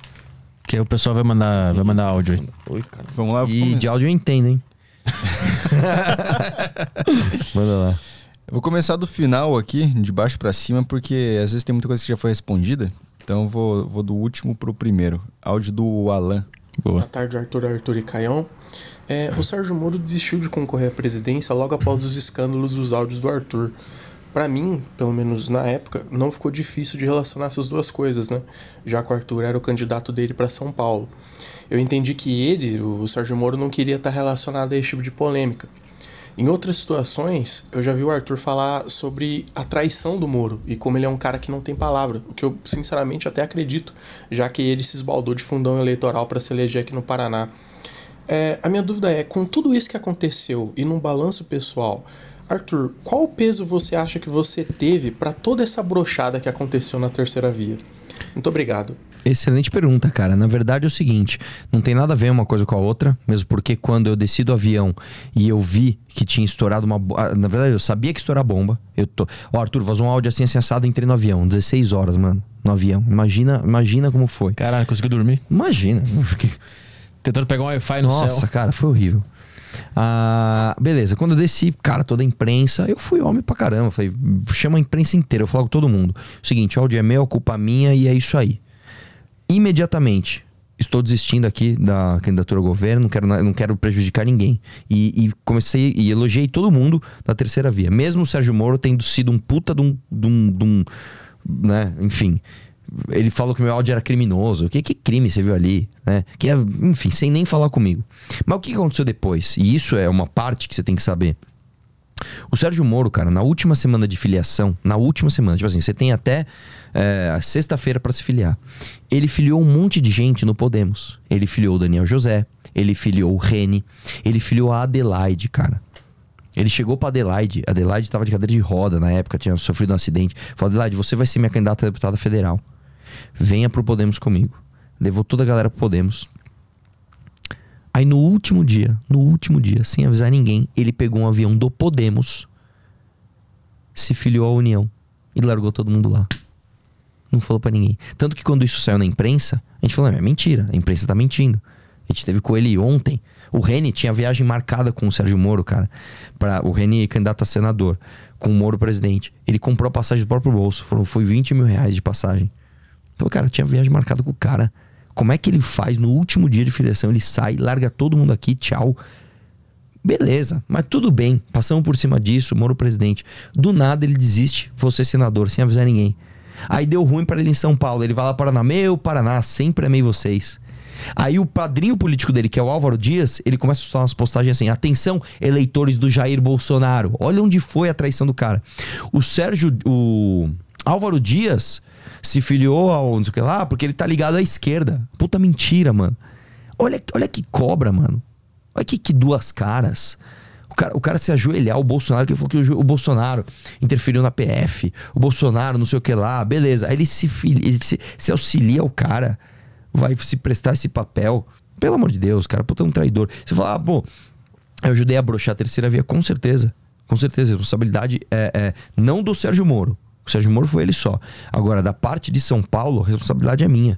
que aí o pessoal vai mandar, vai mandar áudio aí. Oi, cara. Vamos lá. E vamos- de áudio eu entendo, hein? [laughs] Manda lá. Eu vou começar do final aqui, de baixo pra cima, porque às vezes tem muita coisa que já foi respondida. Então eu vou, vou do último pro primeiro. Áudio do Alan. Boa. Boa tarde, Arthur, Arthur e Caião. É, o Sérgio Moro desistiu de concorrer à presidência logo após os escândalos dos áudios do Arthur. Pra mim, pelo menos na época, não ficou difícil de relacionar essas duas coisas, né? Já que o Arthur era o candidato dele para São Paulo. Eu entendi que ele, o Sérgio Moro, não queria estar relacionado a esse tipo de polêmica. Em outras situações, eu já vi o Arthur falar sobre a traição do Moro e como ele é um cara que não tem palavra, o que eu sinceramente até acredito, já que ele se esbaldou de fundão eleitoral para se eleger aqui no Paraná. É, a minha dúvida é, com tudo isso que aconteceu e num balanço pessoal, Arthur, qual peso você acha que você teve para toda essa brochada que aconteceu na terceira via? Muito obrigado. Excelente pergunta, cara. Na verdade é o seguinte, não tem nada a ver uma coisa com a outra, mesmo porque quando eu desci do avião e eu vi que tinha estourado uma... ah, Na verdade eu sabia que estourar bomba. Eu tô... Ó, Arthur, vazou um áudio assim, assim, assado, entrei no avião. 16 horas, mano, no avião. Imagina, imagina como foi. Caralho, conseguiu dormir? Imagina. Tentando pegar um Wi-Fi no Nossa, céu. cara, foi horrível. Ah, beleza, quando eu desci, cara, toda a imprensa, eu fui homem pra caramba. Falei, chama a imprensa inteira, eu falo com todo mundo. Seguinte, o áudio é meu, a culpa minha e é isso aí. Imediatamente, estou desistindo aqui da candidatura ao governo, não quero, não quero prejudicar ninguém. E, e comecei e elogiei todo mundo da terceira via. Mesmo o Sérgio Moro tendo sido um puta de um. De um, de um né? Enfim. Ele falou que meu áudio era criminoso. Que, que crime você viu ali? Né? Que, enfim, sem nem falar comigo. Mas o que aconteceu depois? E isso é uma parte que você tem que saber. O Sérgio Moro, cara, na última semana de filiação, na última semana, tipo assim, você tem até é, sexta-feira pra se filiar. Ele filiou um monte de gente no Podemos. Ele filiou o Daniel José, ele filiou o Rene, ele filiou a Adelaide, cara. Ele chegou pra Adelaide, a Adelaide tava de cadeira de roda na época, tinha sofrido um acidente. Falou: Adelaide, você vai ser minha candidata a deputada federal. Venha pro Podemos comigo. Levou toda a galera pro Podemos. Aí no último dia, no último dia, sem avisar ninguém, ele pegou um avião do Podemos, se filiou à União e largou todo mundo lá. Não falou pra ninguém. Tanto que quando isso saiu na imprensa, a gente falou: é mentira, a imprensa tá mentindo. A gente teve com ele ontem. O Reni tinha viagem marcada com o Sérgio Moro, cara. Pra, o Reni candidato a senador, com o Moro presidente. Ele comprou a passagem do próprio bolso. Foram, foi 20 mil reais de passagem. Então, cara, tinha viagem marcada com o cara. Como é que ele faz no último dia de filiação? Ele sai, larga todo mundo aqui, tchau. Beleza, mas tudo bem. Passamos por cima disso, Moro presidente. Do nada ele desiste, ser senador, sem avisar ninguém. Aí deu ruim para ele em São Paulo. Ele vai lá para Paraná. Meu Paraná, sempre amei vocês. Aí o padrinho político dele, que é o Álvaro Dias, ele começa a soltar umas postagens assim: atenção, eleitores do Jair Bolsonaro. Olha onde foi a traição do cara. O Sérgio, o Álvaro Dias se filiou ao não sei o que lá, porque ele tá ligado à esquerda. Puta mentira, mano. Olha, olha que cobra, mano. Olha que, que duas caras. O cara, o cara se ajoelhar, o Bolsonaro, que falou que o, o Bolsonaro interferiu na PF, o Bolsonaro não sei o que lá, beleza. Aí ele se, ele se, se auxilia o cara, vai se prestar esse papel. Pelo amor de Deus, cara, puta, é um traidor. Você fala, ah, pô, eu ajudei a brochar a terceira via, com certeza. Com certeza, responsabilidade é, é não do Sérgio Moro. O Sérgio Moro foi ele só. Agora, da parte de São Paulo, a responsabilidade é minha.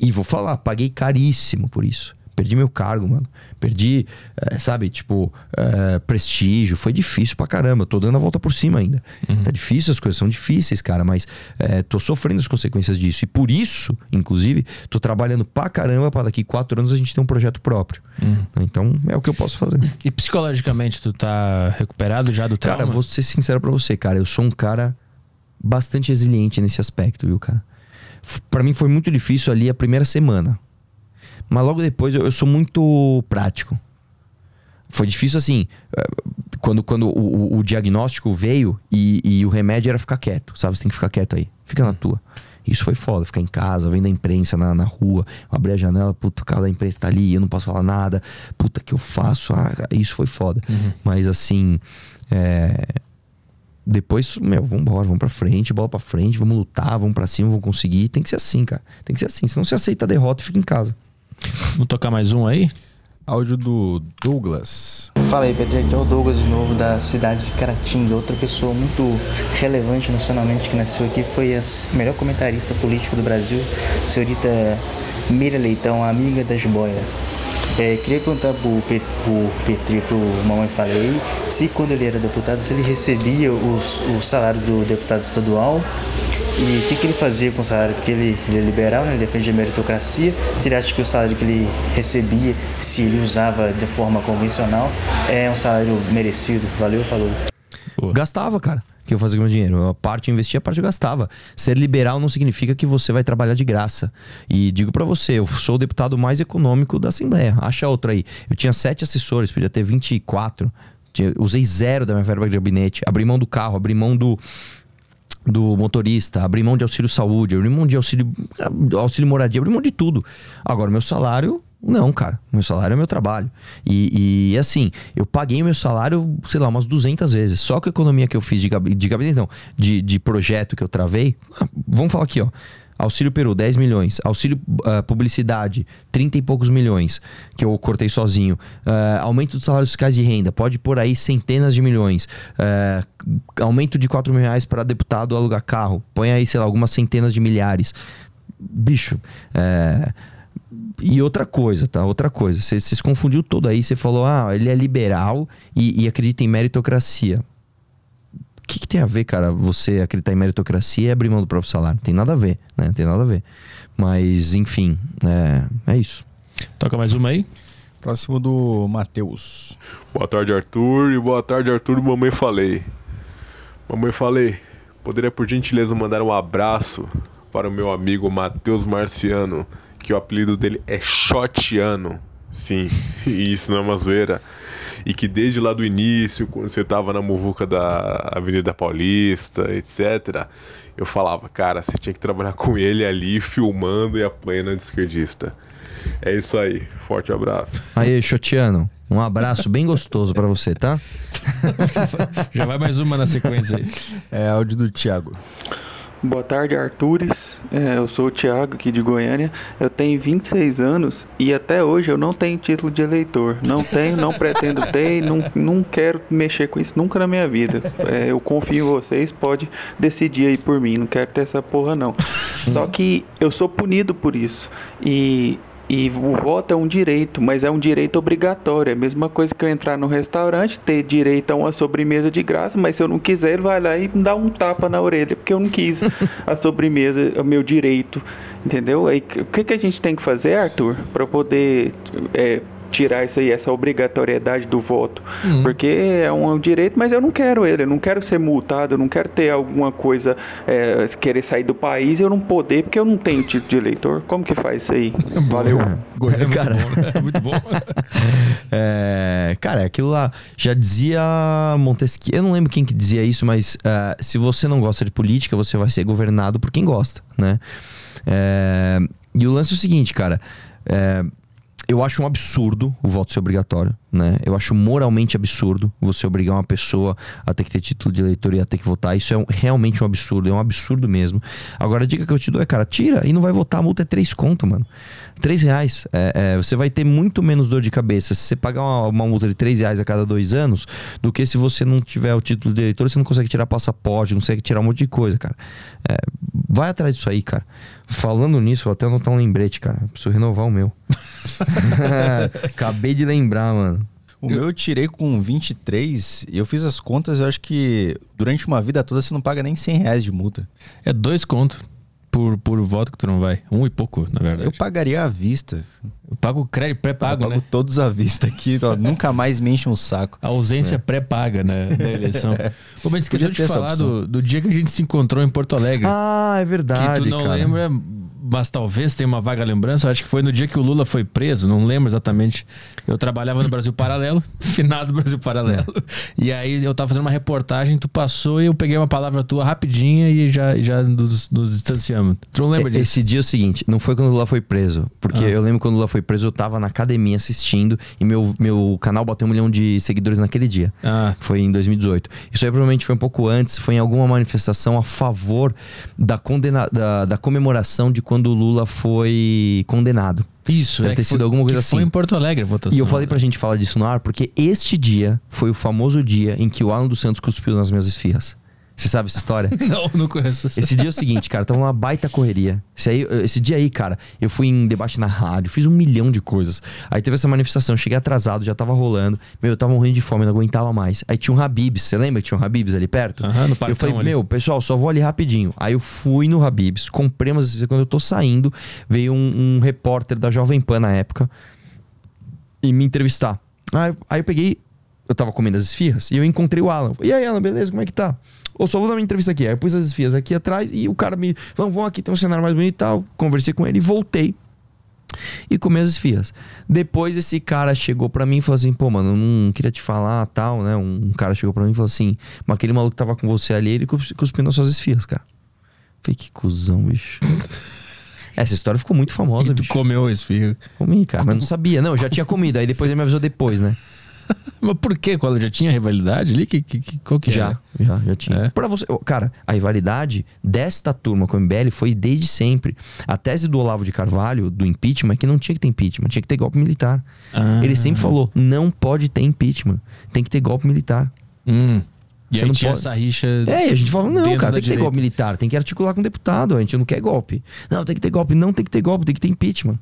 E vou falar, paguei caríssimo por isso. Perdi meu cargo, mano. Perdi, é, sabe, tipo, é, prestígio. Foi difícil pra caramba. Tô dando a volta por cima ainda. Uhum. Tá difícil, as coisas são difíceis, cara, mas é, tô sofrendo as consequências disso. E por isso, inclusive, tô trabalhando pra caramba pra daqui quatro anos a gente ter um projeto próprio. Uhum. Então, é o que eu posso fazer. E psicologicamente, tu tá recuperado já do trauma? Cara, vou ser sincero pra você, cara. Eu sou um cara bastante resiliente nesse aspecto, viu, cara? Para mim foi muito difícil ali a primeira semana. Mas logo depois eu, eu sou muito prático. Foi difícil assim, eh, quando, quando o, o, diagnóstico veio e, e, o remédio era ficar quieto, sabe? Você tem que ficar quieto aí, fica na tua. Isso foi foda, ficar em casa, vendo a imprensa na, na rua, abrir a janela, puta, o cara da imprensa tá ali, eu não posso falar nada, puta, que eu faço? Ah, isso foi foda. Uhum. Mas assim, é... depois, meu, vambora, vamos pra frente, bola pra frente, vamos lutar, vamos pra cima, vamos conseguir. Tem que ser assim, cara. Tem que ser assim, senão você aceita a derrota e fica em casa. Vamos tocar mais um aí? Áudio do Douglas. Fala aí, Pedro. Aqui é o Douglas de novo, da cidade de Caratinga. Outra pessoa muito relevante nacionalmente que nasceu aqui foi a melhor comentarista política do Brasil, senhorita Mira Leitão, amiga da Jiboia. É, queria perguntar pro, Pet, pro Petri, pro Mamãe Falei, se quando ele era deputado, se ele recebia os, o salário do deputado estadual e o que, que, ele fazia com o salário? Porque ele, ele é liberal, né? ele defende a meritocracia. Se ele acha que o salário que ele recebia, se ele usava de forma convencional, é um salário merecido? Valeu, falou. Gastava, cara que eu fazia com meu dinheiro. A parte eu investia, a parte eu gastava. Ser liberal não significa que você vai trabalhar de graça. E digo para você, eu sou o deputado mais econômico da Assembleia. Acha outra aí. Eu tinha sete assessores, podia ter 24. Usei zero da minha verba de gabinete. Abri mão do carro, abri mão do, do motorista, abrir mão de auxílio saúde, abrir mão de auxílio, auxílio moradia, abrir mão de tudo. Agora, meu salário, não, cara. Meu salário é meu trabalho. E, e assim, eu paguei meu salário, sei lá, umas 200 vezes. Só com a economia que eu fiz de, de gabinete, não, de, de projeto que eu travei. Ah, vamos falar aqui, ó. Auxílio Peru, 10 milhões. Auxílio uh, Publicidade, 30 e poucos milhões, que eu cortei sozinho. Uh, aumento dos salários fiscais de renda, pode pôr aí centenas de milhões. Uh, aumento de 4 mil reais para deputado alugar carro, põe aí, sei lá, algumas centenas de milhares. Bicho, e outra coisa, tá? Outra coisa. Você se confundiu todo aí. Você falou, ah, ele é liberal e, e acredita em meritocracia. O que, que, tem a ver, cara, você acreditar em meritocracia e abrir mão do próprio salário? Tem nada a ver, né? Tem nada a ver. Mas, enfim, é, é isso. Toca mais uma aí. Próximo do Matheus. Boa tarde, Arthur. E boa tarde, Arthur. Mamãe falei. Mamãe falei. Poderia, por gentileza, mandar um abraço para o meu amigo Matheus Marciano, que o apelido dele é Shotiano. Sim, [laughs] e isso não é uma zoeira e que desde lá do início, quando você estava na muvuca da Avenida Paulista, etc., eu falava, cara, você tinha que trabalhar com ele ali, filmando e a plena de esquerdista. É isso aí. Forte abraço. Aí, Xotiano. Um abraço bem gostoso para você, tá? [laughs] Já vai mais uma na sequência aí. É áudio do Thiago. Boa tarde, Artures. É, eu sou o Thiago, aqui de Goiânia. Eu tenho 26 anos e até hoje eu não tenho título de eleitor. Não tenho, não pretendo ter, não, não quero mexer com isso nunca na minha vida. É, eu confio em vocês, pode decidir aí por mim. Não quero ter essa porra, não. Só que eu sou punido por isso. E e o voto é um direito, mas é um direito obrigatório. É a mesma coisa que eu entrar no restaurante, ter direito a uma sobremesa de graça, mas se eu não quiser, ele vai lá e me dá um tapa na orelha, porque eu não quis [laughs] a sobremesa, o meu direito. Entendeu? Aí, o que, que a gente tem que fazer, Arthur, para poder é, tirar isso aí, essa obrigatoriedade do voto. Uhum. Porque é um direito, mas eu não quero ele, eu não quero ser multado, eu não quero ter alguma coisa, é, querer sair do país e eu não poder, porque eu não tenho título de eleitor. Como que faz isso aí? [laughs] Valeu. [laughs] Goiânia é muito cara, bom, né? muito bom. [laughs] é, cara, aquilo lá já dizia Montesquieu, eu não lembro quem que dizia isso, mas uh, se você não gosta de política, você vai ser governado por quem gosta, né? É, e o lance é o seguinte, cara. É, eu acho um absurdo o voto ser obrigatório, né? Eu acho moralmente absurdo você obrigar uma pessoa a ter que ter título de eleitor e a ter que votar. Isso é um, realmente um absurdo, é um absurdo mesmo. Agora, a dica que eu te dou é, cara, tira e não vai votar, a multa é três conto, mano. Três reais. É, é, você vai ter muito menos dor de cabeça se você pagar uma, uma, multa de três reais a cada dois anos do que se você não tiver o título de eleitor, você não consegue tirar passaporte, não consegue tirar um monte de coisa, cara. É, vai atrás disso aí, cara. Falando nisso, vou até anotar um lembrete, cara. Preciso renovar o meu. [laughs] [laughs] Acabei de lembrar, mano. O eu... meu eu tirei com 23 e eu fiz as contas, eu acho que durante uma vida toda você não paga nem 100 reais de multa. É dois contos por, por voto que tu não vai. Um e pouco, na verdade. Eu pagaria à vista. Eu pago crédito pré-pago, né? Eu pago todos à vista aqui, ó, [laughs] nunca mais me enche um saco. A ausência é. pré-paga, né, da eleição. [laughs] Pô, mas esqueceu de falar do, do dia que a gente se encontrou em Porto Alegre. Ah, é verdade, Que tu não cara. lembra mas talvez tenha uma vaga lembrança. Acho que foi no dia que o Lula foi preso, não lembro exatamente. Eu trabalhava no Brasil Paralelo, [laughs] finado do Brasil Paralelo. É. E aí eu tava fazendo uma reportagem, tu passou e eu peguei uma palavra tua rapidinha e já, já nos, nos distanciamos. Tu não lembra disso? Esse dia é o seguinte, não foi quando o Lula foi preso. Porque ah. eu lembro quando o Lula foi preso, eu tava na academia assistindo e meu, meu canal bateu um milhão de seguidores naquele dia. Ah. Foi em 2018. Isso aí provavelmente foi um pouco antes, foi em alguma manifestação a favor da, condena, da, da comemoração de quando o Lula foi condenado. Isso, Deve é ter sido foi, alguma coisa assim. Foi em Porto Alegre a votação. E eu falei pra né? gente falar disso no ar, porque este dia foi o famoso dia em que o Alan dos Santos cuspiu nas minhas esfirras. Você sabe essa história? [laughs] não, não conheço essa Esse dia é o seguinte, cara, tava uma baita correria. Esse, aí, esse dia aí, cara, eu fui em debate na rádio, fiz um milhão de coisas. Aí teve essa manifestação, cheguei atrasado, já tava rolando. Meu, eu tava morrendo de fome, não aguentava mais. Aí tinha um Habibs, você lembra que tinha um Habibs ali perto? Aham, no Eu falei, ali. meu, pessoal, só vou ali rapidinho. Aí eu fui no Habibs, comprei umas quando eu tô saindo, veio um, um repórter da Jovem Pan na época e me entrevistar. Aí, aí eu peguei, eu tava comendo as esfirras e eu encontrei o Alan. E aí, Alan, beleza? Como é que tá? Ou só vou dar uma entrevista aqui. Aí eu pus as esfias aqui atrás e o cara me falou, vamos aqui, tem um cenário mais bonito e tal. Conversei com ele e voltei. E comi as esfias. Depois esse cara chegou para mim e falou assim: pô, mano, não queria te falar tal, né? Um cara chegou para mim e falou assim: mas aquele maluco que tava com você ali, ele cuspiu nas suas esfias, cara. Falei, que cuzão, bicho. [laughs] Essa história ficou muito famosa, e tu bicho. comeu a esfirra? Comi, cara, mas não sabia. Não, eu já tinha comido. Aí depois ele me avisou depois, né? [laughs] Mas por quê? Qual, já tinha rivalidade ali? Que, que, qual que já, era? já, já tinha. É. Pra você, cara, a rivalidade desta turma com o MBL foi desde sempre. A tese do Olavo de Carvalho, do impeachment, é que não tinha que ter impeachment, tinha que ter golpe militar. Ah. Ele sempre falou: não pode ter impeachment, tem que ter golpe militar. Hum. E você aí não tinha pode... essa rixa. É, a gente falava, não, cara, tem que ter golpe militar, tem que articular com o deputado, a gente não quer golpe. Não, tem que ter golpe, não tem que ter golpe, tem que ter impeachment.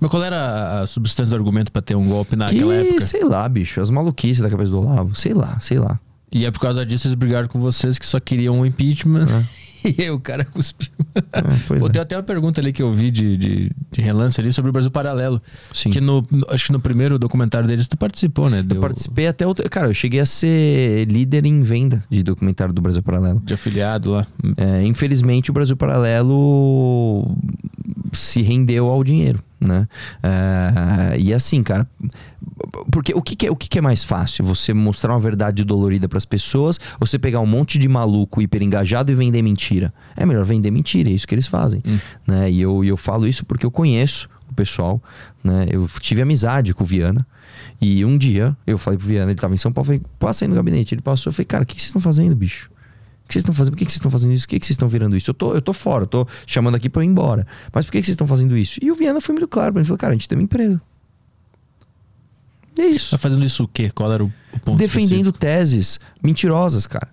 Mas qual era a substância do argumento para ter um golpe naquela que, época? Sei lá, bicho. As maluquices da cabeça do Olavo. Sei lá, sei lá. E é por causa disso eles brigaram com vocês que só queriam um impeachment. É. [laughs] E aí o cara cuspiu. É, Pô, é. Tem até uma pergunta ali que eu vi de, de, de, relance ali sobre o Brasil Paralelo. Sim. Que no, acho que no primeiro documentário deles tu participou, né? Deu... Eu participei até outro. Cara, eu cheguei a ser líder em venda de documentário do Brasil Paralelo. De afiliado lá. É, infelizmente o Brasil Paralelo se rendeu ao dinheiro, né? É, e assim, cara, porque o que, que, é, o que, que é mais fácil? Você mostrar uma verdade dolorida para as pessoas ou você pegar um monte de maluco hiper engajado e vender mentira? É melhor vender mentira, é isso que eles fazem, hum. né? E eu, eu falo isso porque eu conheço o pessoal, né? Eu tive amizade com o Viana. E um dia eu falei pro Viana, ele tava em São Paulo, falei, passa aí no gabinete. Ele passou, eu falei, cara, o que, que vocês estão fazendo, bicho? O que vocês estão fazendo? Por que vocês estão fazendo isso? Por que vocês estão virando isso? Eu tô, eu tô fora, eu tô chamando aqui para eu ir embora. Mas por que vocês estão fazendo isso? E o Viana foi muito claro para ele. Falou, cara, a gente tem uma empresa. E é isso. Tá fazendo isso o quê? Qual era o, o ponto Defendendo específico? teses mentirosas, cara.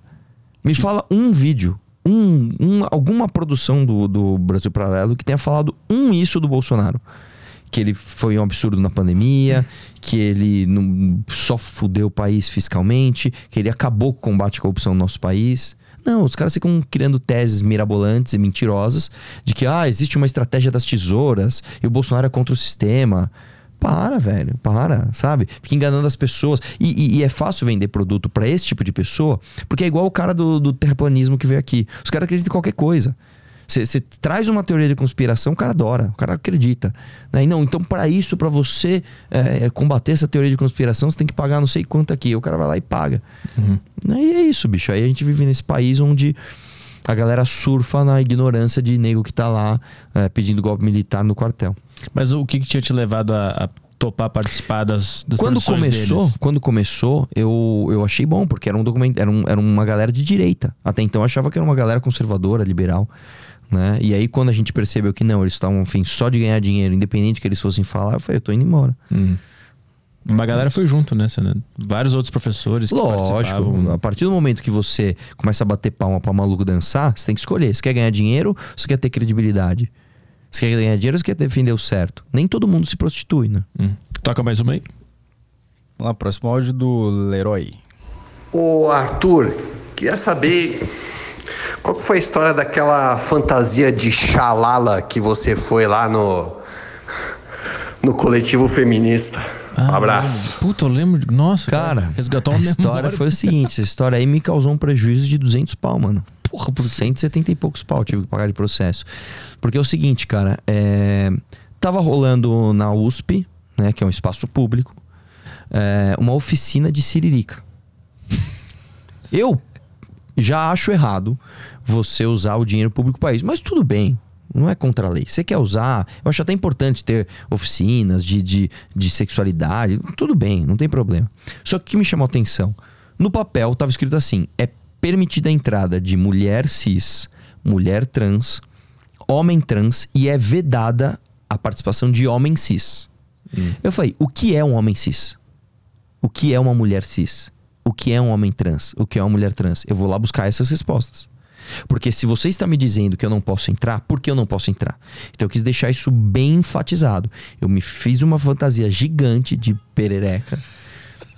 Me que... fala um vídeo, um, um, alguma produção do, do Brasil Paralelo que tenha falado um isso do Bolsonaro que ele foi um absurdo na pandemia, que ele não, só fudeu o país fiscalmente, que ele acabou com o combate à corrupção no nosso país. Não, os caras ficam criando teses mirabolantes e mentirosas de que ah, existe uma estratégia das tesouras e o Bolsonaro é contra o sistema. Para, velho, para, sabe? Fica enganando as pessoas. E, e, e é fácil vender produto para esse tipo de pessoa, porque é igual o cara do, do terraplanismo que veio aqui. Os caras acreditam em qualquer coisa. Você traz uma teoria de conspiração, o cara adora, o cara acredita. Né? E não, então para isso, para você é, combater essa teoria de conspiração, você tem que pagar não sei quanto aqui. O cara vai lá e paga. Uhum. E é isso, bicho. Aí a gente vive nesse país onde a galera surfa na ignorância de nego que tá lá é, pedindo golpe militar no quartel. Mas o que, que tinha te levado a, a topar participar das, das quando começou, deles? quando começou, eu, eu achei bom, porque era um documento, era, um- era uma galera de direita. Até então eu achava que era uma galera conservadora, liberal. Né? E aí, quando a gente percebeu que não, eles estavam afim só de ganhar dinheiro, independente do que eles fossem falar, eu falei, eu tô indo embora. Hum. Uma galera foi junto, né? Vários outros professores que Lógico, a partir do momento que você começa a bater palma pra maluco dançar, você tem que escolher. Você quer ganhar dinheiro ou você quer ter credibilidade? Você quer ganhar dinheiro ou você quer defender o certo? Nem todo mundo se prostitui, né? Hum. Toca mais uma aí. Vamos lá, próximo áudio do Leroy. Ô Arthur, queria saber qual que foi a história daquela fantasia de xalala que você foi lá no no coletivo feminista. Um Ah, abraço. Puta, eu lembro. de- Nossa, Cara, resgatou a uma história memória. foi o seguinte: essa história aí me causou um prejuízo de 200 pau, mano. Porra, por 170 e poucos pau tive que pagar de processo. Porque é o seguinte, cara, é... tava rolando na USP, né, que é um espaço público, é, uma oficina de siririca. Eu já acho errado você usar o dinheiro público para isso, mas tudo bem. Não é contra a lei. Você quer usar, eu acho até importante ter oficinas de, de, de sexualidade. Tudo bem, não tem problema. Só que o que me chamou a atenção? No papel estava escrito assim: é permitida a entrada de mulher cis, mulher trans, homem trans e é vedada a participação de homem cis. Eu falei: o que é um homem cis? O que é uma mulher cis? O que é um homem trans? O que é uma mulher trans? Eu vou lá buscar essas respostas. Porque se você está me dizendo que eu não posso entrar, por que eu não posso entrar? Então eu quis deixar isso bem enfatizado. Eu me fiz uma fantasia gigante de perereca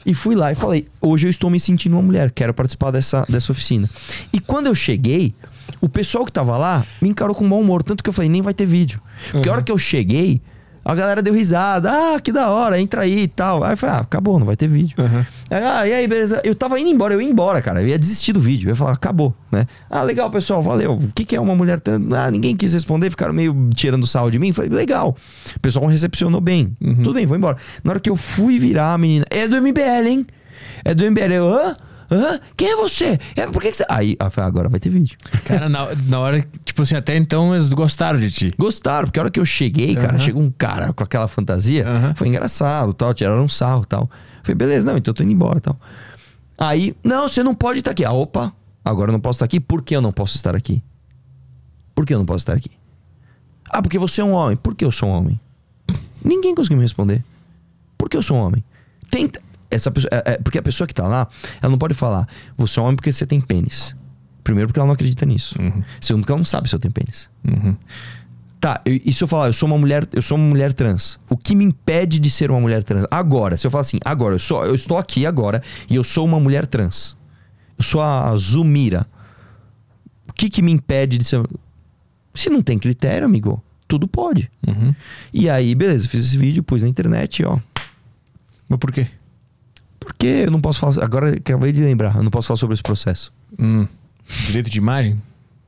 e fui lá e falei: hoje eu estou me sentindo uma mulher, quero participar dessa, dessa oficina. E quando eu cheguei, o pessoal que tava lá me encarou com mau humor, tanto que eu falei: nem vai ter vídeo. Porque a hora que eu cheguei, a galera deu risada: ah, que da hora, entra aí e tal. Aí eu falei: ah, acabou, não vai ter vídeo. Aí, ah, e aí, beleza? Eu tava indo embora, eu ia embora, cara. Eu ia desistir do vídeo. Eu ia falar: acabou, né? Ah, legal, pessoal, valeu. O que, que é uma mulher? Ah, ninguém quis responder, ficaram meio tirando sarro de mim. Falei: legal. O pessoal recepcionou bem. Tudo bem, vou embora. Na hora que eu fui virar a menina, é do MBL, hein? É do MBL. Eu, hã? Hã? Quem é você? É, por que, que você. Aí, eu falei, agora vai ter vídeo. Cara, na, na hora. Tipo assim, até então eles gostaram de ti. Gostaram, porque a hora que eu cheguei, cara, Aham. chegou um cara com aquela fantasia, Aham. foi engraçado, tal, tiraram um sarro, tal. Falei, beleza, não, então eu tô indo embora, tal. Aí, não, você não pode estar aqui. Ah, opa, agora eu não posso estar aqui. Por que eu não posso estar aqui? Por que eu não posso estar aqui? Ah, porque você é um homem. Por que eu sou um homem? Ninguém conseguiu me responder. Por que eu sou um homem? Tenta. Essa pessoa, é- é- porque a pessoa que tá lá, ela não pode falar, você é homem porque você tem pênis. Primeiro, porque ela não acredita nisso. Segundo, porque ela não sabe se eu tenho pênis. Tá, eu- e se eu falar, eu sou uma mulher, eu sou uma mulher trans. O que me impede de ser uma mulher trans? Agora, se eu falar assim, agora, eu sou, eu estou aqui agora e eu sou uma mulher trans. Eu sou a Zumira. O que que me impede de ser Se não tem critério, amigo, tudo pode. E aí, beleza, fiz esse vídeo, pus na internet, ó. Mas por quê? Porque eu não posso falar, agora acabei de lembrar, eu não posso falar sobre esse processo. Hum. Direito de imagem?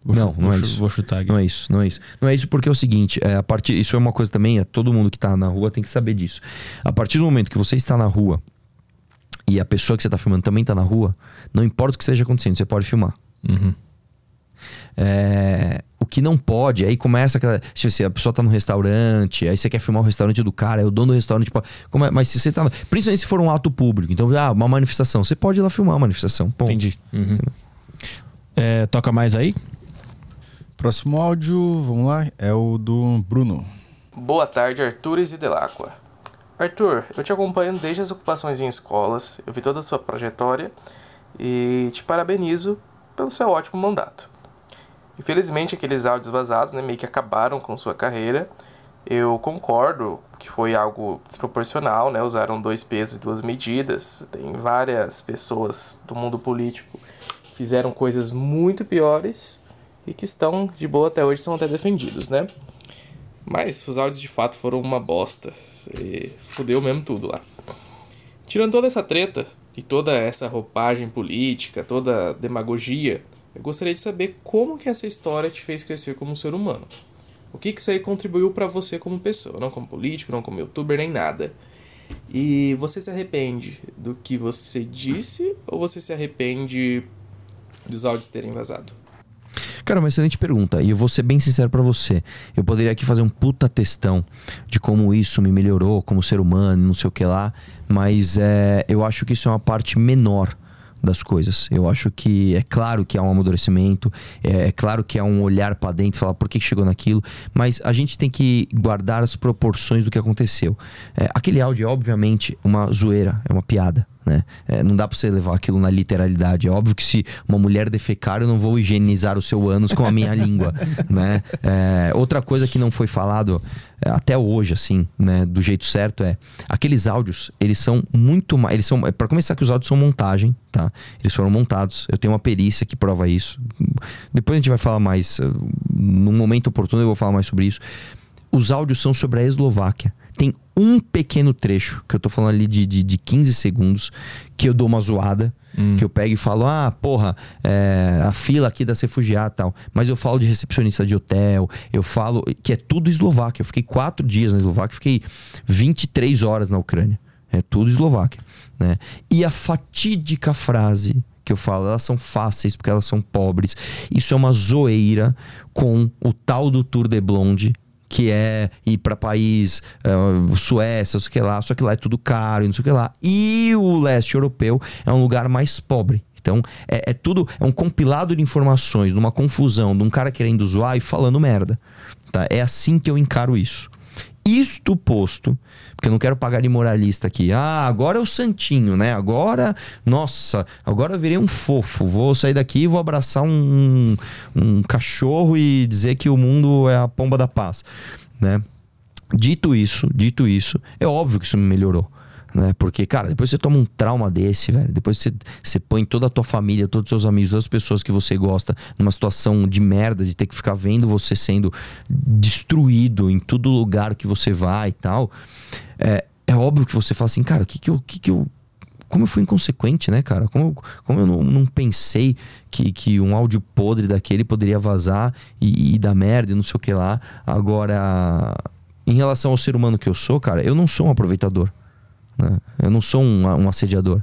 Vou Não, não é isso. Vou chutar aqui. Não é isso, não é isso. Não é isso porque é o seguinte, é, a partir, isso é uma coisa também, é, todo mundo que tá na rua tem que saber disso. A partir do momento que você está na rua e a pessoa que você tá filmando também tá na rua, não importa o que esteja acontecendo, você pode filmar. Uhum. É, o que não pode, aí começa aquela. Tipo assim, a pessoa tá no restaurante, aí você quer filmar o restaurante do cara, é o dono do restaurante. Tipo, como é- mas se você tá. Principalmente se for um ato público, então, ah, uma manifestação, você pode ir lá filmar a manifestação. Ponto. Entendi. Uhum. É, toca mais aí? Próximo áudio, vamos lá, é o do Bruno. Boa tarde, Artures e Delacqua. Arthur, eu te acompanho desde as ocupações em escolas, eu vi toda a sua trajetória e te parabenizo pelo seu ótimo mandato. Infelizmente, aqueles áudios vazados né, meio que acabaram com sua carreira. Eu concordo que foi algo desproporcional, né? Usaram dois pesos e duas medidas. Tem várias pessoas do mundo político que fizeram coisas muito piores e que estão de boa até hoje, são até defendidos, né? Mas os áudios de fato foram uma bosta. Fudeu mesmo tudo lá. Tirando toda essa treta e toda essa roupagem política, toda a demagogia, eu gostaria de saber como que essa história te fez crescer como ser humano. O que que isso aí contribuiu pra você como pessoa, não como político, não como youtuber, nem nada. E você se arrepende do que você disse ou você se arrepende dos áudios terem vazado? Cara, uma excelente pergunta. E eu vou ser bem sincero pra você. Eu poderia aqui fazer um puta testão de como isso me melhorou como ser humano, não sei o que lá. Mas é, eu acho que isso é uma parte menor das coisas. Eu acho que é claro que há um amadurecimento, é, é claro que há um olhar para dentro, falar por que chegou naquilo, mas a gente tem que guardar as proporções do que aconteceu. É, aquele áudio é obviamente uma zoeira, é uma piada. Né? É, não dá pra você levar aquilo na literalidade. É óbvio que se uma mulher defecar, eu não vou higienizar o seu ânus com a minha [laughs] língua. Né? É, outra coisa que não foi falado é, até hoje, assim, né, do jeito certo, é aqueles áudios, eles são muito mais. Eles são. para começar, que os áudios são montagem, tá? Eles foram montados. Eu tenho uma perícia que prova isso. Depois a gente vai falar mais. Num momento oportuno, eu vou falar mais sobre isso. Os áudios são sobre a Eslováquia. Tem um pequeno trecho, que eu tô falando ali de, de, de 15 segundos, que eu dou uma zoada. Hum. Que eu pego e falo, ah, porra, é, a fila aqui das refugiadas e tal. Mas eu falo de recepcionista de hotel, eu falo que é tudo Eslováquia. Eu fiquei quatro dias na Eslováquia, fiquei 23 horas na Ucrânia. É tudo Eslováquia. Né? E a fatídica frase que eu falo, elas são fáceis porque elas são pobres. Isso é uma zoeira com o tal do Tour de Blonde, que é ir para país uh, Suécia, sei que lá, só que lá é tudo caro e não sei o que lá. E o leste europeu é um lugar mais pobre. Então, é, é, tudo, é um compilado de informações, numa confusão, de um cara querendo zoar e falando merda. Tá? É assim que eu encaro isso. Isto posto, porque eu não quero pagar de moralista aqui. Ah, agora é o santinho, né? Agora, nossa, agora eu virei um fofo. Vou sair daqui e vou abraçar um, um cachorro e dizer que o mundo é a pomba da paz, né? Dito isso, dito isso, é óbvio que isso me melhorou né? Porque, cara, depois você toma um trauma desse, velho. Depois você, você põe toda a tua família, todos os seus amigos, todas as pessoas que você gosta numa situação de merda, de ter que ficar vendo você sendo destruído em todo lugar que você vai e tal. É, é óbvio que você fala assim, cara, o que que eu. Que que eu como eu fui inconsequente, né, cara? Como eu, como eu não, não pensei que, que um áudio podre daquele poderia vazar e, e dar merda e não sei o que lá. Agora, em relação ao ser humano que eu sou, cara, eu não sou um aproveitador. Né? Eu não sou um, um assediador.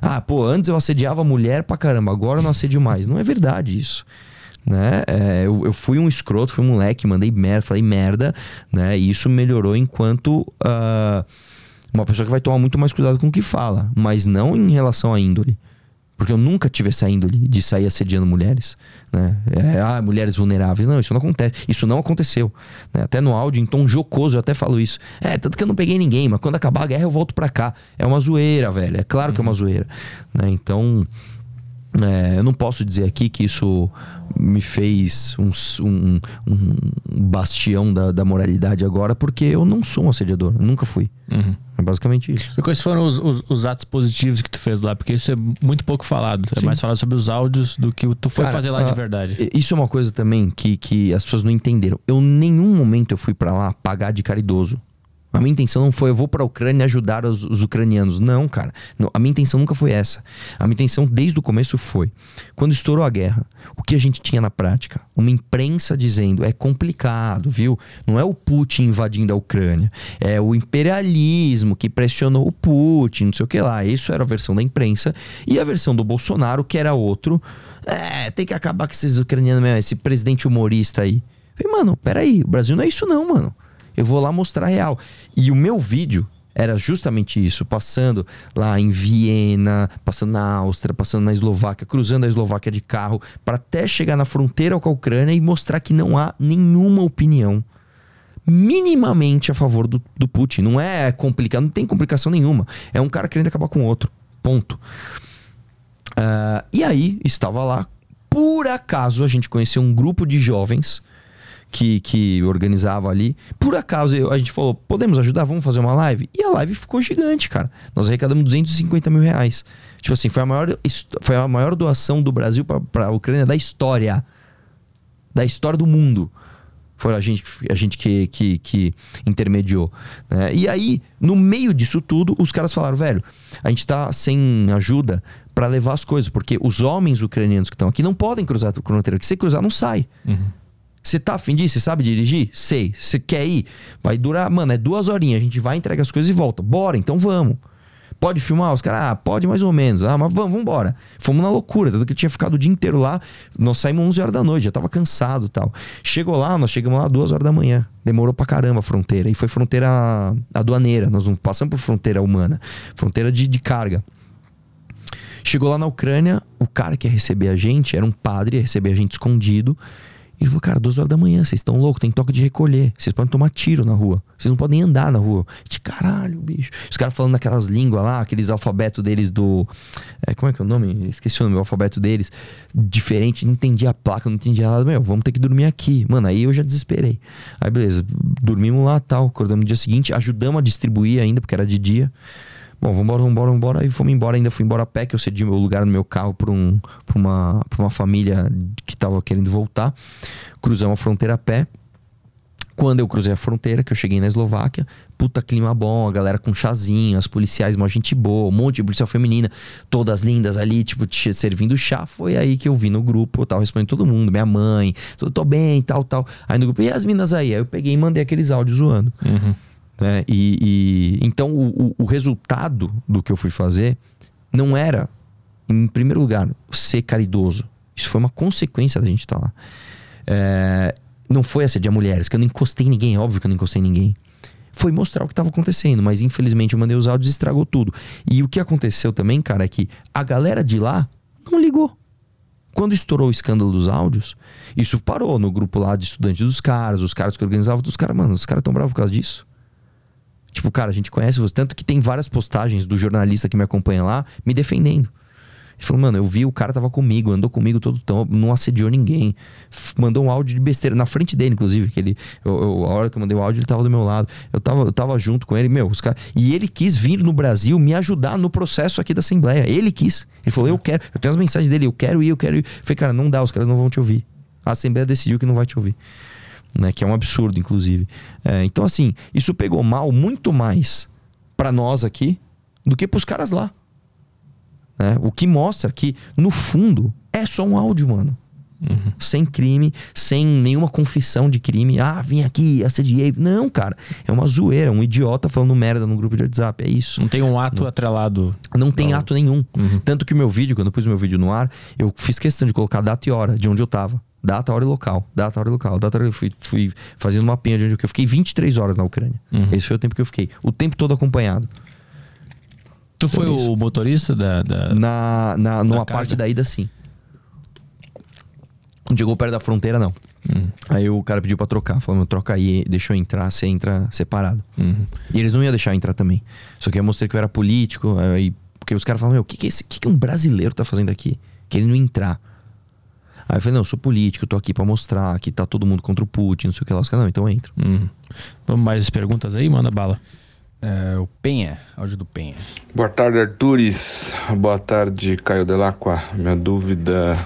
Ah, pô, antes eu assediava mulher pra caramba, agora eu não assedio mais. Não é verdade isso. Né? É, eu, eu, fui um escroto, fui um moleque, mandei merda, falei merda, né? E isso melhorou enquanto uh, uma pessoa que vai tomar muito mais cuidado com o que fala, mas não em relação à índole. Porque eu nunca tive essa índole de sair assediando mulheres. Né? É, ah, mulheres vulneráveis. Não, isso não acontece. Isso não aconteceu. Né? Até no áudio, em tom jocoso, eu até falo isso. É, tanto que eu não peguei ninguém, mas quando acabar a guerra eu volto pra cá. É uma zoeira, velho. É claro que é uma uhum. zoeira. Né? Então, é, eu não posso dizer aqui que isso me fez um, um, um bastião da, da, moralidade agora, porque eu não sou um assediador, nunca fui. Uhum. É basicamente isso. E quais foram os, os, os, atos positivos que tu fez lá? Porque isso é muito pouco falado. É Sim. É mais falado sobre os áudios do que tu foi Cara, fazer lá de verdade. Isso é uma coisa também que, que as pessoas não entenderam. Eu, em nenhum momento, eu fui para lá pagar de caridoso. A minha intenção não foi eu vou para a Ucrânia ajudar os, os, ucranianos. Não, cara. Não, a minha intenção nunca foi essa. A minha intenção desde o começo foi, quando estourou a guerra, o que a gente tinha na prática? Uma imprensa dizendo é complicado, viu? Não é o Putin invadindo a Ucrânia, é o imperialismo que pressionou o Putin, não sei o que lá. Isso era a versão da imprensa e a versão do Bolsonaro que era outro. É, tem que acabar com esses ucranianos mesmo, esse presidente humorista aí. falei, mano, peraí, o Brasil não é isso não, mano. Eu vou lá mostrar real. E o meu vídeo era justamente isso, passando lá em Viena, passando na Áustria, passando na Eslováquia, cruzando a Eslováquia de carro, para até chegar na fronteira com a Ucrânia e mostrar que não há nenhuma opinião minimamente a favor do, do Putin. Não é complicado, não tem complicação nenhuma. É um cara querendo acabar com outro. Ponto. Uh, e aí, estava lá. Por acaso, a gente conheceu um grupo de jovens que, que organizava ali. Por acaso a gente falou: podemos ajudar? Vamos fazer uma live? E a live ficou gigante, cara. Nós arrecadamos 250 mil reais. Tipo assim, foi a maior, foi a maior doação do Brasil para a Ucrânia da história. Da história do mundo. Foi a gente, a gente que, que, que intermediou. Né? E aí, no meio disso tudo, os caras falaram: velho, a gente tá sem ajuda para levar as coisas, porque os homens ucranianos que estão aqui não podem cruzar a fronteira, que se cruzar não sai. Uhum. Você tá afim disso? Você sabe dirigir? Sei. Você quer ir? Vai durar, mano, é duas horinhas. A gente vai, entrega as coisas e volta. Bora, então vamos. Pode filmar? Os caras, ah, pode mais ou menos. Ah, mas vamos, vamos embora. Fomos na loucura, tanto que eu tinha ficado o dia inteiro lá. Nós saímos 11 horas da noite, já tava cansado tal. Chegou lá, nós chegamos lá 2 horas da manhã. Demorou pra caramba a fronteira. E foi fronteira aduaneira. Nós não passamos por fronteira humana. Fronteira de, de carga. Chegou lá na Ucrânia, o cara que ia receber a gente era um padre, ia receber a gente escondido. Ele falou, cara, duas horas da manhã, vocês estão loucos, tem toque de recolher. Vocês podem tomar tiro na rua. Vocês não podem andar na rua. De caralho, bicho. Os caras falando naquelas línguas lá, aqueles alfabetos deles do. É, como é que é o nome? Esqueci o nome, o alfabeto deles. Diferente, não entendi a placa, não entendi nada. Meu, vamos ter que dormir aqui. Mano, aí eu já desesperei. Aí beleza, dormimos lá tal, acordamos no dia seguinte, ajudamos a distribuir ainda, porque era de dia. Bom, vambora, vambora, vambora. Aí fomos embora, ainda fui embora a pé, que eu cedi meu lugar no meu carro para um, pra uma, pra uma família que tava querendo voltar. Cruzamos a fronteira a pé. Quando eu cruzei a fronteira, que eu cheguei na Eslováquia, puta clima bom, a galera com chazinho, as policiais, uma gente boa, um monte de policial feminina, todas lindas ali, tipo, servindo chá. Foi aí que eu vi no grupo, eu tava respondendo todo mundo, minha mãe, tô, bem, tal, tal. Aí no grupo, e as minas aí? Aí eu peguei e mandei aqueles áudios zoando. Né? E, e- então o, o- resultado do que eu fui fazer não era, em primeiro lugar, ser caridoso. Isso foi uma consequência da gente estar lá. É, não foi assediar mulheres, que eu não encostei em ninguém, óbvio que eu não encostei em ninguém. Foi mostrar o que estava acontecendo, mas infelizmente eu mandei os áudios e estragou tudo. E o que aconteceu também, cara, é que a galera de lá não ligou. Quando estourou o escândalo dos áudios, isso parou no grupo lá de estudantes dos caras, os caras que organizavam dos caras, mano, os caras tão bravos por causa disso. Tipo, cara, a gente conhece você. Tanto que tem várias postagens do jornalista que me acompanha lá me defendendo. Ele falou, mano, eu vi o cara tava comigo, andou comigo todo tão, não assediou ninguém. Mandou um áudio de besteira na frente dele, inclusive. Que ele, eu, eu- a hora que eu mandei o áudio, ele tava do meu lado. Eu tava, eu tava junto com ele, meu, os caras. E ele quis vir no Brasil me ajudar no processo aqui da Assembleia. Ele quis. Ele falou, eu quero. Eu tenho as mensagens dele, eu quero ir, eu quero ir. Eu falei, cara, não dá, os caras não vão te ouvir. A Assembleia decidiu que não vai te ouvir né? Que é um absurdo, inclusive. É, então, assim, isso pegou mal muito mais pra nós aqui do que pros caras lá. né? O que mostra que, no fundo, é só um áudio, mano. Sem crime, sem nenhuma confissão de crime. Ah, vim aqui, assediei. Não, cara. É uma zoeira, um idiota falando merda no grupo de WhatsApp. É isso. Não tem um ato atrelado. Não tem ato nenhum. Tanto que o meu vídeo, quando eu pus meu vídeo no ar, eu fiz questão de colocar data e hora de onde eu tava. Data, hora e local. Data, hora e local. Data, hora, eu fui, fui fazendo uma mapinha de onde eu fiquei. Eu fiquei 23 horas na Ucrânia. Esse foi o tempo que eu fiquei. O tempo todo acompanhado. Tu foi o motorista da. da- Na, na, numa carga? parte da ida, sim. Quando chegou perto da fronteira, não. Aí o cara pediu pra trocar. Falou, meu, troca aí, deixa eu entrar, você entra separado. E eles não iam deixar entrar também. Só que eu mostrei que eu era político. Aí, porque os caras falaram, meu, o que, que, esse, o que, que um brasileiro tá fazendo aqui? Querendo entrar. Aí eu falei, não, eu sou político, eu tô aqui pra mostrar que tá todo mundo contra o Putin, não sei o que lá. Os caras, não, então entra. Uhum. Vamos mais perguntas aí? Manda bala. É, o Penha, áudio do Penha. Boa tarde, Artures. Boa tarde, Caio Delacqua. Minha dúvida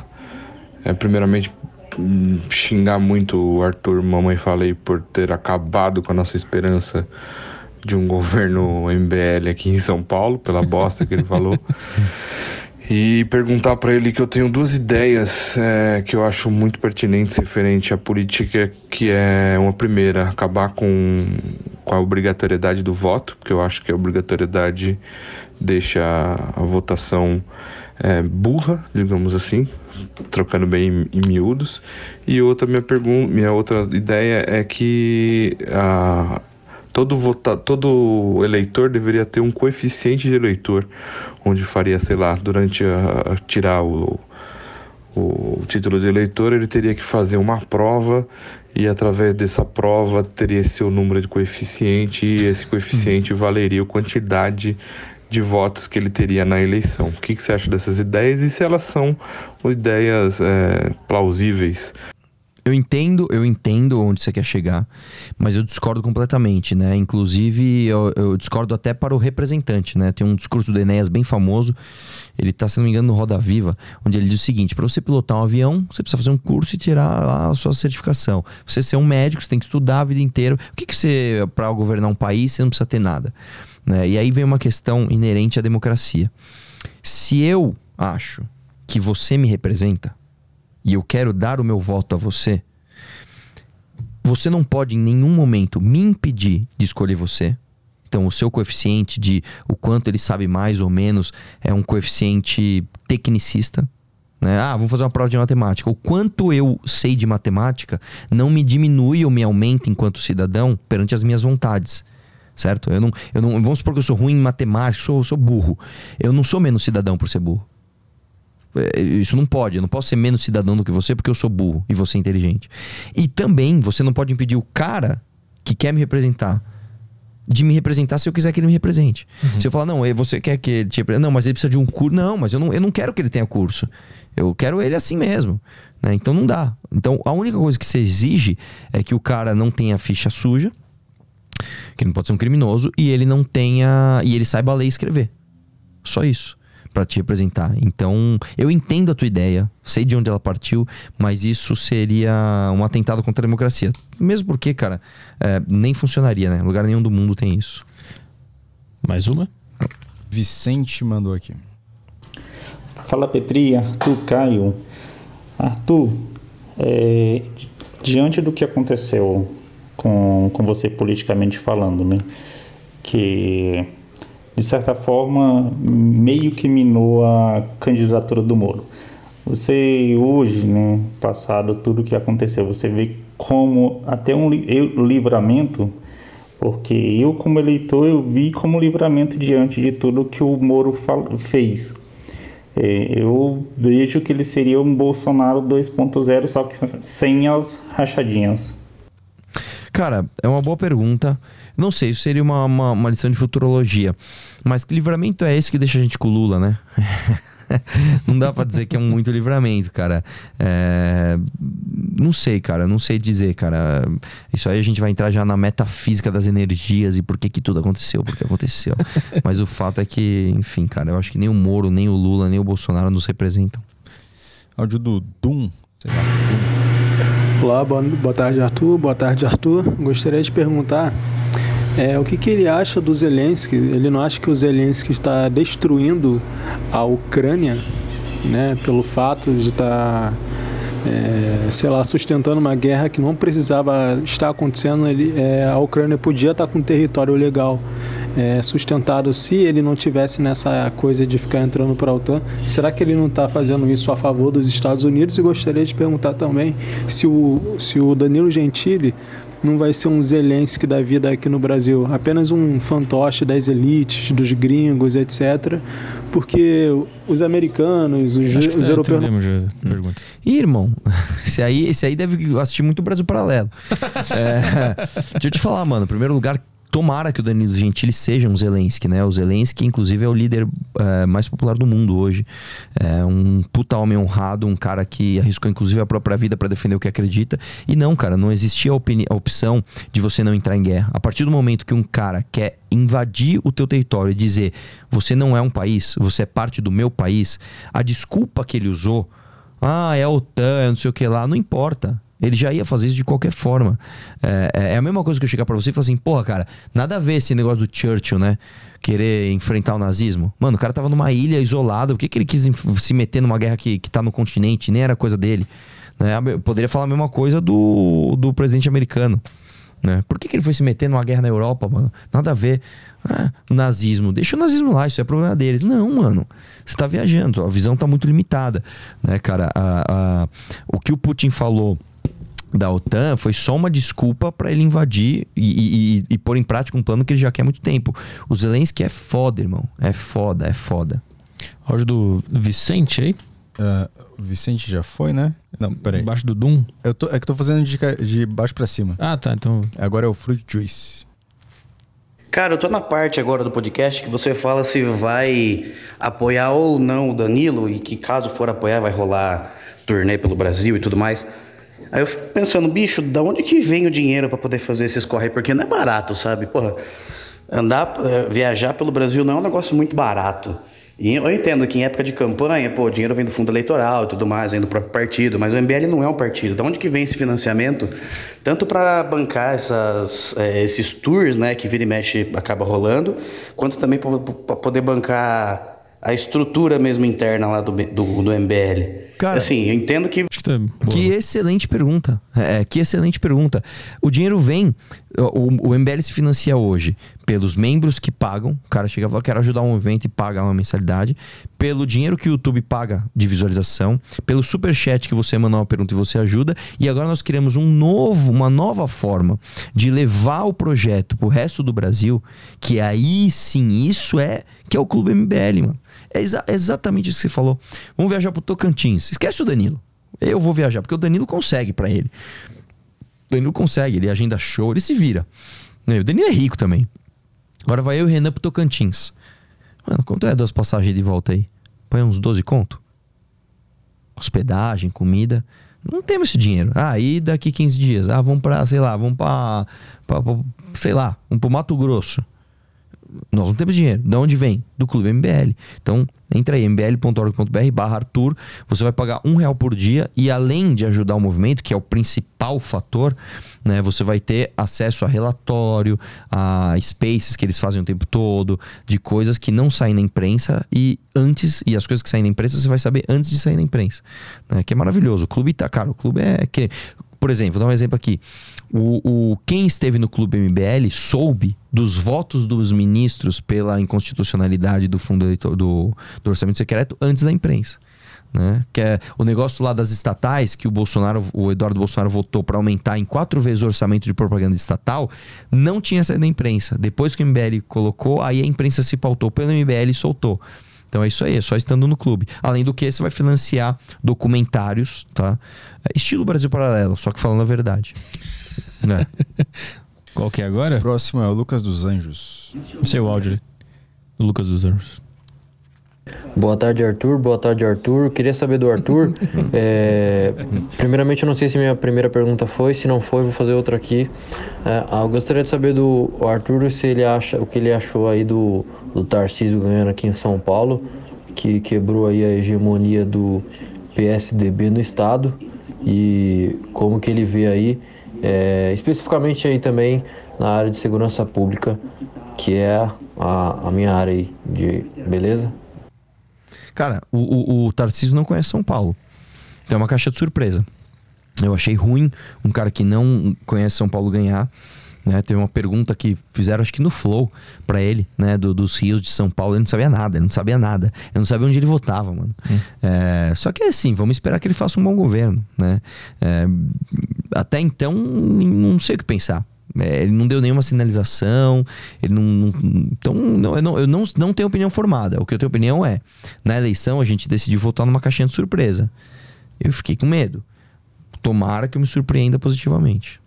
é, primeiramente, hum, xingar muito o Arthur, mamãe falei, por ter acabado com a nossa esperança de um governo MBL aqui em São Paulo, pela bosta que ele falou. [laughs] E perguntar pra ele que eu tenho duas ideias é, que eu acho muito pertinentes referente à política, que é uma primeira, acabar com, com a obrigatoriedade do voto, porque eu acho que a obrigatoriedade deixa a, a votação é, burra, digamos assim, trocando bem em, em miúdos. E outra minha pergunta, minha outra ideia é que a todo vota, todo eleitor deveria ter um coeficiente de eleitor, onde faria, sei lá, durante a, a tirar o, o título de eleitor, ele teria que fazer uma prova e através dessa prova teria seu número de coeficiente e esse coeficiente valeria a quantidade de votos que ele teria na eleição. O que, que você acha dessas ideias e se elas são ideias é, plausíveis? Eu entendo, eu entendo onde você quer chegar, mas eu discordo completamente, né? Inclusive, eu, eu discordo até para o representante, né? Tem um discurso do Enéas bem famoso, ele tá, se não me engano, no Roda Viva, onde ele diz o seguinte: para você pilotar um avião, você precisa fazer um curso e tirar lá a sua certificação. Você ser um médico, você tem que estudar a vida inteira. O que, que você, para governar um país, você não precisa ter nada? Né? E aí vem uma questão inerente à democracia. Se eu acho que você me representa, e eu quero dar o meu voto a você, você não pode em nenhum momento me impedir de escolher você Então, o seu coeficiente de o quanto ele sabe mais ou menos é um coeficiente tecnicista. Né? Ah, vamos fazer uma prova de matemática. O quanto eu sei de matemática não me diminui ou me aumenta enquanto cidadão perante as minhas vontades. Certo? Eu não, eu não, vamos supor que eu sou ruim em matemática, sou, sou burro. Eu não sou menos cidadão por ser burro. É, isso não pode. Eu não posso ser menos cidadão do que você porque eu sou burro e você é inteligente. E também você não pode impedir o cara que quer me representar de me representar se eu quiser que ele me represente. Uhum. Se eu falar, não, você quer que ele te represente? Não, mas ele precisa de um curso. Não, mas eu não, eu não quero que ele tenha curso. Eu quero ele assim mesmo. Né? Então não dá. Então a única coisa que você exige é que o cara não tenha ficha suja, que não pode ser um criminoso, e ele não tenha. e ele saiba ler e escrever. Só isso para te representar. Então, eu entendo a tua ideia, sei de onde ela partiu, mas isso seria um atentado contra a democracia. Mesmo porque, cara, é, nem funcionaria, né? Lugar nenhum do mundo tem isso. Mais uma? Vicente mandou aqui. Fala Petri, Arthur Caio. Arthur, é, diante do que aconteceu com, com você politicamente falando, né? Que de certa forma, meio que minou a candidatura do Moro. Você hoje, né, passado tudo o que aconteceu, você vê como até um livramento, porque eu como eleitor eu vi como livramento diante de tudo que o Moro fez. É, eu vejo que ele seria um Bolsonaro 2.0, só que sem as rachadinhas. Cara, é uma boa pergunta. Não sei, isso seria uma, uma, uma lição de futurologia. Mas que livramento é esse que deixa a gente com o Lula, né? [laughs] não dá para dizer que é muito livramento, cara. É... Não sei, cara. Não sei dizer, cara. Isso aí a gente vai entrar já na metafísica das energias e por que que tudo aconteceu, porque aconteceu. Mas o fato é que, enfim, cara, eu acho que nem o Moro, nem o Lula, nem o Bolsonaro nos representam. Áudio do Dum. Olá, boa, boa tarde, Arthur. Boa tarde, Arthur. Gostaria de perguntar é, o que, que ele acha do Zelensky? Ele não acha que o Zelensky está destruindo a Ucrânia, né, pelo fato de estar, é, sei lá, sustentando uma guerra que não precisava estar acontecendo. Ele, é, a Ucrânia podia estar com território legal é, sustentado se ele não tivesse nessa coisa de ficar entrando para a OTAN. Será que ele não está fazendo isso a favor dos Estados Unidos? E gostaria de perguntar também se o, se o Danilo Gentili não vai ser um Zelensky da vida aqui no Brasil, apenas um fantoche das elites, dos gringos, etc. Porque os americanos, os, os tá, europeus. Pergunta. Ih, irmão, [laughs] esse aí, esse aí deve assistir muito Brasil Paralelo. [laughs] é, [laughs] deixa eu te falar, mano. Em primeiro lugar, tomara que o Danilo Gentili seja um Zelensky, né? O Zelensky, inclusive, é o líder é, mais popular do mundo hoje. É um puta homem honrado, um cara que arriscou, inclusive, a própria vida para defender o que acredita. E não, cara, não existia a, opção de você não entrar em guerra. A partir do momento que um cara quer invadir o teu território e dizer você não é um país, você é parte do meu país, a desculpa que ele usou, ah, é a OTAN, não sei o que lá, não importa. Ele já ia fazer isso de qualquer forma. É, é, é a mesma coisa que eu chegar para você e falar assim, porra, cara, nada a ver esse negócio do Churchill, né? Querer enfrentar o nazismo. Mano, o cara tava numa ilha isolada. Por que, que ele quis se meter numa guerra que, que tá no continente? Nem era coisa dele. Né? Eu poderia falar a mesma coisa do, do presidente americano. Né? Por que, que ele foi se meter numa guerra na Europa, mano? Nada a ver. Ah, nazismo. Deixa o nazismo lá, isso é problema deles. Não, mano. Você tá viajando, a visão tá muito limitada. Né, cara? A, a, o que o Putin falou da OTAN foi só uma desculpa para ele invadir e, e, e, pôr em prática um plano que ele já quer há muito tempo. O Zelensky é foda, irmão. É foda, é foda. Áudio do Vicente aí? Uh, Vicente já foi, né? Não, peraí. Embaixo do Doom? Eu tô, é que tô fazendo de, de baixo para cima. Ah, tá. Então. Agora é o Fruit Juice. Cara, eu tô na parte agora do podcast que você fala se vai apoiar ou não o Danilo e que caso for apoiar vai rolar turnê pelo Brasil e tudo mais. Aí eu fico pensando, bicho, da onde que vem o dinheiro para poder fazer esses corre? Porque não é barato, sabe? Porra, andar, eh, viajar pelo Brasil não é um negócio muito barato. E eu entendo que em época de campanha, pô, o dinheiro vem do fundo eleitoral e tudo mais, vem do próprio partido, mas o MBL não é um partido. Da onde que vem esse financiamento? Tanto para bancar essas, é, esses tours, né, que vira e mexe acaba rolando, quanto também para poder bancar a estrutura mesmo interna lá do, do, do MBL. Cara, assim, eu entendo que. Tá que excelente pergunta. É, que excelente pergunta. O dinheiro vem. O, o MBL se financia hoje pelos membros que pagam. O cara chega e fala: quero ajudar um evento e paga uma mensalidade. Pelo dinheiro que o YouTube paga de visualização. Pelo super chat que você manda uma pergunta e você ajuda. E agora nós criamos um novo, uma nova forma de levar o projeto pro resto do Brasil. Que aí sim, isso é que é o Clube MBL, mano. É exa exatamente isso que você falou. Vamos viajar pro Tocantins. Esquece o Danilo. Eu vou viajar, porque o Danilo consegue para ele. O Danilo consegue, ele agenda show, ele se vira. O Danilo é rico também. Agora vai eu e o Renan pro Tocantins. Mano, quanto é duas passagens de volta aí? Põe uns 12 conto? Hospedagem, comida. Não temos esse dinheiro. Ah, e daqui 15 dias? Ah, vamos pra, sei lá, vamos pra, pra, pra sei lá, vamos pro Mato Grosso. Nós não temos dinheiro. De onde vem? Do Clube MBL. Então, entra aí, mbl.org.br barra Arthur. Você vai pagar um real por dia e além de ajudar o movimento, que é o principal fator, né? Você vai ter acesso a relatório, a spaces que eles fazem o tempo todo, de coisas que não saem na imprensa e antes, e as coisas que saem na imprensa você vai saber antes de sair na imprensa. Né? Que é maravilhoso. O clube tá, cara, o clube é... que Por exemplo, vou dar um exemplo aqui. O, o, quem esteve no Clube MBL soube dos votos dos ministros pela inconstitucionalidade do fundo do, do orçamento secreto antes da imprensa. Né? Que é o negócio lá das estatais que o Bolsonaro, o Eduardo Bolsonaro votou para aumentar em quatro vezes o orçamento de propaganda estatal, não tinha saído da imprensa. Depois que o MBL colocou, aí a imprensa se pautou pelo MBL e soltou. Então é isso aí, é só estando no clube. Além do que, você vai financiar documentários, tá? É estilo Brasil Paralelo, só que falando a verdade. [laughs] né? Qual que é agora? Próximo é o Lucas dos Anjos. Seu áudio ali. Lucas dos Anjos. Boa tarde, Arthur. Boa tarde, Arthur. Queria saber do Arthur. [laughs] é, primeiramente, eu não sei se minha primeira pergunta foi. Se não foi, vou fazer outra aqui. É, eu gostaria de saber do Arthur se ele acha o que ele achou aí do, do Tarcísio ganhando aqui em São Paulo, que quebrou aí a hegemonia do PSDB no estado e como que ele vê aí é, especificamente aí também na área de segurança pública, que é a, a minha área aí de beleza. Cara, o, o, o Tarcísio não conhece São Paulo. Então é uma caixa de surpresa. Eu achei ruim um cara que não conhece São Paulo ganhar. Né? Teve uma pergunta que fizeram, acho que no Flow, para ele, né? Do, dos rios de São Paulo. Ele não sabia nada, ele não sabia nada. Ele não sabia onde ele votava, mano. Hum. É, só que assim, vamos esperar que ele faça um bom governo, né? É, até então, não sei o que pensar. É, ele não deu nenhuma sinalização, ele não. não então, não, eu, não, eu não, não tenho opinião formada. O que eu tenho opinião é: na eleição a gente decidiu votar numa caixinha de surpresa. Eu fiquei com medo. Tomara que eu me surpreenda positivamente.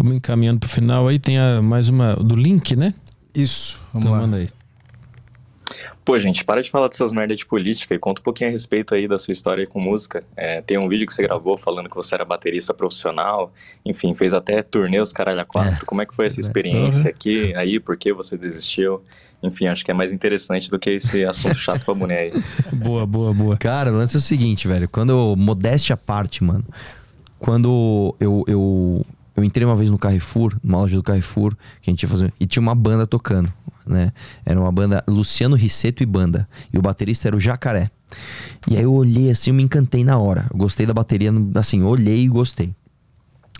Vamos encaminhando pro final aí, tem a, mais uma do link, né? Isso, vamos então, lá. Manda aí. Pô, gente, para de falar dessas merdas de política e conta um pouquinho a respeito aí da sua história com música. É, tem um vídeo que você gravou falando que você era baterista profissional, enfim, fez até turnês caralho a quatro. É, Como é que foi essa experiência uhum. aqui, aí, por que você desistiu? Enfim, acho que é mais interessante do que esse assunto [laughs] chato pra mulher aí. boa, boa, boa. Cara, o lance é o seguinte, velho, quando, modéstia à parte, mano, quando eu, eu, eu entrei uma vez no Carrefour, numa loja do Carrefour, que a gente ia fazer, e tinha uma banda tocando né? Era uma banda Luciano Risseto e banda. E o baterista era o Jacaré. E aí eu olhei assim, eu me encantei na hora. Eu gostei da bateria, assim, olhei e gostei.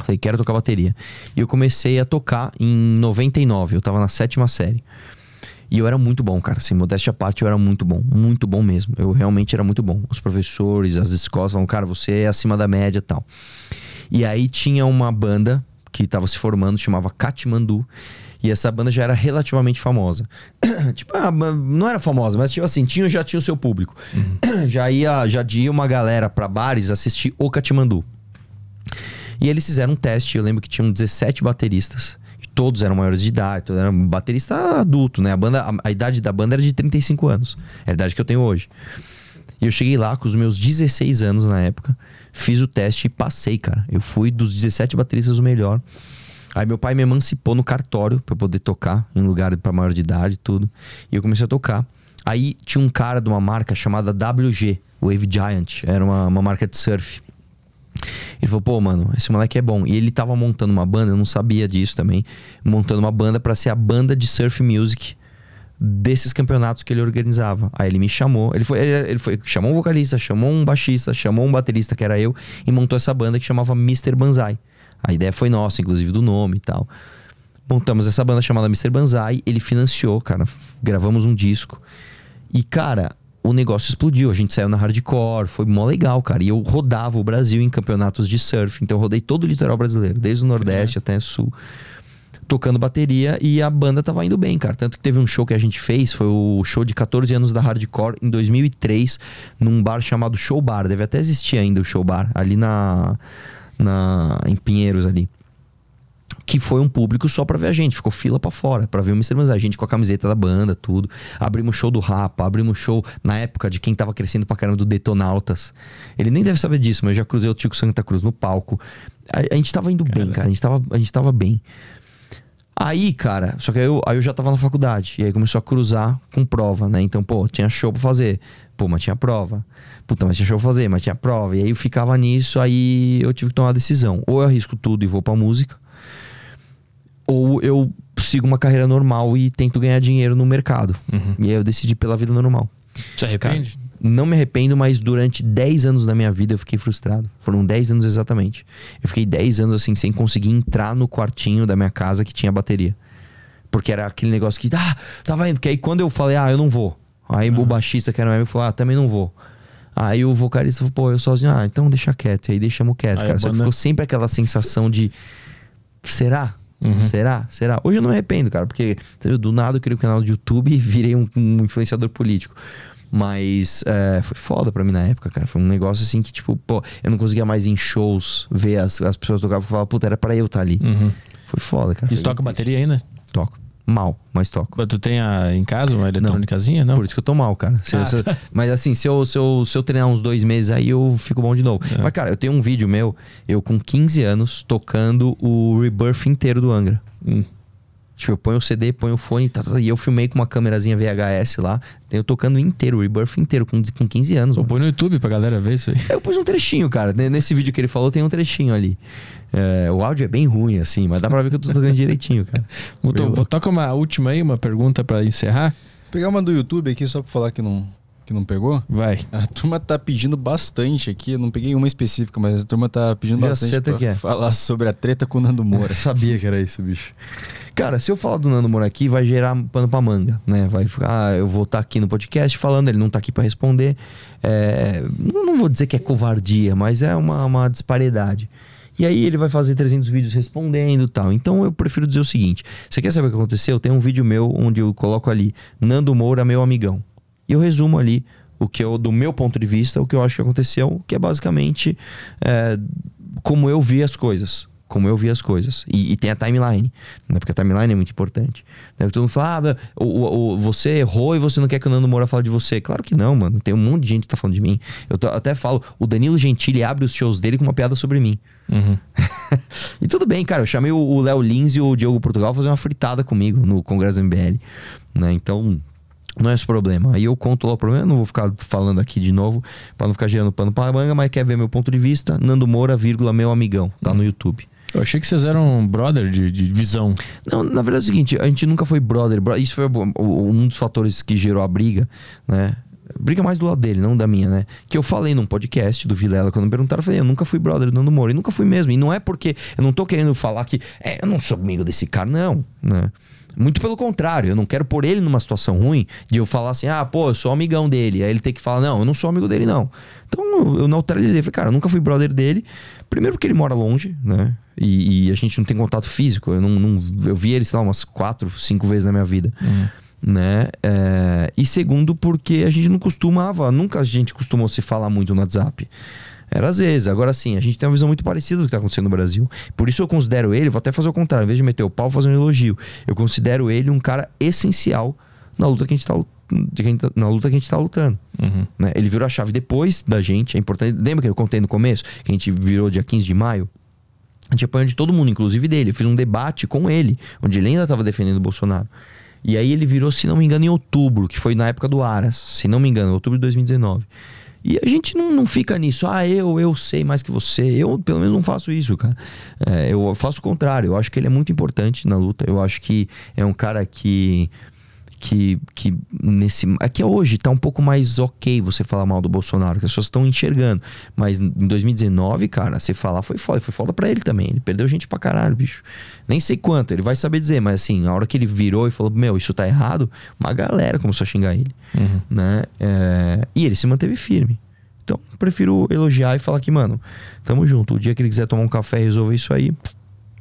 Falei, quero tocar bateria. E eu comecei a tocar em 99, eu tava na sétima série. E eu era muito bom, cara. Assim, modéstia à parte, eu era muito bom. Muito bom mesmo. Eu realmente era muito bom. Os professores, as escolas falavam, cara, você é acima da média tal. E aí tinha uma banda que tava se formando, chamava Katmandu. E essa banda já era relativamente famosa. [clears throat] tipo, ah, não era famosa, mas tipo assim, tinha, já tinha o seu público. Uhum. [clears throat] Já ia, já ia uma galera para bares assistir o Katmandu. E eles fizeram um teste, eu lembro que tinham 17 bateristas. Todos eram maiores de idade, todos eram baterista adulto, né? A, banda, a, a idade da banda era de 35 anos. É a idade que eu tenho hoje. E eu cheguei lá com os meus 16 anos na época, fiz o teste e passei, cara. Eu fui dos 17 bateristas o melhor. Aí meu pai me emancipou no cartório para poder tocar em lugar para maior de idade tudo. E eu comecei a tocar. Aí tinha um cara de uma marca chamada WG, Wave Giant, era uma, uma marca de surf. Ele falou, pô, mano, esse moleque é bom. E ele tava montando uma banda, eu não sabia disso também, montando uma banda para ser a banda de surf music desses campeonatos que ele organizava. Aí ele me chamou, ele foi, ele, ele foi, chamou um vocalista, chamou um baixista, chamou um baterista que era eu e montou essa banda que chamava Mr. Banzai. A ideia foi nossa, inclusive do nome e tal. Montamos essa banda chamada Mr. Banzai, ele financiou, cara, gravamos um disco. E cara, o negócio explodiu. A gente saiu na hardcore, foi mó legal, cara. E eu rodava o Brasil em campeonatos de surf. Então eu rodei todo o litoral brasileiro, desde o Nordeste até o Sul, tocando bateria e a banda tava indo bem, cara. Tanto que teve um show que a gente fez, foi o show de 14 anos da hardcore em 2003, num bar chamado Show Bar. Deve até existir ainda o Show Bar, ali na, na em Pinheiros ali que foi um público só pra ver a gente. Ficou fila para fora, para ver o Mr. Mas a gente com a camiseta da banda, tudo. Abrimos show do Rapa, abrimos show na época de quem tava crescendo pra caramba do Detonautas. Ele nem deve saber disso, mas eu já cruzei o Tico Santa Cruz no palco. A, a gente tava indo bem, cara. A gente tava, a gente tava bem. Aí, cara, só que aí eu, aí eu já tava na faculdade. E aí começou a cruzar com prova, né? Então, pô, tinha show pra fazer. Pô, mas tinha prova. Puta, mas tinha show pra fazer, mas tinha prova. E aí eu ficava nisso, aí eu tive que tomar uma decisão. Ou eu arrisco tudo e vou pra música ou eu sigo uma carreira normal e tento ganhar dinheiro no mercado. Uhum. E aí eu decidi pela vida normal. Você arrepende? Cara, não me arrependo, mas durante 10 anos da minha vida eu fiquei frustrado. Foram 10 anos exatamente. Eu fiquei 10 anos assim, sem conseguir entrar no quartinho da minha casa que tinha bateria. Porque era aquele negócio que, ah, tava indo. Porque aí quando eu falei, ah, eu não vou. Aí uhum. o baixista que era meu falou, ah, também não vou. Aí o vocalista falou, pô, eu sozinho, ah, então deixa quieto. E aí deixamos quieto, aí cara. Só banda... que ficou sempre aquela sensação de, será? Uhum. Será? Será? Hoje eu não me arrependo, cara, porque do nada eu criei um canal de YouTube e virei um, um influenciador político. Mas é, foi foda pra mim na época, cara. Foi um negócio assim que, tipo, pô, eu não conseguia mais em shows ver as, as pessoas tocavam e falava, puta, era pra eu estar tá ali. Uhum. Foi foda, cara. E você toca bateria ainda? Toco. Mal, mas toco. Mas tu tem a, em casa uma eletrônicazinha, não? Por isso que eu tô mal, cara. Se, ah, se, tá. mas assim, se eu, se, eu, se eu treinar uns dois meses aí, eu fico bom de novo. É. Mas, cara, eu tenho um vídeo meu, eu com 15 anos, tocando o Rebirth inteiro do Angra. Hum. Tipo, eu ponho o CD, ponho o fone tá, tá, e eu filmei com uma câmerazinha VHS lá. Eu tocando inteiro, o Rebirth inteiro, com, com 15 anos. Pô, põe no YouTube pra galera ver isso aí. Eu pus um trechinho, cara. Nesse vídeo que ele falou, tem um trechinho ali. É, o áudio é bem ruim, assim, mas dá pra ver que eu tô tocando direitinho, cara. [laughs] Então, toca uma última aí, uma pergunta pra encerrar. Vou pegar uma do YouTube aqui só pra falar que não, que não pegou? Vai. A turma tá pedindo bastante aqui. Eu não peguei uma específica, mas a turma tá pedindo Já bastante pra que é. falar sobre a treta com o Nando Moura. [laughs] sabia que era isso, bicho. Cara, se eu falar do Nando Moura aqui, vai gerar pano pra manga, né? Vai ficar, ah, eu vou estar tá aqui no podcast falando, ele não tá aqui para responder. É, não vou dizer que é covardia, mas é uma, uma disparidade. E aí ele vai fazer 300 vídeos respondendo tal. Então eu prefiro dizer o seguinte: você quer saber o que aconteceu? Tem um vídeo meu onde eu coloco ali Nando Moura, meu amigão. E eu resumo ali o que eu, do meu ponto de vista, o que eu acho que aconteceu, que é basicamente é, como eu vi as coisas como eu vi as coisas. E, e, tem a timeline, né? Porque a timeline é muito importante. Né? Todo mundo fala, ah, o, o, o, você errou e você não quer que o Nando Moura fale de você. Claro que não, mano. Tem um monte de gente que tá falando de mim. Eu tô, até falo, o Danilo Gentili abre os shows dele com uma piada sobre mim. Uhum. [laughs] e tudo bem, cara. Eu chamei o Léo Lins e o Diogo Portugal fazer uma fritada comigo no Congresso MBL. Né? Então, não é esse problema. Aí eu conto lá o problema, não vou ficar falando aqui de novo, para não ficar gerando pano para manga, mas quer ver meu ponto de vista? Nando Moura, vírgula, meu amigão, tá no YouTube. Eu achei que vocês eram brother de, de visão. Não, na verdade é o seguinte, a gente nunca foi brother. Isso foi um dos fatores que gerou a briga, né? Briga mais do lado dele, não da minha, né? Que eu falei num podcast do Vilela, quando me perguntaram, eu falei, eu nunca fui brother do Nando Moura. E nunca fui mesmo. E não é porque eu não tô querendo falar que, é, eu não sou amigo desse cara, não, né? Muito pelo contrário, eu não quero pôr ele numa situação ruim de eu falar assim, ah, pô, eu sou amigão dele. Aí ele tem que falar, não, eu não sou amigo dele, não. Então eu neutralizei. Falei, cara, eu nunca fui brother dele. Primeiro porque ele mora longe, né? E, e a gente não tem contato físico. Eu, não, não, eu vi ele, sei lá, umas quatro, cinco vezes na minha vida. Uhum. Né? É, e segundo porque a gente não costumava, nunca a gente costumou se falar muito no WhatsApp. Era às vezes. Agora sim, a gente tem uma visão muito parecida do que está acontecendo no Brasil. Por isso eu considero ele, vou até fazer o contrário, em vez de meter o pau, fazer um elogio. Eu considero ele um cara essencial na luta que a gente está na luta que a gente está lutando. Uhum. Né? Ele virou a chave depois da gente. É importante. Lembra que eu contei no começo? Que a gente virou dia 15 de maio? A gente apanhou de todo mundo, inclusive dele. Eu fiz um debate com ele, onde ele ainda estava defendendo o Bolsonaro. E aí ele virou, se não me engano, em outubro, que foi na época do Aras, se não me engano, outubro de 2019. E a gente não, não fica nisso, ah, eu, eu sei mais que você. Eu, pelo menos, não faço isso, cara. É, eu faço o contrário. Eu acho que ele é muito importante na luta. Eu acho que é um cara que que, que nesse. Aqui hoje tá um pouco mais ok você falar mal do Bolsonaro, que as pessoas estão enxergando. Mas em 2019, cara, você falar foi foda. Foi foda pra ele também. Ele perdeu gente pra caralho, bicho. Nem sei quanto, ele vai saber dizer, mas assim, a hora que ele virou e falou, meu, isso tá errado, uma galera começou a xingar ele. Uhum. Né? É, E ele se manteve firme. Então, prefiro elogiar e falar que, mano, tamo junto. O dia que ele quiser tomar um café e resolver isso aí,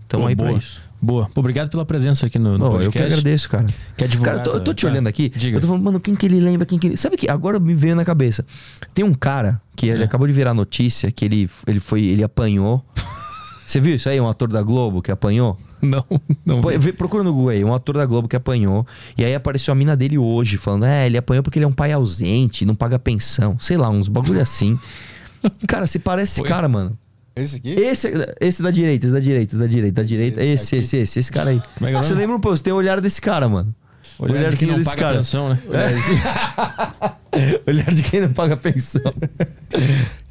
tamo Pô, aí boa. pra isso. Boa. Obrigado pela presença aqui no, no Não, eu podcast. que agradeço, cara. Quer divulgar? Cara, eu tô, eu tô te tá? olhando aqui. Diga. Eu tô falando, mano, quem que ele lembra? Quem que ele... Sabe que agora me veio na cabeça. Tem um cara que É. ele acabou de virar notícia que ele, ele foi. Ele apanhou. [laughs] Você viu isso aí? Um ator da Globo que apanhou? Não, não. Pô, vê- procura no Google aí, um ator da Globo que apanhou. E aí apareceu a mina dele hoje, falando: É, ele apanhou porque ele é um pai ausente, não paga pensão. Sei lá, uns bagulho assim. [laughs] Cara, se parece esse cara, mano. Esse aqui? Esse, esse da direita, esse da direita, esse da direita, da direita. Esse, esse, esse, esse cara aí. Como é que é o Você nome? lembra um pouco? Você tem o olhar desse cara, mano. Olhar de quem não paga pensão, né? É. olhar de quem não paga pensão.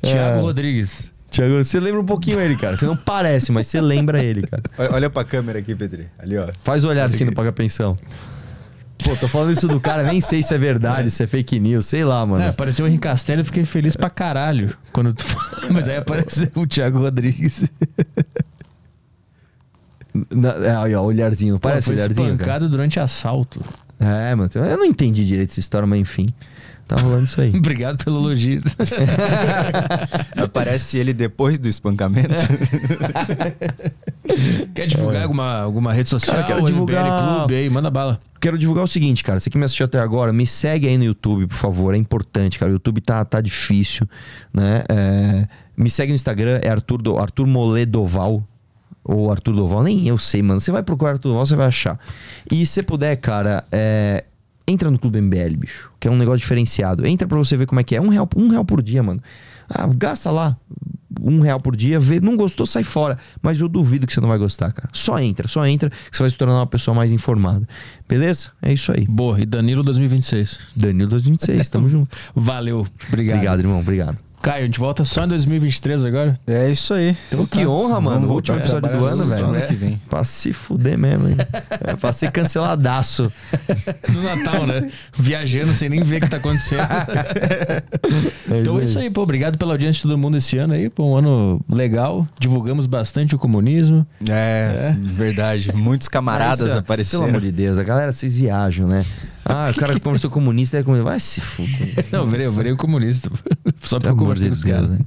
Thiago É. Rodrigues. Thiago, você lembra um pouquinho ele, cara. Você não parece, mas você lembra ele, cara. Olha, olha pra câmera aqui, Petri. Ali, ó. Faz o olhar de quem não paga pensão. Pô, tô falando isso do cara, nem sei se é verdade, se é fake news, sei lá, mano. É, apareceu o Henrique Castelli, eu fiquei feliz pra caralho. Quando tu... [laughs] Mas aí apareceu o Thiago Rodrigues. Na- é, aí, ó, olharzinho. Não Pô, parece foi olharzinho, cara? espancado durante assalto. É, mano. Eu não entendi direito essa história, mas enfim. Tá rolando isso aí. [laughs] Obrigado pelo elogio. [laughs] Aparece ele depois do espancamento. [laughs] Quer divulgar alguma, alguma rede social? Cara, quero divulgar- Clube aí, manda bala. Quero divulgar o seguinte, cara. Você que me assistiu até agora, me segue aí no YouTube, por favor. É importante, cara. O YouTube tá, tá difícil, né? É, me segue no Instagram, é Arthur, do, Arthur Moledoval. Ou Arthur Doval, nem eu sei, mano. Você vai procurar Arthur Doval, você vai achar. E se puder, cara, é, entra no Clube MBL, bicho. Que é um negócio diferenciado. Entra pra você ver como é que é. Um real, um real por dia, mano. Ah, gasta lá. Um real por dia, vê, não gostou, sai fora. Mas eu duvido que você não vai gostar, cara. Só entra, só entra, que você vai se tornar uma pessoa mais informada. Beleza? É isso aí. Boa, e Danilo 2026. Danilo 2026, tamo [laughs] junto. Valeu, obrigado. Obrigado, irmão, obrigado. Caio, a gente volta só em 2023 agora? É isso aí. Então, que honra, mano. O último episódio do ano, velho. ano É. que vem. Pra se fuder mesmo, hein? É, pra ser canceladaço. [laughs] No Natal, né? Viajando sem nem ver o que tá acontecendo. então é isso aí, pô. Obrigado pela audiência de todo mundo esse ano aí. Pô, um ano legal. Divulgamos bastante o comunismo. É, verdade. Muitos camaradas é, apareceram. Pelo amor de Deus, a galera, vocês viajam, né? Ah, o cara que conversou comunista é comunista. Vai se fuder. Não, eu virei, eu virei o comunista. [laughs] Só pra amor conversar de com os Deus, caras. né?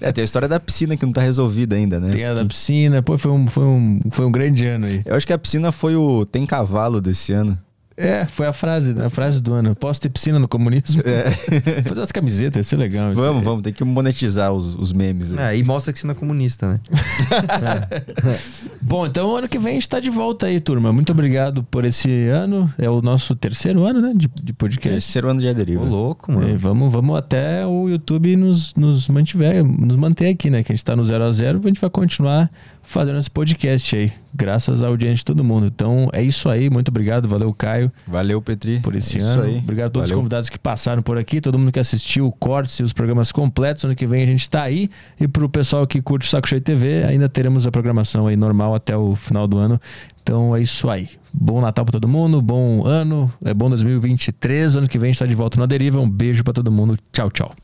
É, tem a história da piscina que não tá resolvida ainda, né? Tem a da piscina. Pô, foi um, foi, um, foi um grande ano aí. Eu acho que a piscina foi o Tem Cavalo desse ano. É, foi a frase, a frase do ano. Posso ter piscina no comunismo? É. [laughs] Fazer umas camisetas, ia ser legal. Vamos, vamos, tem que monetizar os, os memes. aí. É, e mostra que você não é comunista, né? [laughs] Bom, então ano que vem a gente tá de volta aí, turma. Muito obrigado por esse ano. É o nosso terceiro ano, né? De, de podcast. Terceiro ano de Ô, aderiva. louco, É, mano. vamos, vamos até o YouTube nos, nos mantiver, nos manter aqui, né? Que a gente tá no zero a zero, a gente vai continuar fazendo esse podcast aí, graças à audiência de todo mundo. Então é isso aí, muito obrigado, valeu Caio Valeu, Petri. por esse É ano. Aí. Obrigado a todos os Valeu. convidados que passaram por aqui, todo mundo que assistiu, cortes e os programas completos. Ano que vem a gente tá aí. E pro pessoal que curte o Saco Cheio TV, ainda teremos a programação aí normal até o final do ano. Então é isso aí. Bom Natal pra todo mundo, bom ano, é bom 2023. Ano que vem a gente tá de volta na deriva. Um beijo pra todo mundo. Tchau, tchau.